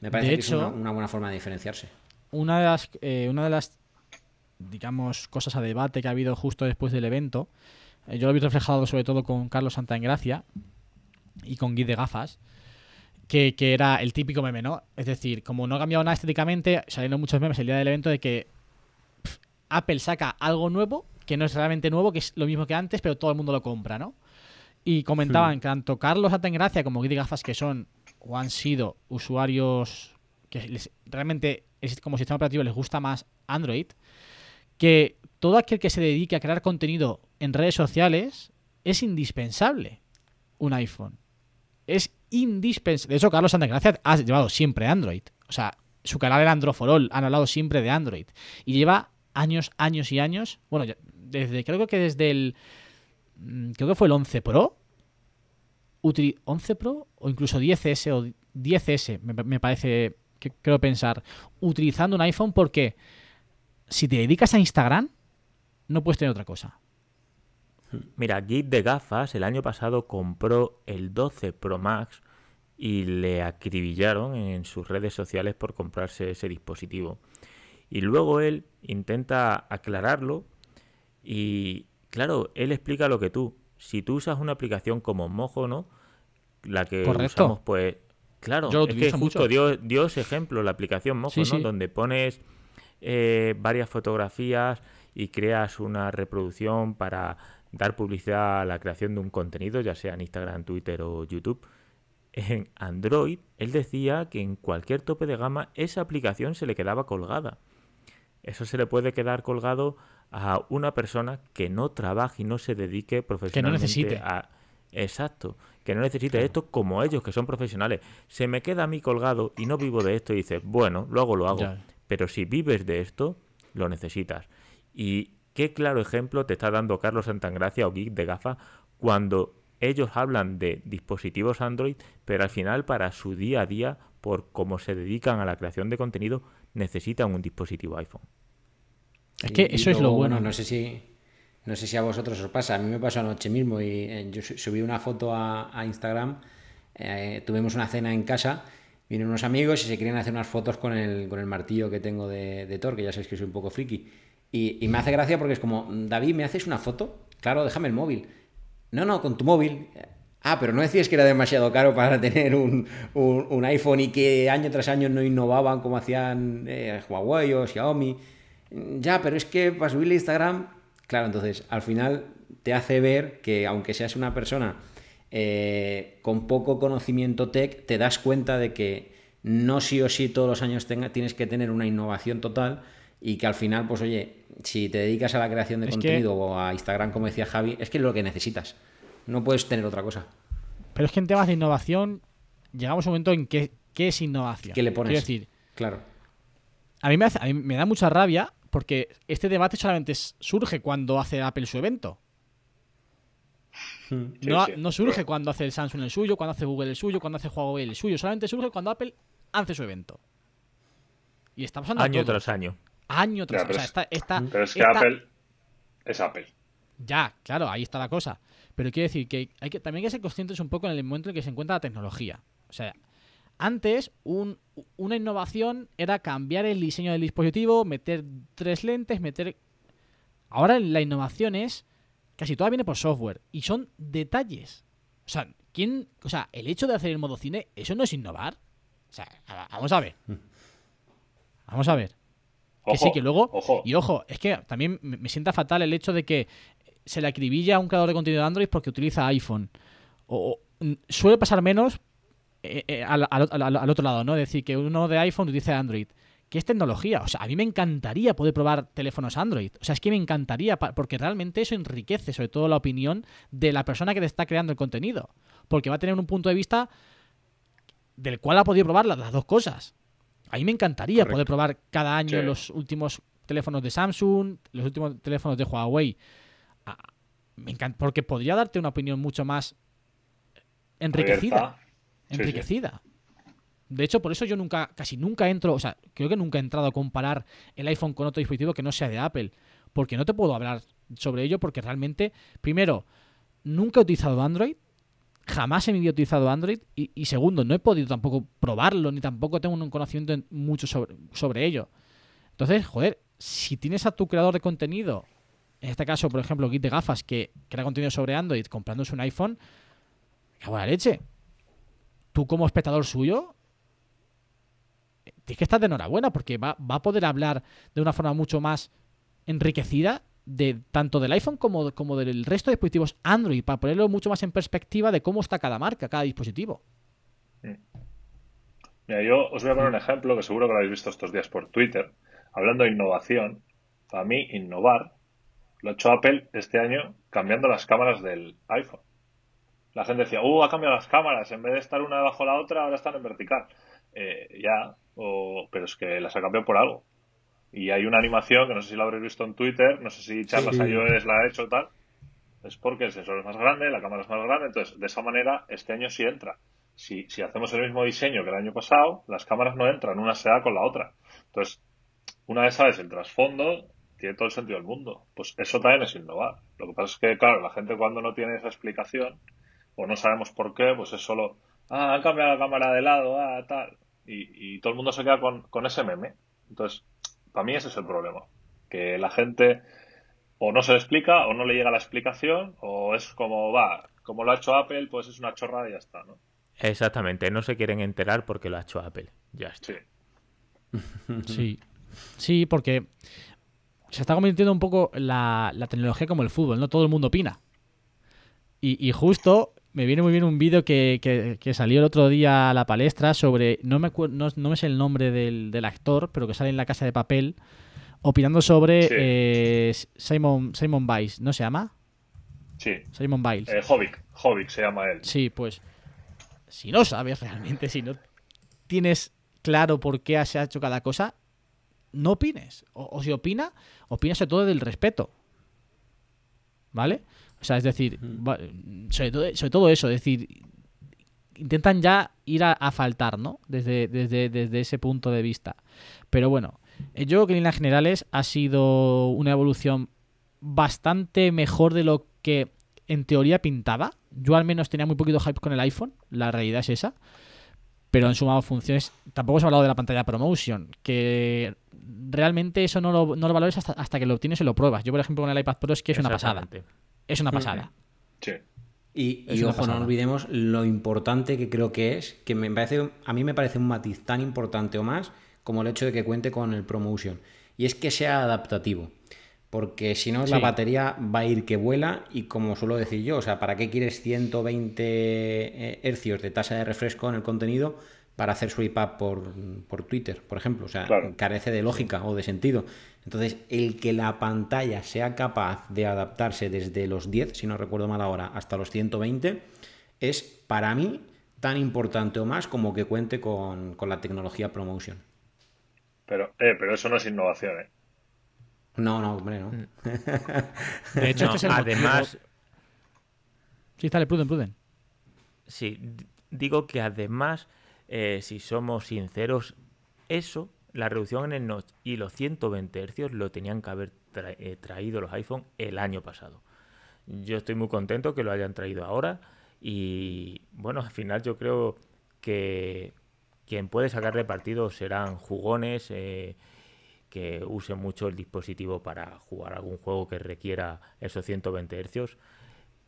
Me parece De que es una, una buena forma de diferenciarse. una de las eh, una de las digamos cosas a debate que ha habido justo después del evento eh, yo lo vi reflejado sobre todo con Carlos Santaengracia y con Guy de Gafas que, que era el típico meme, ¿no? Es decir, como no ha cambiado nada estéticamente, salieron muchos memes el día del evento de que Apple saca algo nuevo, que no es realmente nuevo, que es lo mismo que antes, pero todo el mundo lo compra, ¿no? Y comentaban que tanto Carlos Atengracia como Guidi Gafas, que son o han sido usuarios que les- realmente es- como sistema operativo les gusta más Android, que todo aquel que se dedique a crear contenido en redes sociales es indispensable un iPhone. Es indispensable. De hecho, Carlos Atengracia ha llevado siempre Android. O sea, su canal era Android for All, han hablado siempre de Android. Y lleva años, años y años. Bueno, desde creo que desde el. mm, Creo que fue el 11 Pro. utili- 11 Pro o incluso 10S o 10S, me, me parece que creo pensar, utilizando un iPhone porque si te dedicas a Instagram, no puedes tener otra cosa. Mira, Git de gafas el año pasado compró el 12 Pro Max y le acribillaron en sus redes sociales por comprarse ese dispositivo. Y luego él intenta aclararlo y, claro, él explica lo que tú. Si tú usas una aplicación como Mojo, ¿no? La que Correcto. usamos, pues, claro, Yo es que justo mucho. dio, dio ese ejemplo, la aplicación Mojo, Sí, ¿no? sí. Donde pones eh, varias fotografías y creas una reproducción para dar publicidad a la creación de un contenido, ya sea en Instagram, Twitter o YouTube. En Android, él decía que en cualquier tope de gama esa aplicación se le quedaba colgada. Eso se le puede quedar colgado a una persona que no trabaje y no se dedique profesionalmente necesite. a... Exacto, que no necesite esto como ellos, que son profesionales. Se me queda a mí colgado y no vivo de esto y dices, bueno, luego lo hago. Ya. Pero si vives de esto, lo necesitas. Y qué claro ejemplo te está dando Carlos Santangracia o Geek de Gafa cuando ellos hablan de dispositivos Android, pero al final para su día a día, por cómo se dedican a la creación de contenido, necesitan un dispositivo iPhone. Es Y- que y eso es lo bueno. No sé si no sé si a vosotros os pasa. A mí me pasó anoche mismo y eh, yo su- subí una foto a, a Instagram. eh, tuvimos una cena en casa. Vienen unos amigos y se querían hacer unas fotos con el, con el martillo que tengo de, de Thor, que ya sabéis que soy un poco friki. Y, me hace gracia porque es como, David, ¿me haces una foto? Claro, déjame el móvil. No, no, con tu móvil. Ah, pero no decías que era demasiado caro para tener un, un- un iPhone y que año tras año no innovaban como hacían eh, Huawei o Xiaomi. Ya, pero es que para subirle a Instagram, claro, entonces al final te hace ver que aunque seas una persona eh, con poco conocimiento tech, te das cuenta de que no sí o sí todos los años tenga- tienes que tener una innovación total y que al final, pues oye, si te dedicas a la creación de Es que- contenido o a Instagram, como decía Javi, es que es lo que necesitas. No puedes tener otra cosa. Pero es que en temas de innovación llegamos a un momento en que ¿qué es innovación? ¿Qué le pones? Quiero decir, Claro. a mí, me hace- a mí me da mucha rabia porque este debate solamente surge cuando hace Apple su evento. Sí, no, sí. no surge cuando hace el Samsung el suyo, cuando hace Google el suyo, cuando hace Huawei el suyo. Solamente surge cuando Apple hace su evento. Y está pasando Año tras año. Año tras pero o sea, Pero es que Apple es Apple. Ya, claro, ahí está la cosa. Pero quiero decir que, hay que también hay que ser conscientes un poco en el momento en que se encuentra la tecnología. O sea, antes un- una innovación era cambiar el diseño del dispositivo, meter tres lentes, meter... Ahora la innovación es... Casi toda viene por software. Y son detalles. O sea, ¿quién...? O sea, el hecho de hacer el modo cine, ¿eso no es innovar? O sea, vamos a ver. Vamos a ver. Que sí, que luego. ojo. Y ojo, es que también me me sienta fatal el hecho de que se le acribilla a un creador de contenido de Android porque utiliza iPhone. O, o, suele pasar menos eh, eh, al, al- al- al otro lado, ¿no? Es decir, que uno de iPhone utiliza Android. Que es tecnología. O sea, a mí me encantaría poder probar teléfonos Android. O sea, es que me encantaría, porque realmente eso enriquece sobre todo la opinión de la persona que te está creando el contenido. Porque va a tener un punto de vista del cual ha podido probar las, las dos cosas. A mí me encantaría Correcto. poder probar cada año Sí. los últimos teléfonos de Samsung, los últimos teléfonos de Huawei. Ah, me encanta, porque podría darte una opinión mucho más enriquecida. Sí. enriquecida. De hecho, por eso yo nunca, casi nunca entro, o sea, creo que nunca he entrado a comparar el iPhone con otro dispositivo que no sea de Apple. Porque no te puedo hablar sobre ello, porque realmente, primero, nunca he utilizado Android, jamás he utilizado Android, y, segundo, no he podido tampoco probarlo, ni tampoco tengo un conocimiento en- mucho sobre, sobre ello. Entonces, joder, si tienes a tu creador de contenido, en este caso, por ejemplo, Git de gafas, que crea contenido sobre Android comprándose un iPhone, en la leche. Tú como espectador suyo, tienes que estar de enhorabuena porque va, va a poder hablar de una forma mucho más enriquecida de tanto del iPhone como, como del resto de dispositivos Android, para ponerlo mucho más en perspectiva de cómo está cada marca, cada dispositivo. Mira, yo os voy a poner un ejemplo que seguro que lo habéis visto estos días por Twitter. Hablando de innovación, para mí innovar lo ha hecho Apple este año cambiando las cámaras del iPhone. La gente decía, uh, ha cambiado las cámaras, en vez de estar una debajo de la otra, ahora están en vertical. Eh, ya, o- pero es que las ha cambiado por algo. Y hay una animación que no sé si la habréis visto en Twitter, no sé si Charlas Sí. iOS la ha hecho o tal. Es porque el sensor es más grande, la cámara es más grande, entonces de esa manera este año sí entra. Si, si hacemos el mismo diseño que el año pasado, las cámaras no entran, una se da con la otra. Entonces, una vez sabes el trasfondo, tiene todo el sentido del mundo. Pues eso también es innovar. Lo que pasa es que, claro, la gente cuando no tiene esa explicación, o no sabemos por qué, pues es solo, ah, han cambiado la cámara de lado, ah, tal. Y, y todo el mundo se queda con, con ese meme. Entonces, para mí ese es el problema. Que la gente o no se le explica, o no le llega la explicación, o es como, va, como lo ha hecho Apple, pues es una chorrada y ya está, ¿no? Exactamente, no se quieren enterar porque lo ha hecho Apple. Ya está. Sí. Sí. Sí, porque se está convirtiendo un poco la, la tecnología como el fútbol, ¿no? Todo el mundo opina. Y, y justo me viene muy bien un vídeo que, que- que salió el otro día a la palestra sobre, no me, no, no me sé el nombre del, del actor, pero que sale en la casa de papel, opinando sobre Sí. eh, Simon, Simon Biles, ¿no se llama? Sí. Simon Biles. Eh, Hobbit, Hobbit se llama él. Sí, pues si no sabes realmente, si no tienes claro por qué se ha hecho cada cosa, no opines. O, o si opina, opina sobre todo del respeto. ¿Vale? O sea, es decir, sobre, todo, sobre todo eso, es decir, intentan ya ir a, a faltar, ¿no? Desde, desde, desde ese punto de vista. Pero bueno, eh, yo creo que en líneas generales ha sido una evolución bastante mejor de lo que en teoría pintaba. Yo al menos tenía muy poquito hype con el iPhone, la realidad es esa. Pero han sumado funciones. Tampoco se ha hablado de la pantalla promotion, que realmente eso no lo, no lo valores hasta, hasta que lo obtienes y lo pruebas. Yo, por ejemplo, con el iPad Pro es que es una pasada. Es una pasada. Sí. Y, y ojo, no olvidemos lo importante que creo que es, que me parece, a mí me parece un matiz tan importante o más como el hecho de que cuente con el ProMotion. Y es que sea adaptativo. Porque si no, la batería va a ir que vuela y como suelo decir yo, o sea, ¿para qué quieres 120 hercios de tasa de refresco en el contenido para hacer swipe up por, por Twitter, por ejemplo? O sea, Claro. carece de lógica o de sentido. Entonces, el que la pantalla sea capaz de adaptarse desde los 10, si no recuerdo mal ahora, hasta los 120, es para mí tan importante o más como que cuente con, con la tecnología ProMotion. Pero, eh, pero eso no es innovación, ¿eh? No, no, hombre, no. De hecho, No, este es el motivo- además, Sí, dale, Pruden, Pruden. Sí, digo que además, eh, si somos sinceros, eso, la reducción en el notch y los 120 Hz lo tenían que haber eh, traído los iPhone el año pasado. Yo estoy muy contento que lo hayan traído ahora y bueno, al final yo creo que quien puede sacarle partido serán jugones eh, que usen mucho el dispositivo para jugar algún juego que requiera esos 120 Hz.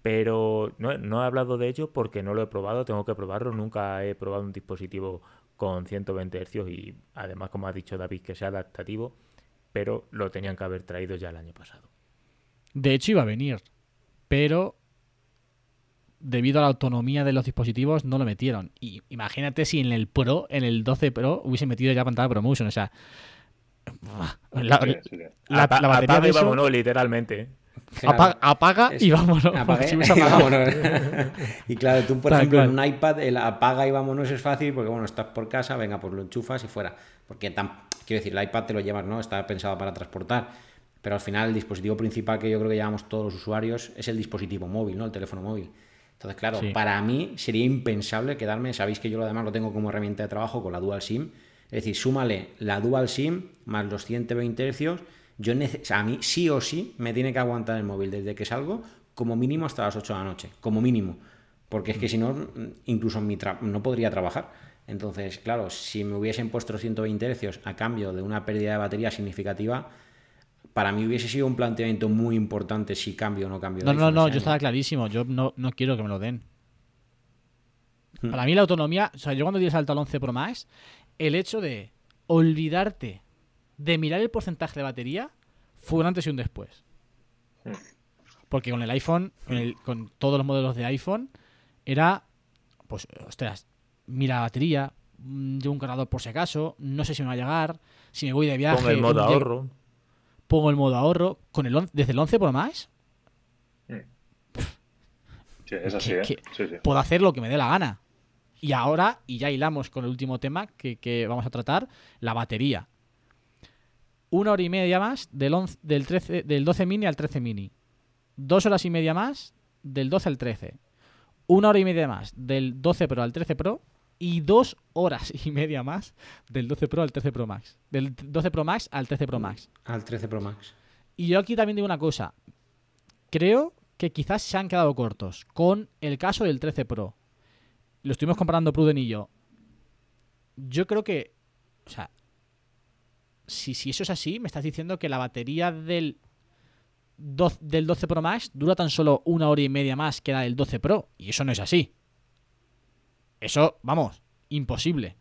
Pero no, no he hablado de ello porque no lo he probado, tengo que probarlo. Nunca he probado un dispositivo con 120 Hz y además, como ha dicho David, que sea adaptativo, pero lo tenían que haber traído ya el año pasado. De hecho, iba a venir. Pero debido a la autonomía de los dispositivos, no lo metieron. Y imagínate si en el Pro, en el 12 Pro, hubiese metido ya pantalla promotion. O sea, la, la- Apa- la batería de y eso- vámonos, literalmente. Apa- apaga Es- y vámonos. Apague Si y vámonos. y claro, tú, por ejemplo, en un iPad, el apaga y vámonos es fácil porque, bueno, estás por casa, venga, pues lo enchufas y fuera. Porque, quiero decir, el iPad te lo llevas, ¿no? Está pensado para transportar. Pero al final, el dispositivo principal que yo creo que llevamos todos los usuarios es el dispositivo móvil, ¿no? El teléfono móvil. Entonces, claro, Sí. para mí sería impensable quedarme, sabéis que yo lo además lo tengo como herramienta de trabajo con la Dual SIM. Es decir, súmale la Dual SIM más los 120 Hz. Yo nece- o sea, a mí sí o sí me tiene que aguantar el móvil desde que salgo como mínimo hasta las 8 de la noche, como mínimo. Porque es que si no, incluso en mi no podría trabajar. Entonces, claro, si me hubiesen puesto los 120 Hz a cambio de una pérdida de batería significativa, para mí hubiese sido un planteamiento muy importante si cambio o no cambio. de No, no, iPhone no, ese yo estaba clarísimo. Yo no, no quiero que me lo den. Hmm. Para mí la autonomía, o sea, yo cuando di el salto al 11 Pro Max, el hecho de olvidarte de mirar el porcentaje de batería fue un antes y un después. Mm. Porque con el iPhone, con, el- con todos los modelos de iPhone, era, pues, ostras, mira la batería, mm, llevo un cargador por si acaso, no sé si me va a llegar, si me voy de viaje. Con el modo ahorro. Pongo el modo ahorro, con el on- desde el 11 Pro Max, Sí, es así, que- ¿eh? que- Sí, sí. puedo hacer lo que me dé la gana. Y ahora, y ya hilamos con el último tema que, que vamos a tratar, la batería. Una hora y media más del, 11 del, 13, del 12 mini al 13 mini. Dos horas y media más del 12 al 13. Una hora y media más del 12 Pro al 13 Pro. Y dos horas y media más del 12 Pro al 13 Pro Max. Del 12 Pro Max al 13 Pro Max. Al 13 Pro Max. Y yo aquí también digo una cosa. Creo que quizás se han quedado cortos con el caso del 13 Pro. Lo estuvimos comparando Pruden y yo. Yo creo que. O sea. Si, si eso es así, me estás diciendo que la batería del, 12, del 12 Pro Max dura tan solo una hora y media más que la del 12 Pro. Y eso no es así. Eso, vamos, imposible.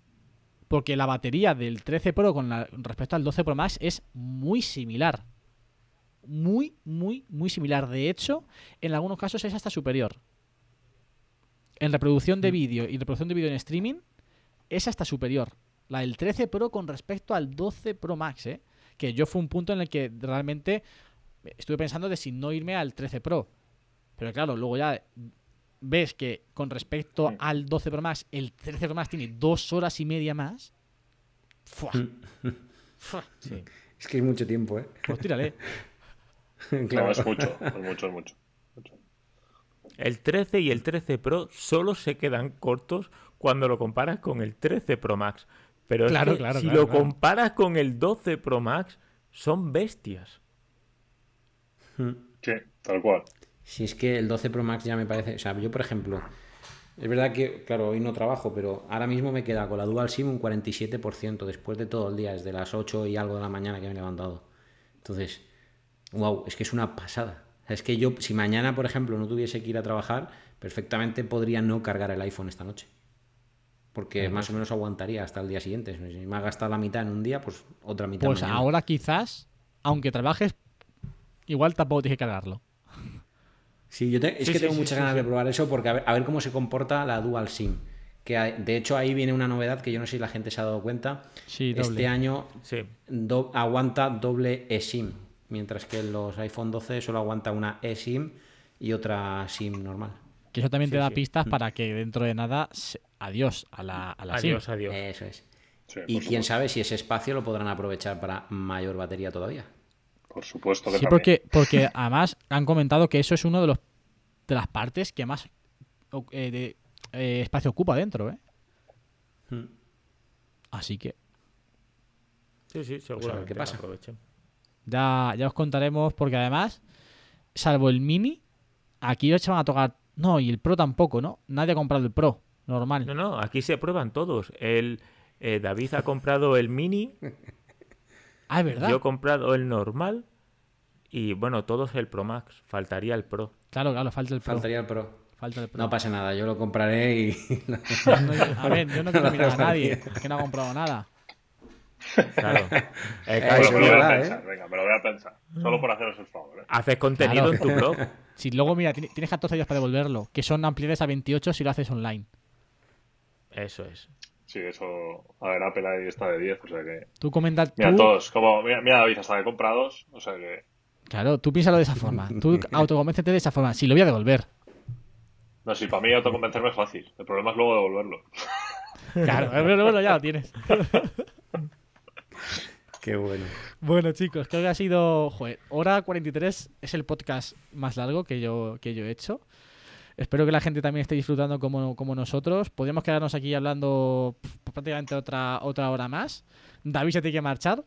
Porque la batería del 13 Pro con la- respecto al 12 Pro Max es muy similar. Muy, muy, muy similar. De hecho, en algunos casos es hasta superior. En reproducción de vídeo y reproducción de vídeo en streaming es hasta superior. La del 13 Pro con respecto al 12 Pro Max, ¿eh? Que yo fue un punto en el que realmente estuve pensando de si no irme al 13 Pro. Pero claro, luego ya ves que con respecto al 12 Pro Max, el 13 Pro Max tiene dos horas y media más. ¡Fua! ¡Fua! Sí. Es que es mucho tiempo, ¿eh? Pues tírale. No, es mucho, es mucho, es mucho. mucho. El 13 y el 13 Pro solo se quedan cortos cuando lo comparas con el 13 Pro Max. Pero es Claro, que claro, si claro, lo claro. comparas con el 12 Pro Max, son bestias. Sí, tal cual. Si es que el 12 Pro Max ya me parece. O sea, yo, por ejemplo, es verdad que, claro, hoy no trabajo, pero ahora mismo me queda con la Dual SIM un 47% después de todo el día, desde las 8 y algo de la mañana que me he levantado. Entonces, wow, es que es una pasada. O sea, es que yo, si mañana, por ejemplo, no tuviese que ir a trabajar, perfectamente podría no cargar el iPhone esta noche. Porque más o menos aguantaría hasta el día siguiente. Si me ha gastado la mitad en un día, pues otra mitad Pues mañana. ahora quizás, aunque trabajes, igual tampoco tienes que cargarlo. Sí, yo te- es Sí, que sí, tengo sí, muchas sí, ganas sí. de probar eso porque a ver, a ver cómo se comporta la Dual SIM. Que hay- de hecho ahí viene una novedad que yo no sé si la gente se ha dado cuenta. Sí, doble. este año Sí. do- aguanta doble eSIM, mientras que los iPhone 12 solo aguanta una eSIM y otra SIM normal. Que eso también te da sí. pistas para que dentro de nada, se- adiós a la, a la SIM. Adiós, adiós. Eso es. Sí, Y quién supuesto. sabe si ese espacio lo podrán aprovechar para mayor batería todavía. Por supuesto que Sí, también. porque, porque además han comentado que eso es uno de los de las partes que más eh, de, eh, espacio ocupa dentro, ¿eh? Hmm. Así que Sí, sí, seguramente qué lo pasa. aprovechen. ya, ya os contaremos, porque además, salvo el mini, aquí se van a tocar. No, y el Pro tampoco, ¿no? Nadie ha comprado el Pro, normal. No, no, aquí se prueban todos. El, eh, David ha comprado el mini, Ah, es verdad. yo he comprado el normal y bueno, todos el Pro Max. Faltaría el Pro. Claro, claro, falta el Pro. Faltaría el Pro. Falta el Pro. No pasa nada, yo lo compraré y... A ver, yo no quiero mirar a nadie, que no ha comprado nada. Claro. Eh, Eh, claro, Bueno, eso me es lo voy a verdad, pensar, venga, me lo voy a pensar. Solo por haceros el favor, ¿eh? Haces contenido Claro. en tu blog. Si luego, mira, tiene- tienes 14 días para devolverlo, que son ampliables a 28 si lo haces online. Eso es. Sí, eso. A ver, Apple ahí está de 10, o sea que. Tú comentas. Mira, tú- todos. Como, mira, mira, David, hasta que compra dos, o sea que. Claro, tú piénsalo de esa forma. Tú autoconvéncete de esa forma. Si lo voy a devolver. No, si para mí autoconvencerme es fácil. El problema es luego devolverlo. Claro, bueno, bueno, ya lo tienes. Qué bueno. Bueno, chicos, creo que ha sido. Joder, hora 43 es el podcast más largo que yo, que yo he hecho. Espero que la gente también esté disfrutando como, como nosotros. Podríamos quedarnos aquí hablando pf, prácticamente otra, otra hora más. David se tiene que marchar.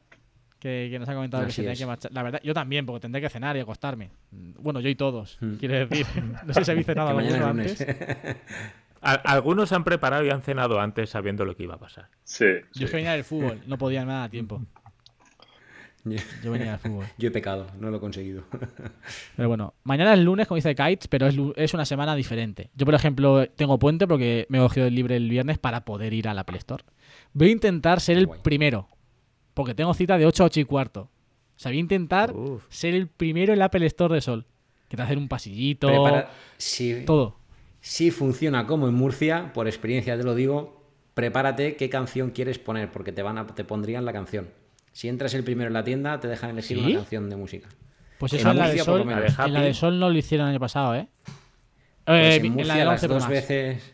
Que, que nos ha comentado que Así se tiene que marchar. La verdad, yo también, porque tendré que cenar y acostarme. Bueno, yo y todos, Mm. quiero decir. No sé si habéis cenado Que mañana antes. Al- algunos han preparado y han cenado antes sabiendo lo que iba a pasar. Sí. sí. Yo es que venía del fútbol, no podía nada a tiempo. Yo- venía del fútbol. Yo he pecado, no lo he conseguido. Pero bueno, mañana es lunes, como dice Kites, pero es, una semana diferente. Yo, por ejemplo, tengo puente porque me he cogido el libre el viernes para poder ir a la Play Store. Voy a intentar ser el primero, porque tengo cita de 8 a 8 y cuarto. O sea, voy a intentar Uf. ser el primero en el Apple Store de Sol. Que te hacer un pasillito, Prepara- todo. Si funciona como en Murcia, por experiencia te lo digo, prepárate qué canción quieres poner, porque te, van a, te pondrían la canción. Si entras el primero en la tienda, te dejan elegir ¿Sí? una canción de música. Pues En eso en la de Murcia, por lo Sol, menos. en la de Sol no lo hicieron el año pasado, ¿eh? Pues Eh, en en Murcia, la las 11 Pro dos veces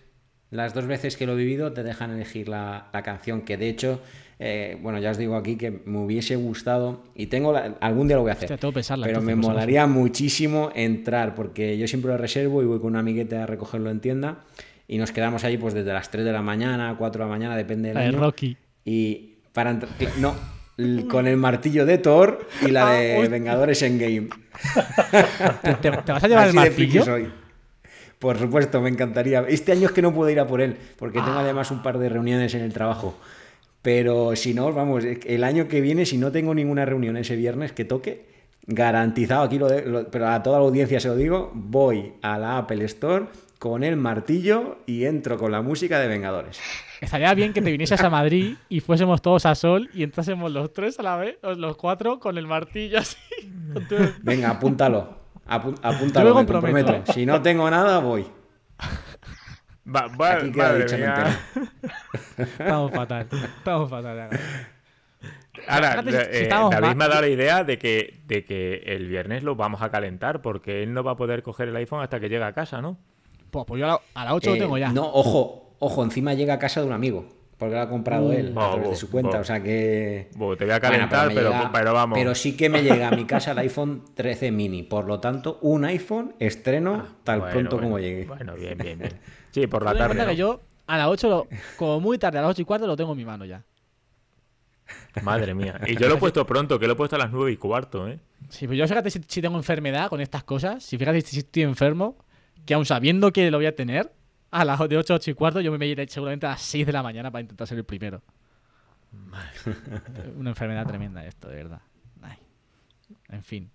las dos veces que lo he vivido te dejan elegir la, la canción que de hecho eh, bueno ya os digo aquí que me hubiese gustado y tengo la- algún día lo voy a hacer Hostia, tengo pero entonces, me molaría muchísimo entrar porque yo siempre lo reservo y voy con un amiguete a recogerlo en tienda y nos quedamos ahí pues desde las 3 de la mañana 4 de la mañana depende del La de año Rocky. y para entrar no con el martillo de Thor y la Ah, de. Vengadores en Game ¿Te, te- te vas a llevar el Así martillo? soy. Por supuesto, me encantaría. Este año es que no puedo ir a por él, porque tengo Ah. además un par de reuniones en el trabajo. Pero si no, vamos, el año que viene, si no tengo ninguna reunión ese viernes que toque, garantizado, aquí lo, de- lo- pero a toda la audiencia se lo digo, voy a la Apple Store con el martillo y entro con la música de Vengadores. Estaría bien que te vinieses a Madrid y fuésemos todos a Sol y entrásemos los tres a la vez, los cuatro, con el martillo así. tu- Venga, apúntalo. apu- Yo apúntalo, me me comprometo, comprometo. Si no tengo nada, voy. Va- va- Aquí queda madre mía. Estamos fatal. Estamos fatal. Ahora, Fíjate si- eh, David me ha dado la idea de que, de que el viernes lo vamos a calentar porque él no va a poder coger el iPhone hasta que llegue a casa, ¿no? Pues, pues yo a la- a las 8 lo Eh, tengo ya. No, ojo, ojo, encima llega a casa de un amigo, porque lo ha comprado él a Oh, través de su cuenta, oh. o sea que... Bueno, te voy a calentar, pero, llega- pero vamos. pero sí que me llega a mi casa el iPhone 13 mini, por lo tanto, un iPhone estreno tan Bueno, pronto bueno, como llegue. Bueno, bien, bien, bien. Sí, por la tarde. cuenta que ¿no? yo a las 8, lo- como muy tarde, a las 8 y cuarto, lo tengo en mi mano ya. Madre mía. Y yo lo he puesto pronto, que lo he puesto a las nueve y cuarto, ¿eh? Sí, pues yo fíjate si, si tengo enfermedad con estas cosas, si fíjate si estoy enfermo, que aun sabiendo que lo voy a tener, a las de 8, 8 y cuarto, yo me iré seguramente a las 6 de la mañana para intentar ser el primero. Una enfermedad tremenda esto, de verdad. Ay. En fin.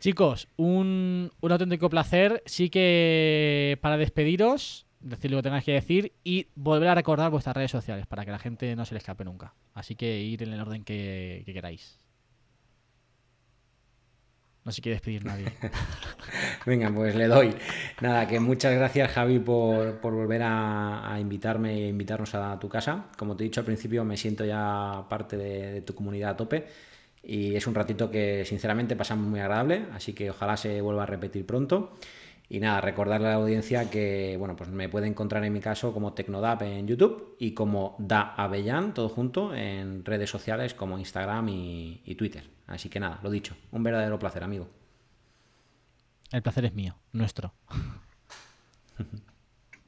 Chicos, un, un auténtico placer. Sí que para despediros, decir lo que tengáis que decir y volver a recordar vuestras redes sociales para que la gente no se le escape nunca. Así que ir en el orden que, que queráis. No se quiere despedir nadie. Venga, pues le doy. Nada, que muchas gracias Javi por, por volver a, a invitarme e invitarnos a tu casa. Como te he dicho al principio, me siento ya parte de, de tu comunidad a tope y es un ratito que sinceramente pasamos muy agradable, así que ojalá se vuelva a repetir pronto. Y nada, recordarle a la audiencia que bueno, pues me puede encontrar en mi caso como Tecnodap en YouTube y como Da Avellán, todo junto, en redes sociales como Instagram y, y Twitter. Así que nada, lo dicho, un verdadero placer, amigo. El placer es mío, nuestro.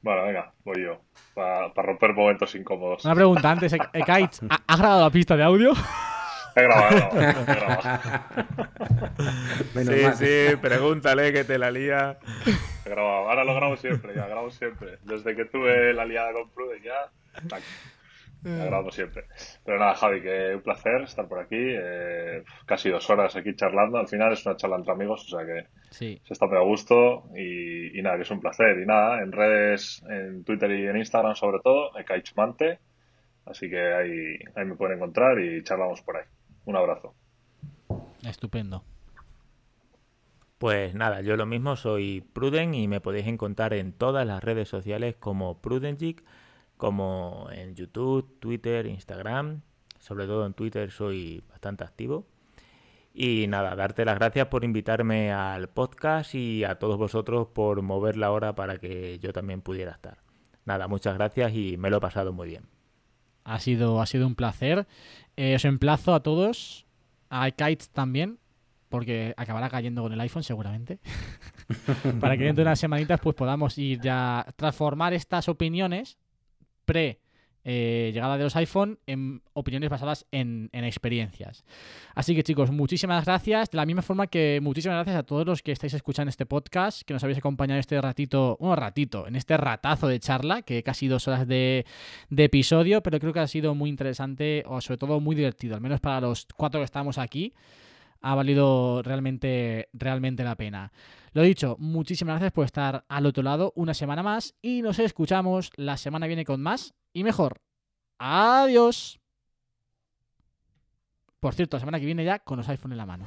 Bueno, venga, voy yo. Para romper momentos incómodos. Una pregunta antes, Ek- Ekaich, ¿ha- ¿has grabado la pista de audio? He grabado. Menos Sí, mal. sí, pregúntale que te la lía. He grabado. Ahora lo grabo siempre, ya grabo siempre. Desde que tuve la liada con Pruden ya, tac, ya grabo siempre. Pero nada, Javi, que un placer estar por aquí. eh, casi dos horas aquí charlando. Al final es una charla entre amigos, o sea que Sí. se está muy a gusto y, y nada, que es un placer. Y nada, en redes, en Twitter y en Instagram sobre todo, Ekaichmante. Así que ahí, ahí me pueden encontrar y charlamos por ahí. Un abrazo. Estupendo. Pues nada, yo lo mismo, soy Pruden y me podéis encontrar en todas las redes sociales como Prudengic, como en YouTube, Twitter, Instagram. Sobre todo en Twitter soy bastante activo. Y nada, darte las gracias por invitarme al podcast y a todos vosotros por mover la hora para que yo también pudiera estar. Nada, muchas gracias y me lo he pasado muy bien. Ha sido, ha sido un placer. Eh, os emplazo a todos, a Kites también, porque acabará cayendo con el iPhone seguramente. Para que dentro de unas semanitas pues podamos ir ya transformar estas opiniones pre eh, llegada de los iPhone en opiniones basadas en, en experiencias. Así que chicos, muchísimas gracias. De la misma forma que muchísimas gracias a todos los que estáis escuchando este podcast, que nos habéis acompañado este ratito, bueno, ratito, en este ratazo de charla, que casi dos horas de episodio, pero creo que ha sido muy interesante o sobre todo muy divertido, al menos para los cuatro que estamos aquí. Ha valido realmente, realmente la pena. Lo dicho, muchísimas gracias por estar al otro lado una semana más y nos escuchamos la semana que viene con más y mejor. Adiós. Por cierto, la semana que viene ya con los iPhone en la mano.